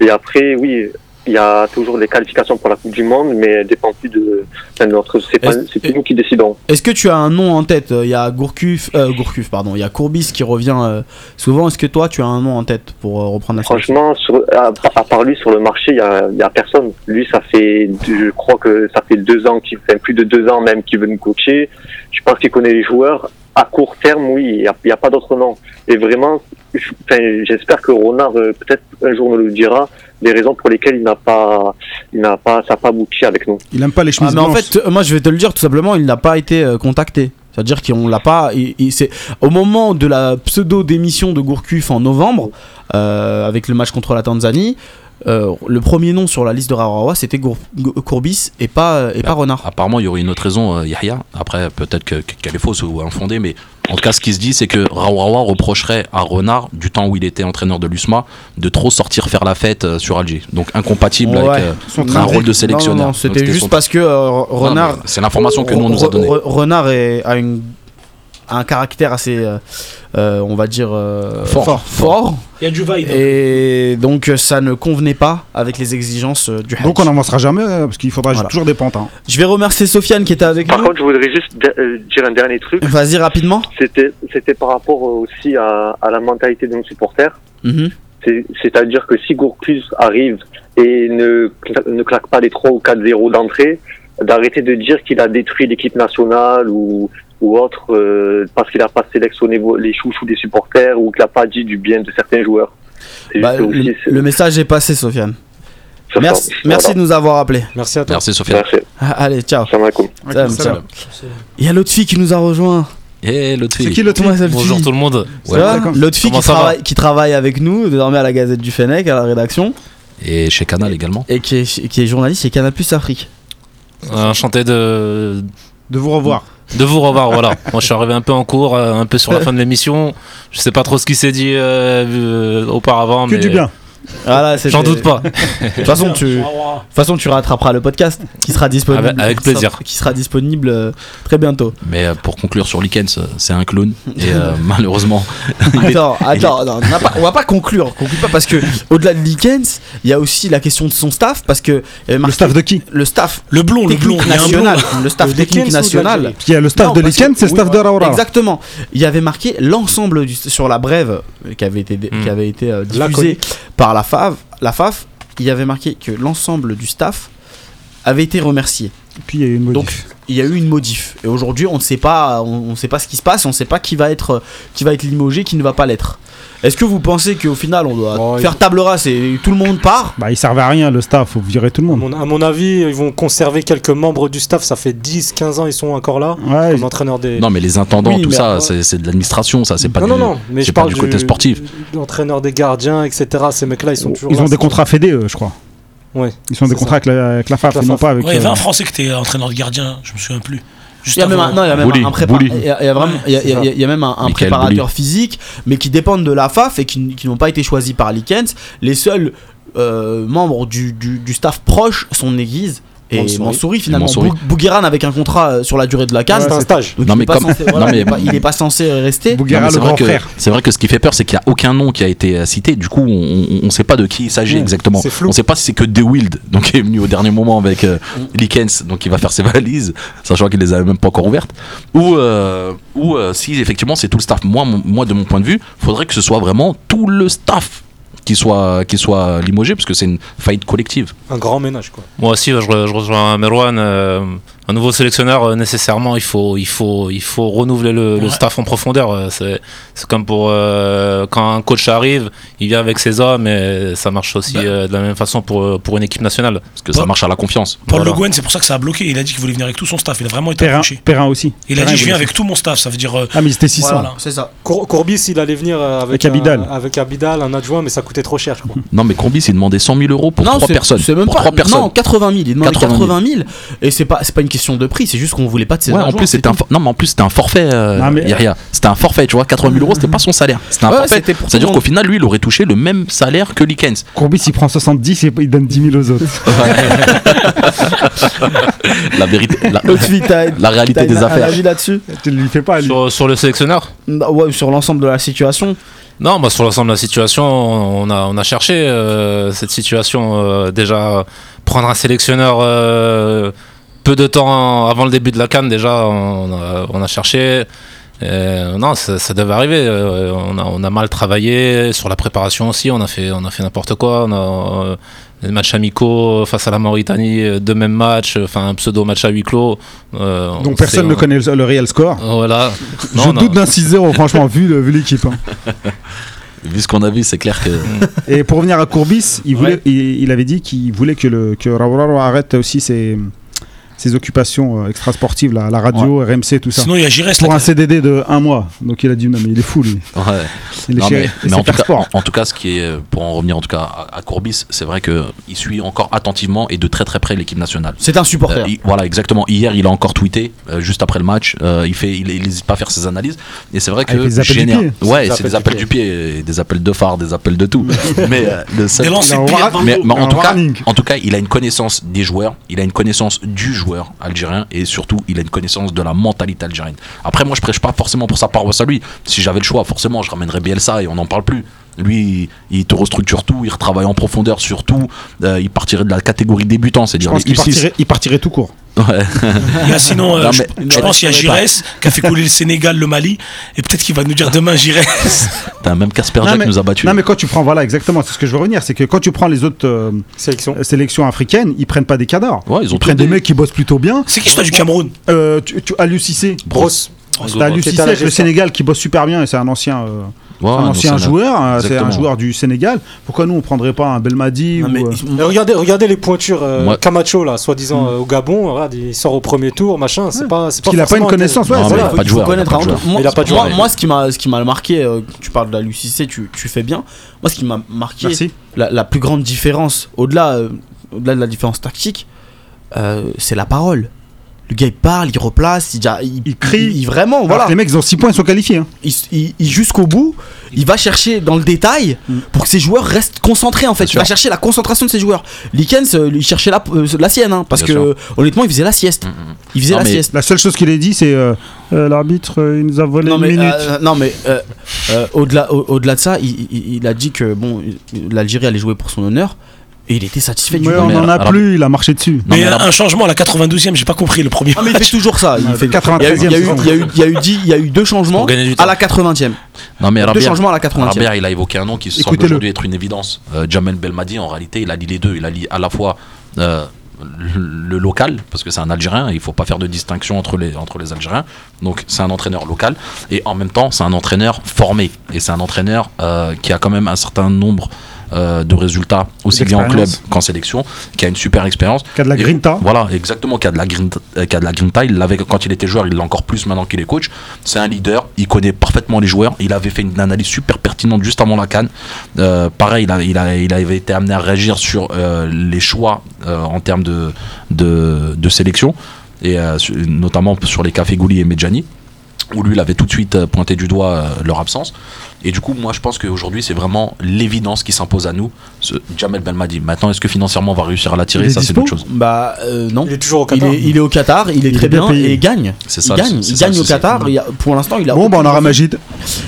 Et après, oui, il y a toujours les qualifications pour la Coupe du Monde, mais elles dépendent plus de, enfin, de notre. C'est pas- Est-ce- c'est plus nous qui décidons. Est-ce que tu as un nom en tête? Il y a Gourcuff, euh, Gourcuff, pardon. Il y a Courbis qui revient euh, souvent. Est-ce que toi, tu as un nom en tête pour euh, reprendre la Franchement, sur, à, à part lui sur le marché, il y a, y a personne. Lui, ça fait, je crois que ça fait deux ans qu'il fait plus de deux ans même qu'il veut nous coacher. Je pense qu'il connaît les joueurs. À court terme, oui, il n'y a, y a pas d'autre nom. Et vraiment, je- enfin, j'espère que Ronald euh, peut-être un jour nous le dira des raisons pour lesquelles il n'a pas, il n'a pas, ça n'a pas abouti avec nous. Il aime pas les Ah, chemises mais en fait, moi je vais te le dire tout simplement, il n'a pas été euh, contacté. C'est-à-dire qu'on l'a pas. il- il- c'est au moment de la pseudo démission de Gourcuff en novembre, euh, avec le match contre la Tanzanie, euh, le premier nom sur la liste de Rawawa c'était Courbis et pas et pas Renard. Apparemment, il y aurait une autre raison, euh, Yahya. Après, peut-être que- qu'elle est fausse ou infondée, mais en tout cas, ce qui se dit, c'est que Rawawa reprocherait à Renard, du temps où il était entraîneur de l'USMA, de trop sortir faire la fête euh, sur Alger. Donc incompatible Ouais. avec euh, Son un rôle de sélectionneur. non, non, Donc, c'était juste son- parce que euh, Renard. C'est l'information que nous on nous a donnée. Re- Renard est- a une a un caractère assez, on va dire euh, Fort. fort. Il y a du vibe. Et donc euh, ça ne convenait pas avec les exigences euh, du. Donc on n'avancera jamais euh, parce qu'il faudra Voilà. toujours des pentes. hein. Je vais remercier Sofiane qui était avec Par nous. contre, je voudrais juste euh, dire un dernier truc. Vas-y rapidement. C'était, c'était par rapport aussi à, à la mentalité de nos supporters. Mhm. C'est- C'est-à-dire que si Gourcuff arrive et ne, ne claque pas les 3 ou 4-0 d'entrée, d'arrêter de dire qu'il a détruit l'équipe nationale ou, ou autre euh, parce qu'il n'a pas sélectionné les chouchous des supporters ou qu'il n'a pas dit du bien de certains joueurs. Bah, aussi, le, message est passé Sofiane. Merci, ça. merci Voilà. de nous avoir appelés. Merci à toi. Merci, Sofiane. Merci. Ah, Allez, ciao. Salam alaikum. Salam, salam. salam. Il y a l'autre fille qui nous a rejoint. L'autre C'est fille. qui l'autre s'appelle, Bonjour fille tout le monde. L'autre fille qui travaille, qui travaille avec nous, désormais à la Gazette du Fennec, à la rédaction, Et chez Canal également. et qui est, qui est journaliste chez Canal Plus Afrique. Enchanté de, De vous revoir. de vous revoir. Voilà. [LAUGHS] Moi, je suis arrivé un peu en cours, euh, un peu sur la fin de l'émission. Je sais pas trop ce qui s'est dit euh, euh, auparavant, Que mais du bien. Voilà, c'était- j'en doute pas. De [LAUGHS] toute façon, tu, façon, tu rattraperas le podcast qui sera disponible. Avec- avec qui sera- plaisir. Qui sera disponible euh, très bientôt. Mais euh, pour conclure sur Likens, euh, c'est un clown. Et euh, [LAUGHS] malheureusement, [LAUGHS] Attends, attends, non, on, pas- on va pas conclure, conclue pas parce que au-delà de Likens, il y a aussi la question de son staff parce que Le staff de qui? Le staff Le blond, le blond. national, le staff De technique national. y a le staff Non, de Likens, c'est le staff oui, de Raoura. Exactement. Il y avait marqué l'ensemble sur la brève qui avait été, Hmm. qui avait été euh, diffusée Laconique. Par la FAF, la FAF. Il y avait marqué que l'ensemble du staff avait été remercié. Et puis il y a eu une modif. Donc il y a eu une modif. Et aujourd'hui, on ne sait pas, on, on sait pas ce qui se passe, on ne sait pas qui va être, qui va être limogé, qui ne va pas l'être. Est-ce que vous pensez qu'au final, on doit faire table rase et tout le monde part Bah il servait à rien le staff, faut virer tout le À monde. mon, à mon avis, ils vont conserver quelques membres du staff. Ça fait 10-15 ans, ils sont encore là. Ouais, Comme entraîneur des. non, mais les intendants, Oui, tout ça, c'est c'est de l'administration, ça, c'est pas non, du, non, non, mais je pas parle du côté sportif. L'entraîneur des gardiens, etc. Ces mecs-là, ils sont toujours ils là, ont des contrats fédés, eux, je crois. Ouais. Ils ont des contrats avec la, avec la FAF, ils n'ont pas avec. Ouais, il y avait euh, un Français qui était entraîneur de gardien, je me souviens plus. Juste Il y a même un, non, il y a même Bouli, un prépa- Bouli. il y a- il y a vraiment- il y a- il y a- il y a même un, un Michael préparateur Bouli. physique, mais qui dépendent de la FAF et qui, qui n'ont pas été choisis par Likens. Les seuls euh, membres du, du- du staff proche sont Néguise et Mansouri. Mansouri, finalement. Mansouri. Bougueran avec un contrat euh, sur la durée de la CAN. C'est un stage. Donc Non, il, mais est pas comme- censé, [LAUGHS] voilà, non, mais- il est pas- il est pas censé rester. Non, Bouguera, mais le c'est vrai grand que frère. c'est vrai que ce qui fait peur, c'est qu'il n'y a aucun nom qui a été euh, cité. Du coup, on ne sait pas de qui il s'agit Ouais, exactement. c'est flou. On ne sait pas si c'est que DeWild, donc qui est venu au dernier moment avec euh, Likens, donc il va faire ses [LAUGHS] valises, sachant qu'il les avait même pas encore ouvertes, ou euh, ou euh, si effectivement c'est tout le staff. Moi, moi de mon point de vue, faudrait que ce soit vraiment tout le staff qui soit qui soit limogé, parce que c'est une faillite collective. Un grand ménage, quoi. Moi aussi, je rejoins Merwan. euh, un nouveau sélectionneur, euh, nécessairement, il faut, il faut, il faut renouveler le, staff en profondeur. euh, C'est, comme pour euh, quand un coach arrive, il vient avec ses hommes et ça marche aussi Bah. euh, de la même façon pour, pour une équipe nationale. Parce que ça Paul- marche à la confiance. Paul Voilà. Le Guen, c'est pour ça que ça a bloqué. Il a dit qu'il voulait venir avec tout son staff. Il a vraiment été Perrin. Perrin aussi. Il a dit Je viens avec tout mon staff. Ça veut dire. euh, Ah, mais c'était 600. Voilà. C'est ça. Cour- Courbis, il allait venir avec, Avec Abidal. un, avec Abidal, un adjoint, mais ça coûtait trop cher, je crois. Non, mais Combis, il demandait 100 000 euros pour non, trois c'est- personnes. C'est même pour pas. personnes. Non, 80 000. Il demandait 80 000. 80 000. Et c'est pas, c'est pas une question de prix. C'est juste qu'on voulait pas de ses Ouais, en plus c'est c'était un for- non mais en plus c'était un forfait euh, mais- c'était un forfait tu vois 80 000 euros c'était pas son salaire c'était un Ouais, forfait c'est à dire qu'au final lui il aurait touché le même salaire que Likens Courbis, il prend 70 et il donne 10 000 aux autres. [LAUGHS] [LAUGHS] la vérité la, [LAUGHS] réalité des affaires avis là-dessus tu ne lui fais pas, lui. Sur, sur le sélectionneur Non, Ouais, sur l'ensemble de la situation. Non, bah, sur l'ensemble de la situation, on a, on a cherché euh, cette situation. euh, déjà, prendre un sélectionneur euh, peu de temps avant le début de la Cannes, déjà, on a, on a cherché. Euh, non, ça, ça devait arriver. euh, on, a, on a mal travaillé sur la préparation aussi. On a fait, on a fait n'importe quoi. On a euh, des matchs amicaux face à la Mauritanie, euh, deux mêmes matchs, enfin un pseudo match à huis clos. euh, on Donc personne sait- ne connaît le, le réel score. Voilà. Je Non, doute d'un 6-0, franchement, vu, vu l'équipe. hein. [LAUGHS] vu ce qu'on a vu c'est clair que Et pour revenir à Courbis, il, voulait, il, il avait dit qu'il voulait que, le, que arrête aussi ses, ses occupations euh, extrasportives, la, la radio, RMC, tout ça. Sinon, il y a Giresse. pour un CDD de un mois. Donc il a dit non mais il est fou lui. ouais. Il est Non, chez- mais, en, tout cas, Sport. en, en tout cas, ce qui est, pour en revenir en tout cas à, à Courbis, c'est vrai que il suit encore attentivement et de très très près l'équipe nationale. C'est un supporter. Euh, il- voilà, exactement. Hier, il a encore tweeté euh, juste après le match. euh, il fait, il n'hésite pas à faire ses analyses. Et c'est vrai Ah, que général- pied. Ouais, c'est des appels du pied, des appels de phare, des appels de tout. [LAUGHS] mais euh, le seul- mais, mais en, tout cas, en tout cas, il a une connaissance des joueurs, il a une connaissance du joueur algérien et surtout, il a une connaissance de la mentalité algérienne. Après, moi, je prêche pas forcément pour sa paroisse à lui. Si j'avais le choix, forcément, je ramènerais Bielsa et on n'en parle plus. Lui, il te restructure tout, il retravaille en profondeur sur tout. Euh, il partirait de la catégorie débutant, Je c'est-à-dire pense les qu'il U6. partirait, il partirait tout court. Ouais. Il y a sinon, euh, Non, je, mais- je pense qu'il y a Giresse qui a fait couler le Sénégal, le Mali, et peut-être qu'il va nous dire demain Giresse. [LAUGHS] T'as même Casper Jack mais- nous a battu. Non mais quand tu prends voilà exactement c'est ce que je veux revenir c'est que quand tu prends les autres euh, Sélection. euh, sélections africaines ils prennent pas des cadors. Ouais, ils ont Ils prennent des des- mecs qui bossent plutôt bien. C'est qui, toi, du Cameroun? Euh, tu, tu. Brosse. T'as le. Sénégal qui bosse super bien et c'est un ancien, euh, Ouais, un ancien c'est un- joueur, c'est un Exactement. joueur du Sénégal. Pourquoi nous on prendrait pas un Belmadi Non, ou, mais euh, regardez, regardez les pointures. euh, Camacho, là, soi-disant euh, au Gabon, regarde, il sort au premier tour, machin. C'est pas, a pas une connaissance, ouais, Non, pas de il faut joueur, connaître il a pas de joueur. tout. Moi, Il a pas de moi- moi, ce qui m'a ce qui m'a marqué, euh, tu parles de la l'UCC, tu, tu fais bien. Moi, ce qui m'a marqué, la, la plus grande différence, au-delà au-delà de la différence tactique, c'est la parole. Le gars il parle, il replace, il, il, Il crie. il- vraiment, Alors voilà. que les mecs ils ont 6 points ils sont qualifiés. hein. il, il- il- jusqu'au bout, il va chercher dans le détail pour que ses joueurs restent concentrés en fait. Bien Il va chercher la concentration de ses joueurs. Likens, euh, il cherchait la, euh, la sienne, hein, parce Bien que sûr. honnêtement, il faisait la sieste. Il faisait Non, la mais- sieste. La seule chose qu'il a dit c'est euh, euh, l'arbitre euh, il nous a volé Non une mais, minute. euh, non mais euh, euh, au-delà au- au-delà de ça, il, il- il a dit que bon, l'Algérie allait jouer pour son honneur et il était satisfait du Ouais, on mais en a alors- plus, il a marché dessus. Non, Mais mais un, alors- un changement à la 92e, j'ai pas compris le premier Ah mais il fait toujours ça. Il fait- 93e, il y a eu- il y a eu- il y a eu- il y a eu dix- il y a eu deux changements à la 80e. Non mais Deux Rabia, changements à la 80e. Rabia, il a évoqué un nom qui semble aujourd'hui être une évidence. Euh, Jamel Belmadi, en réalité, il a lié les deux. Il a lié à la fois euh, le, le local, parce que c'est un Algérien, il faut pas faire de distinction entre les, entre les Algériens. Donc c'est un entraîneur local, et en même temps, c'est un entraîneur formé. Et c'est un entraîneur euh, qui a quand même un certain nombre euh, de résultats, aussi bien en club qu'en sélection, qui a une super expérience. Qui a de la Et- grinta. Voilà, exactement, qui a de la grinta. qui a de la grinta. Il l'avait quand il était joueur, il l'a encore plus maintenant qu'il est coach. C'est un leader, il connaît parfaitement les joueurs. Il avait fait une analyse super pertinente juste avant la canne. Euh, pareil, il, a, il, a- il avait été amené à réagir sur euh, les choix en termes de, de, de sélection, et notamment sur les Café Gouli et Medjani où lui il avait tout de suite pointé du doigt leur absence Et du coup, moi, je pense qu'aujourd'hui, c'est vraiment l'évidence qui s'impose à nous. Ce Jamel Belmadi. Maintenant, est-ce que financièrement, on va réussir à l'attirer? Ça, c'est autre chose. Bah euh, non. Il est toujours au Qatar. Il est, il est au Qatar, il est Il très est bien bien, payé. et il gagne. C'est ça, il gagne, il ça au. Qatar. il a- pour l'instant, il a. Bon, bah on aura Magid.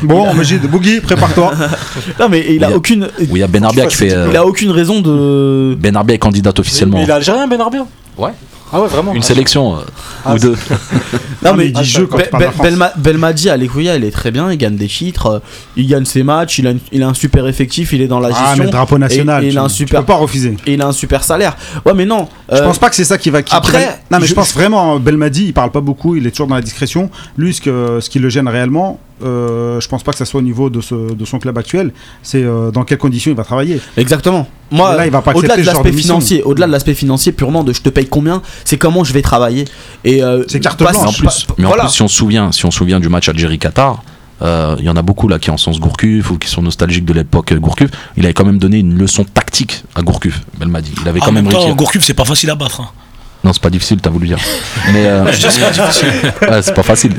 Bon, Magid, Boogie, [LAUGHS] prépare-toi. Non mais il a a- aucune. Où il y a Ben Arbia qui fait. euh, Il a aucune raison de. Ben Arbia est candidate officiellement. Mais il est algérien, Ben Arbia? Ouais. Ah ouais, vraiment Une Ah, sélection euh, Ah, ou deux. [LAUGHS] Non Ah, mais dit jeu quand Be-. Belma- Belmadi à il est très bien, il gagne des titres, euh, il gagne ses matchs, il a, une- il a un super effectif, il est dans la gestion. Ah, mais le drapeau national, et, et il a un tu super, peux pas refuser. et il a un super salaire. Ouais mais non. Je euh, pense pas que c'est ça qui va. qui- après, qui va- non, mais je, je- pense vraiment. Belmadi, il parle pas beaucoup, il est toujours dans la discrétion. Lui, ce, que, ce qui le gêne réellement, euh, je pense pas que ça soit au niveau de, ce- de son club actuel. C'est euh, dans quelles conditions il va travailler. Exactement. Moi, là, il va pas au-delà de l'aspect financier, au-delà de l'aspect financier purement de je te paye combien, c'est comment je vais travailler. Et euh, C'est carte blanche. Mais en pas- plus, mais en voilà. plus, si on se souvient, si on se souvient du match Algérie-Qatar, euh, il y en a beaucoup là qui en sens Gourcuff ou qui sont nostalgiques de l'époque Gourcuff. Il avait quand même donné une leçon tactique à Gourcuff. Belmadi. Il avait quand même même temps, réussi. Gourcuff, c'est pas facile à battre. hein. Non, c'est pas difficile, t'as voulu dire. Mais euh, ouais, [LAUGHS] c'est pas facile.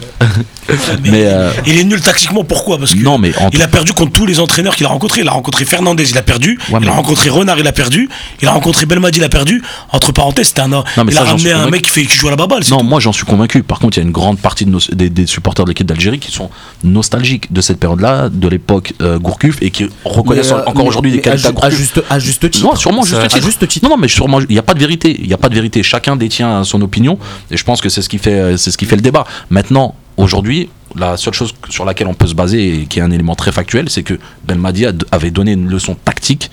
Mais, Mais euh, il est nul tactiquement, pourquoi? Parce que non, mais en il a perdu contre tous les entraîneurs qu'il a rencontrés. Il a rencontré Fernandez, il a perdu. Ouais, il a rencontré Renard, il a perdu. Il a rencontré Belmadi, il a perdu. Entre parenthèses, c'était un. mais il ça, a ramené un mec qui, fait, qui joue à la baballe. Non, tout. moi j'en suis convaincu. Par contre, il y a une grande partie de nos- des, des supporters de l'équipe d'Algérie qui sont nostalgiques de cette période-là, de l'époque euh, Gourcuff, et qui reconnaissent Mais, euh, encore aujourd'hui des à qualités à à juste, à juste titre. Non, sûrement juste à titre. juste titre. Non, non, mais sûrement, il n'y a pas de vérité. Il n'y a pas de vérité. Chacun détient son opinion, et je pense que c'est ce qui fait, c'est ce qui fait le débat. Maintenant, aujourd'hui, la seule chose sur laquelle on peut se baser et qui est un élément très factuel, c'est que Belmadi avait donné une leçon tactique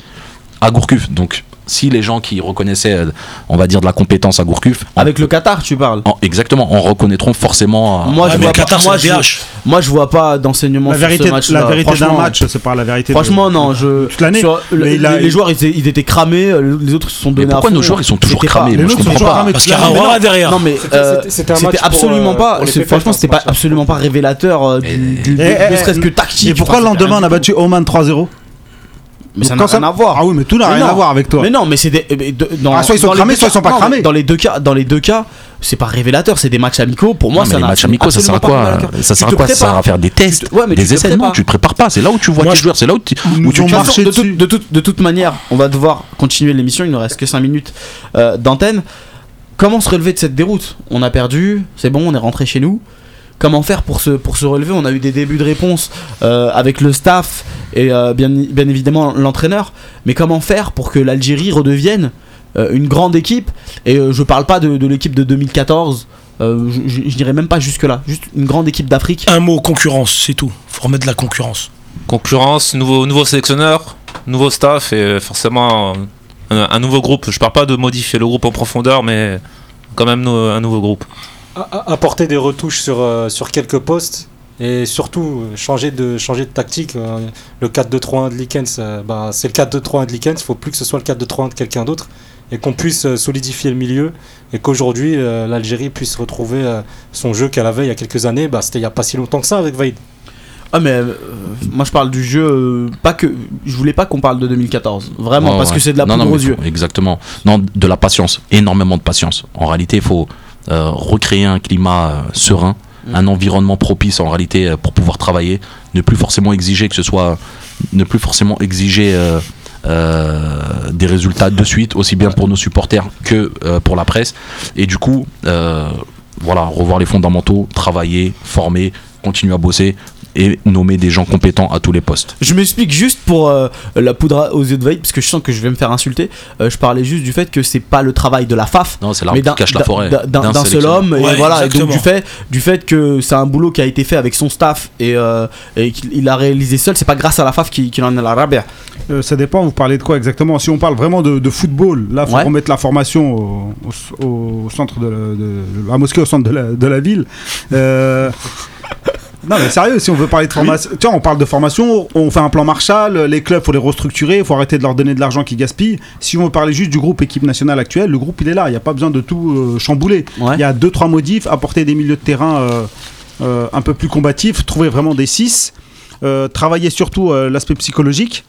à Gourcuff. Donc, si les gens qui reconnaissaient, euh, on va dire, de la compétence à Gourcuff, en- Avec le Qatar, tu parles. en- exactement, en reconnaîtront forcément. Moi, je mais vois le Qatar, pas, moi, c'est je, un DH. moi, je vois pas d'enseignement La sur vérité, ce match. la vérité d'un match, c'est pas la vérité. de- Franchement, non. Je, Toute l'année. sur- Mais le- il a- les, les joueurs, ils étaient, ils étaient cramés. euh, Les autres se sont donnés pourquoi à fond. nos joueurs, ils sont toujours cramés Moi, je comprends pas. Parce qu'il y a. Aurora derrière. Non mais C'était- euh, absolument pas. Franchement, c'était pas absolument pas révélateur du, ne serait-ce que tactique. Et pourquoi le lendemain on a battu Oman 3-0 Mais ça n'a rien à voir. Ah oui, mais tout n'a rien non. à voir avec toi. Mais non, mais c'est des. mais de- dans- Ah, soit ils sont cramés, soit ils sont pas cramés. Dans les deux cas, dans les deux cas, c'est pas révélateur, c'est des matchs amicaux. Pour moi, Non, ça n'a matchs amicaux, ça sert à quoi. Ça sert à quoi Ça sert à faire des tests, Tu te- ouais, mais tu des te essais. Non, prépares. tu te prépares pas. C'est là où tu vois Moi, tes joueurs. C'est là où tu, de, toute- toute- de toute manière, on va devoir continuer l'émission. Il ne reste que 5 minutes euh, d'antenne. Comment se relever de cette déroute? On a perdu, c'est bon, on est rentré chez nous. Comment faire pour se, pour se relever On a eu des débuts de réponse euh, avec le staff et euh, bien, bien évidemment l'entraîneur. Mais comment faire pour que l'Algérie redevienne euh, une grande équipe? Et euh, je parle pas de, de l'équipe de 2014. euh, je, je- dirais même pas jusque là. Juste une grande équipe d'Afrique. Un mot, concurrence, c'est tout. Faut remettre de la concurrence. Concurrence, nouveau, nouveau sélectionneur, nouveau staff et forcément un, un nouveau groupe. Je parle pas de modifier le groupe en profondeur, mais quand même un nouveau groupe. Apporter des retouches sur, euh, sur quelques postes et surtout euh, changer de, changer de tactique. euh, le 4-2-3-1 de Likens, euh, bah, c'est le 4-2-3-1 de Likens, il faut plus que ce soit le 4-2-3-1 de quelqu'un d'autre et qu'on puisse solidifier le milieu et qu'aujourd'hui euh, l'Algérie puisse retrouver euh, son jeu qu'elle avait il y a quelques années. Bah, C'était il n'y a pas si longtemps que ça avec Vaïd. Ah mais euh, moi je parle du jeu euh, pas que je voulais pas qu'on parle de 2014 vraiment Non, parce ouais. que c'est de la Non, poudre non, aux yeux faut- Exactement. Non, de la patience, énormément de patience. En réalité, il faut recréer un climat euh, serein, Mm. un environnement propice en réalité euh, pour pouvoir travailler, ne plus forcément exiger que ce soit, ne plus forcément exiger euh, euh, des résultats de suite, aussi bien pour nos supporters que euh, pour la presse. Et du coup, euh, voilà, revoir les fondamentaux, travailler, former, continuer à bosser et nommer des gens compétents à tous les postes. je m'explique juste pour euh, la poudre aux yeux de Vaïd parce que je sens que je vais me faire insulter Euh, je parlais juste du fait que c'est pas le travail de la FAF Non, c'est mais qui d'un cache la forêt. d'un- d'un seul homme et Ouais, voilà et donc exactement. du fait du fait que c'est un boulot qui a été fait avec son staff et, euh, et qu'il il a réalisé seul c'est pas grâce à la FAF qu'il qu'il en a la rabia Euh, ça dépend, vous parlez de quoi exactement? Si on parle vraiment de, de football, là, il faut Ouais. remettre la formation au, au- au centre de la, de- la mosquée au centre de la, de la ville. Non, mais sérieux, si on veut parler de formation, tiens, on parle de formation, on fait un plan Marshall, les clubs, faut les restructurer, il faut arrêter de leur donner de l'argent qui gaspille. Si on veut parler juste du groupe équipe nationale actuelle, le groupe il est là, il n'y a pas besoin de tout euh, chambouler. Il Ouais. y a deux trois modifs, apporter des milieux de terrain euh, euh, un peu plus combatifs, trouver vraiment des 6, travailler surtout l'aspect psychologique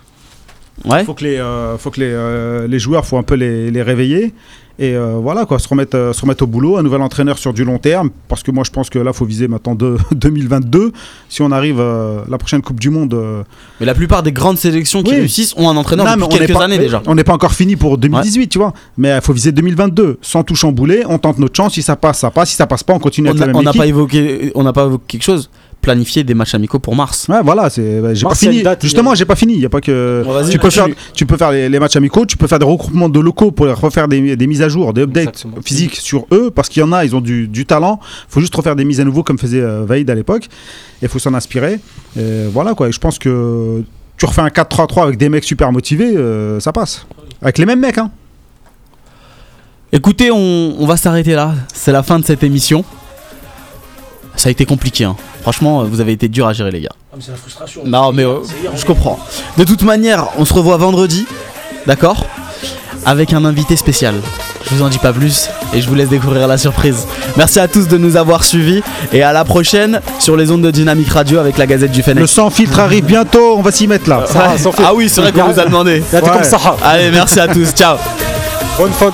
ouais faut que les, faut que les, les joueurs, faut un peu les, les réveiller. Et euh, voilà, quoi, se remettre, euh, se remettre au boulot, un nouvel entraîneur sur du long terme, parce que moi je pense que là, faut viser maintenant de, 2022. [LAUGHS] Si on arrive euh, la prochaine Coupe du Monde. euh, Mais la plupart des grandes sélections qui Oui. réussissent ont un entraîneur non, depuis on n'est quelques pas- années déjà. On n'est pas encore fini pour 2018, tu vois. Mais il faut viser 2022, sans tout chambouler. On tente notre chance. Si ça passe, ça passe. Si ça passe pas, on continue On avec la même on n'a pas évoqué, on n'a pas évoqué quelque chose. Planifier des matchs amicaux pour mars. Ouais, voilà, c'est. bah, j'ai pas il fini. date, il Justement, j'ai pas fini. Il y a pas que. Bon, tu peux faire, tu peux faire les, les matchs amicaux. Tu peux faire des regroupements de locaux pour refaire des, des mises à jour, des updates physiques sur eux, parce qu'il y en a, ils ont du, du talent. Faut juste refaire des mises à nouveau comme faisait euh, Vaïd à l'époque. Et faut s'en inspirer. Et voilà quoi. Et je pense que tu refais un 4-3-3 avec des mecs super motivés, euh, ça passe. Avec les mêmes mecs, hein. Écoutez, on, on va s'arrêter là. C'est la fin de cette émission. Ça a été compliqué. hein. Franchement, vous avez été dur à gérer, les gars. Ah, mais c'est la frustration. Non, mais euh, je comprends. De toute manière, on se revoit vendredi, d'accord? Avec un invité spécial. Je vous en dis pas plus et je vous laisse découvrir la surprise. Merci à tous de nous avoir suivis et à la prochaine sur les ondes de Dynamique Radio avec la Gazette du Fennec. Le sans filtre arrive bientôt. On va s'y mettre là. Ah oui, c'est vrai qu'on vous a demandé. Ouais. Allez, merci à tous. Ciao. Bonne faute.